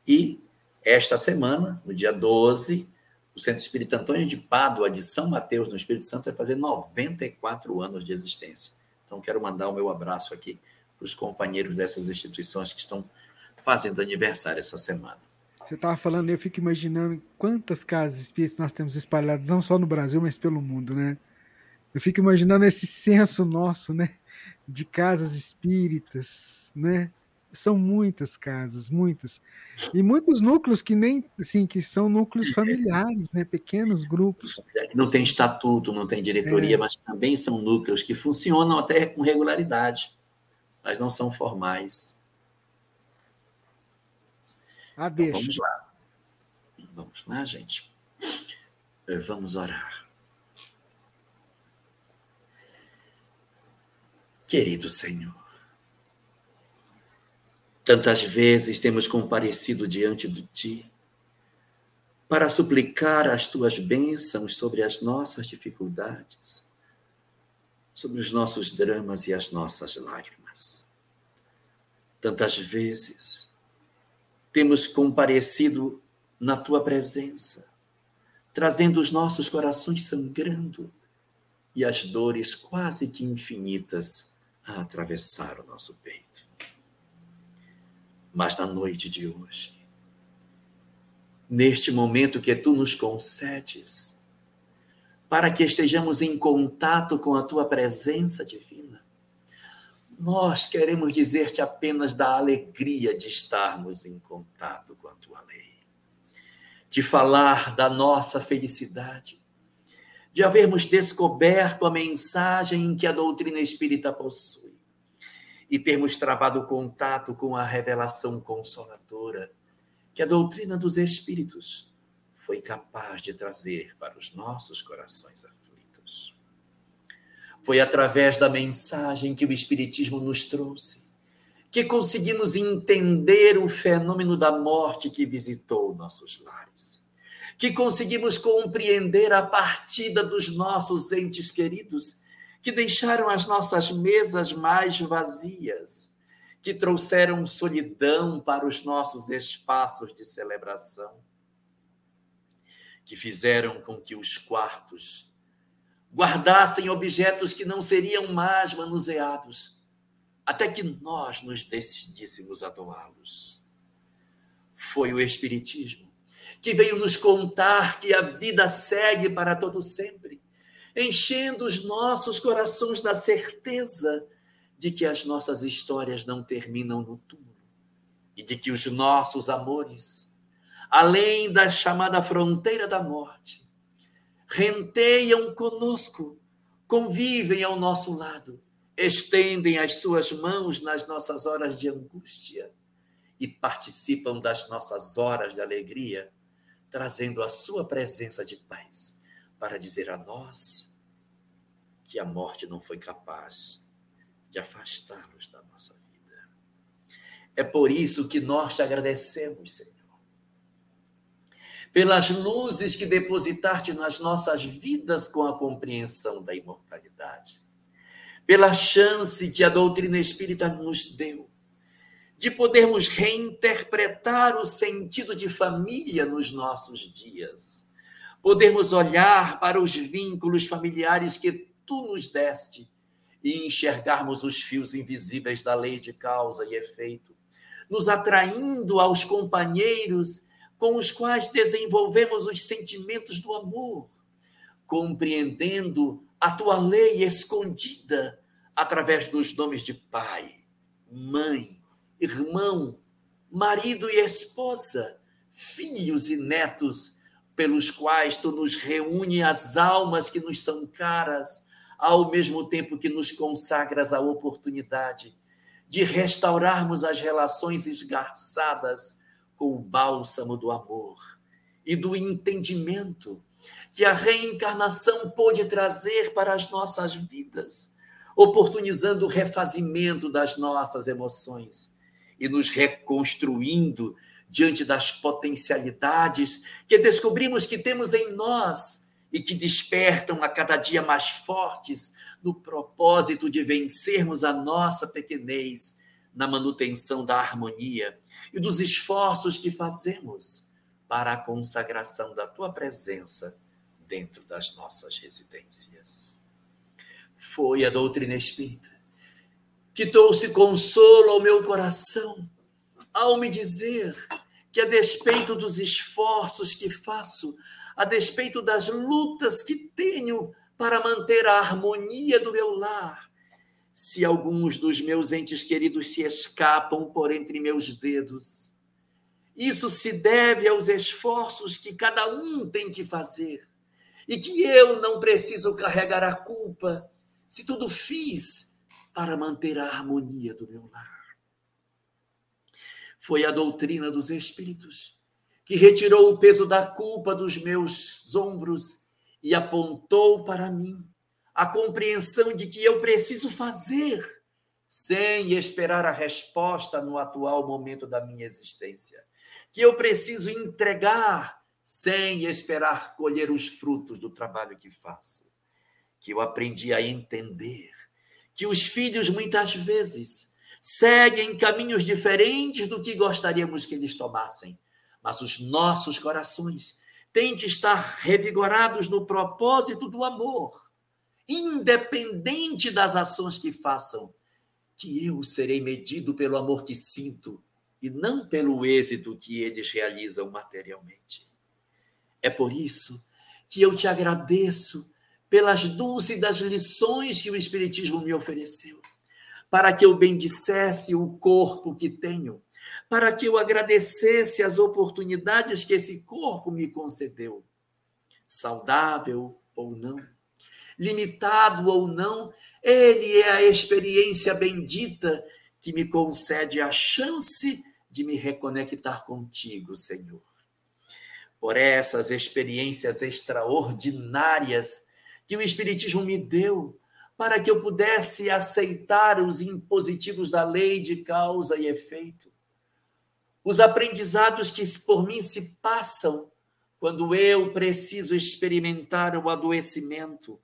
E esta semana, no dia 12, o Centro Espírita Antônio de Pádua, de São Mateus, no Espírito Santo, vai fazer 94 anos de existência. Então, quero mandar o meu abraço aqui para os companheiros dessas instituições que estão fazendo aniversário essa semana. Você estava falando, eu fico imaginando quantas casas espíritas nós temos espalhadas, não só no Brasil, mas pelo mundo, né? Eu fico imaginando esse senso nosso, né? De casas espíritas, né? São muitas casas, muitas. E muitos núcleos que nem, assim, que são núcleos familiares, né? Pequenos grupos. Não tem estatuto, não tem diretoria, é. mas também são núcleos que funcionam até com regularidade, mas não são formais. Ah, deixa. Então, vamos lá. Vamos lá, gente. Vamos orar. Querido Senhor, tantas vezes temos comparecido diante de Ti para suplicar as Tuas bênçãos sobre as nossas dificuldades, sobre os nossos dramas e as nossas lágrimas. Tantas vezes temos comparecido na Tua presença, trazendo os nossos corações sangrando e as dores quase que infinitas a atravessar o nosso peito. Mas na noite de hoje, neste momento que tu nos concedes, para que estejamos em contato com a tua presença divina, nós queremos dizer-te apenas da alegria de estarmos em contato com a tua lei, de falar da nossa felicidade, de havermos descoberto a mensagem que a doutrina espírita possui e termos travado contato com a revelação consoladora que a doutrina dos espíritos foi capaz de trazer para os nossos corações aflitos. Foi através da mensagem que o Espiritismo nos trouxe que conseguimos entender o fenômeno da morte que visitou nossos lares, que conseguimos compreender a partida dos nossos entes queridos que deixaram as nossas mesas mais vazias, que trouxeram solidão para os nossos espaços de celebração, que fizeram com que os quartos guardassem objetos que não seriam mais manuseados até que nós nos decidíssemos a doá-los. Foi o Espiritismo que veio nos contar que a vida segue para todo sempre, enchendo os nossos corações da certeza de que as nossas histórias não terminam no túmulo e de que os nossos amores, além da chamada fronteira da morte, renteiam conosco, convivem ao nosso lado estendem as suas mãos nas nossas horas de angústia e participam das nossas horas de alegria, trazendo a sua presença de paz para dizer a nós que a morte não foi capaz de afastá-los da nossa vida. É por isso que nós te agradecemos, Senhor, pelas luzes que depositaste nas nossas vidas com a compreensão da imortalidade pela chance que a doutrina espírita nos deu de podermos reinterpretar o sentido de família nos nossos dias, podermos olhar para os vínculos familiares que tu nos deste e enxergarmos os fios invisíveis da lei de causa e efeito, nos atraindo aos companheiros com os quais desenvolvemos os sentimentos do amor, compreendendo a tua lei escondida através dos nomes de pai, mãe, irmão, marido e esposa, filhos e netos, pelos quais tu nos reúne as almas que nos são caras, ao mesmo tempo que nos consagras a oportunidade de restaurarmos as relações esgarçadas com o bálsamo do amor e do entendimento que a reencarnação pôde trazer para as nossas vidas, oportunizando o refazimento das nossas emoções e nos reconstruindo diante das potencialidades que descobrimos que temos em nós e que despertam a cada dia mais fortes no propósito de vencermos a nossa pequenez na manutenção da harmonia e dos esforços que fazemos para a consagração da tua presença dentro das nossas residências. Foi a doutrina espírita que trouxe consolo ao meu coração ao me dizer que, a despeito dos esforços que faço, a despeito das lutas que tenho para manter a harmonia do meu lar, se alguns dos meus entes queridos se escapam por entre meus dedos, isso se deve aos esforços que cada um tem que fazer e que eu não preciso carregar a culpa se tudo fiz para manter a harmonia do meu lar. Foi a doutrina dos Espíritos que retirou o peso da culpa dos meus ombros e apontou para mim a compreensão de que eu preciso fazer sem esperar a resposta no atual momento da minha existência. Que eu preciso entregar sem esperar colher os frutos do trabalho que faço que eu aprendi a entender que os filhos muitas vezes seguem caminhos diferentes do que gostaríamos que eles tomassem, mas os nossos corações têm que estar revigorados no propósito do amor, independente das ações que façam, que eu serei medido pelo amor que sinto e não pelo êxito que eles realizam materialmente. É por isso que eu te agradeço pelas dúlcidas lições que o Espiritismo me ofereceu, para que eu bendissesse o corpo que tenho, para que eu agradecesse as oportunidades que esse corpo me concedeu, saudável ou não, limitado ou não, ele é a experiência bendita que me concede a chance de me reconectar contigo, Senhor. Por essas experiências extraordinárias que o Espiritismo me deu para que eu pudesse aceitar os impositivos da lei de causa e efeito. Os aprendizados que por mim se passam quando eu preciso experimentar o adoecimento,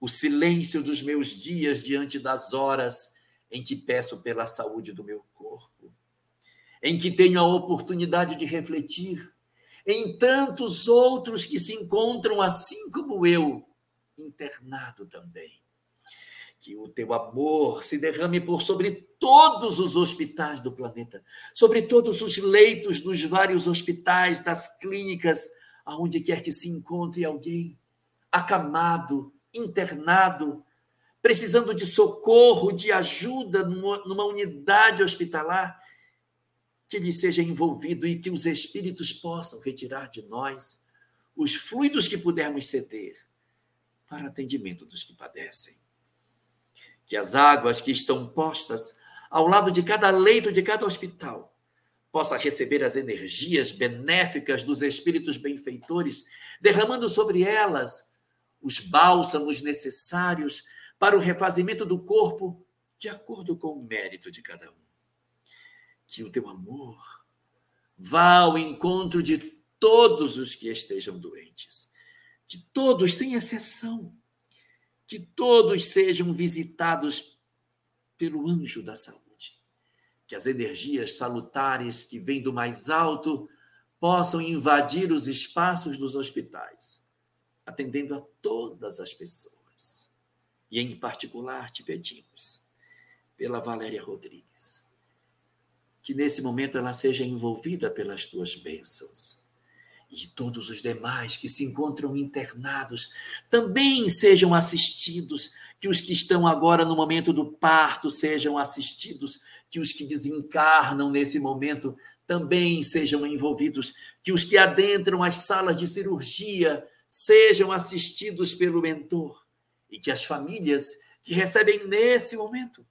o silêncio dos meus dias diante das horas em que peço pela saúde do meu corpo, em que tenho a oportunidade de refletir em tantos outros que se encontram assim como eu, internado também. Que o teu amor se derrame por sobre todos os hospitais do planeta, sobre todos os leitos dos vários hospitais, das clínicas, aonde quer que se encontre alguém acamado, internado, precisando de socorro, de ajuda numa, unidade hospitalar, que ele seja envolvido e que os espíritos possam retirar de nós os fluidos que pudermos ceder para atendimento dos que padecem. Que as águas que estão postas ao lado de cada leito de cada hospital possa receber as energias benéficas dos espíritos benfeitores, derramando sobre elas os bálsamos necessários para o refazimento do corpo de acordo com o mérito de cada um. Que o teu amor vá ao encontro de todos os que estejam doentes, de todos, sem exceção. Que todos sejam visitados pelo anjo da saúde. Que as energias salutares que vêm do mais alto possam invadir os espaços dos hospitais, atendendo a todas as pessoas e em particular te pedimos pela Valéria Rodrigues, que nesse momento ela seja envolvida pelas tuas bênçãos. E todos os demais que se encontram internados também sejam assistidos, que os que estão agora no momento do parto sejam assistidos, que os que desencarnam nesse momento também sejam envolvidos, que os que adentram as salas de cirurgia sejam assistidos pelo mentor e que as famílias que recebem nesse momento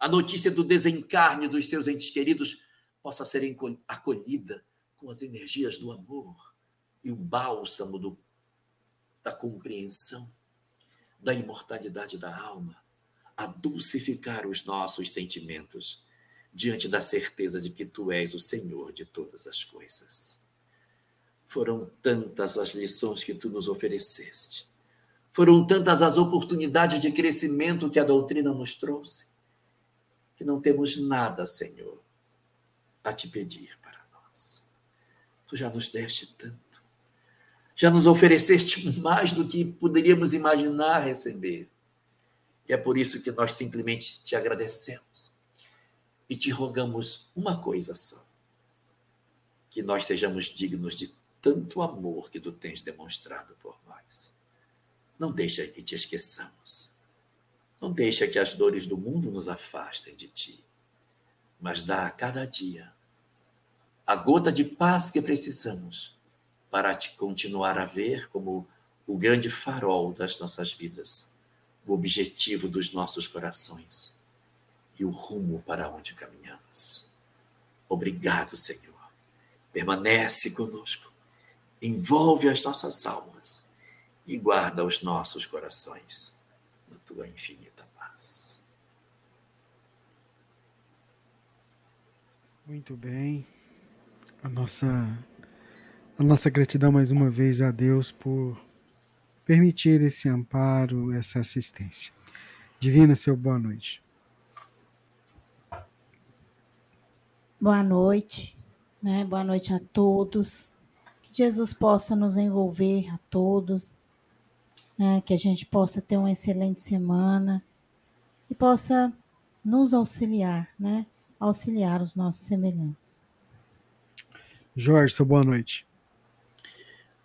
a notícia do desencarne dos seus entes queridos possa ser acolhida com as energias do amor e o bálsamo do, da compreensão, da imortalidade da alma, a dulcificar os nossos sentimentos diante da certeza de que tu és o Senhor de todas as coisas. Foram tantas as lições que tu nos ofereceste foram tantas as oportunidades de crescimento que a doutrina nos trouxe, que não temos nada, Senhor, a te pedir para nós. Tu já nos deste tanto, já nos ofereceste mais do que poderíamos imaginar receber. E é por isso que nós simplesmente te agradecemos e te rogamos uma coisa só: que nós sejamos dignos de tanto amor que tu tens demonstrado por nós. Não deixa que te esqueçamos. Não deixa que as dores do mundo nos afastem de ti. Mas dá a cada dia a gota de paz que precisamos para te continuar a ver como o grande farol das nossas vidas, o objetivo dos nossos corações e o rumo para onde caminhamos. Obrigado, Senhor. Permanece conosco, envolve as nossas almas e guarda os nossos corações na tua infinita paz. Muito bem. A nossa a nossa gratidão mais uma vez a Deus por permitir esse amparo, essa assistência. Divina, seu boa noite. Boa noite, né? Boa noite a todos. Que Jesus possa nos envolver a todos né, que a gente possa ter uma excelente semana e possa nos auxiliar, né, auxiliar os nossos semelhantes. Jorge, seu boa noite.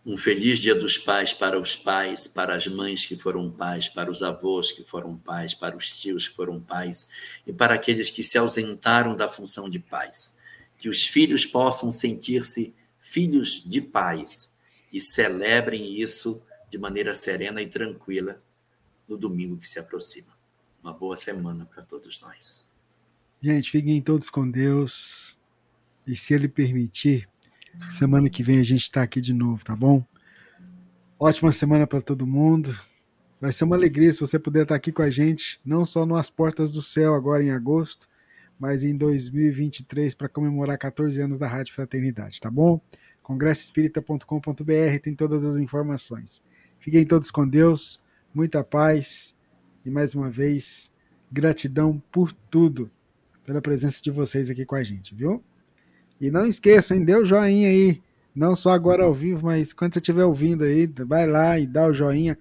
Um feliz Dia dos Pais para os pais, para as mães que foram pais, para os avós que foram pais, para os tios que foram pais e para aqueles que se ausentaram da função de pais. Que os filhos possam sentir-se filhos de pais e celebrem isso de maneira serena e tranquila no domingo que se aproxima. Uma boa semana para todos nós. Gente, fiquem todos com Deus. E se Ele permitir, semana que vem a gente está aqui de novo, tá bom? Ótima semana para todo mundo. Vai ser uma alegria se você puder estar aqui com a gente, não só no As Portas do Céu agora em agosto, mas em 2023 para comemorar 14 anos da Rádio Fraternidade, tá bom? congressoespírita.com.br tem todas as informações. Fiquem todos com Deus, muita paz e mais uma vez gratidão por tudo, pela presença de vocês aqui com a gente, viu? E não esqueçam, dê o joinha aí, não só agora ao vivo, mas quando você estiver ouvindo aí, vai lá e dá o joinha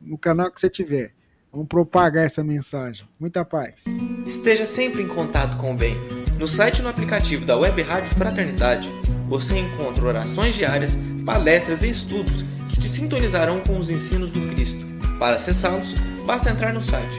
no canal que você tiver. Vamos propagar essa mensagem. Muita paz. Esteja sempre em contato com o bem. No site e no aplicativo da Web Rádio Fraternidade, você encontra orações diárias, palestras e estudos que te sintonizarão com os ensinos do Cristo. Para acessá-los, basta entrar no site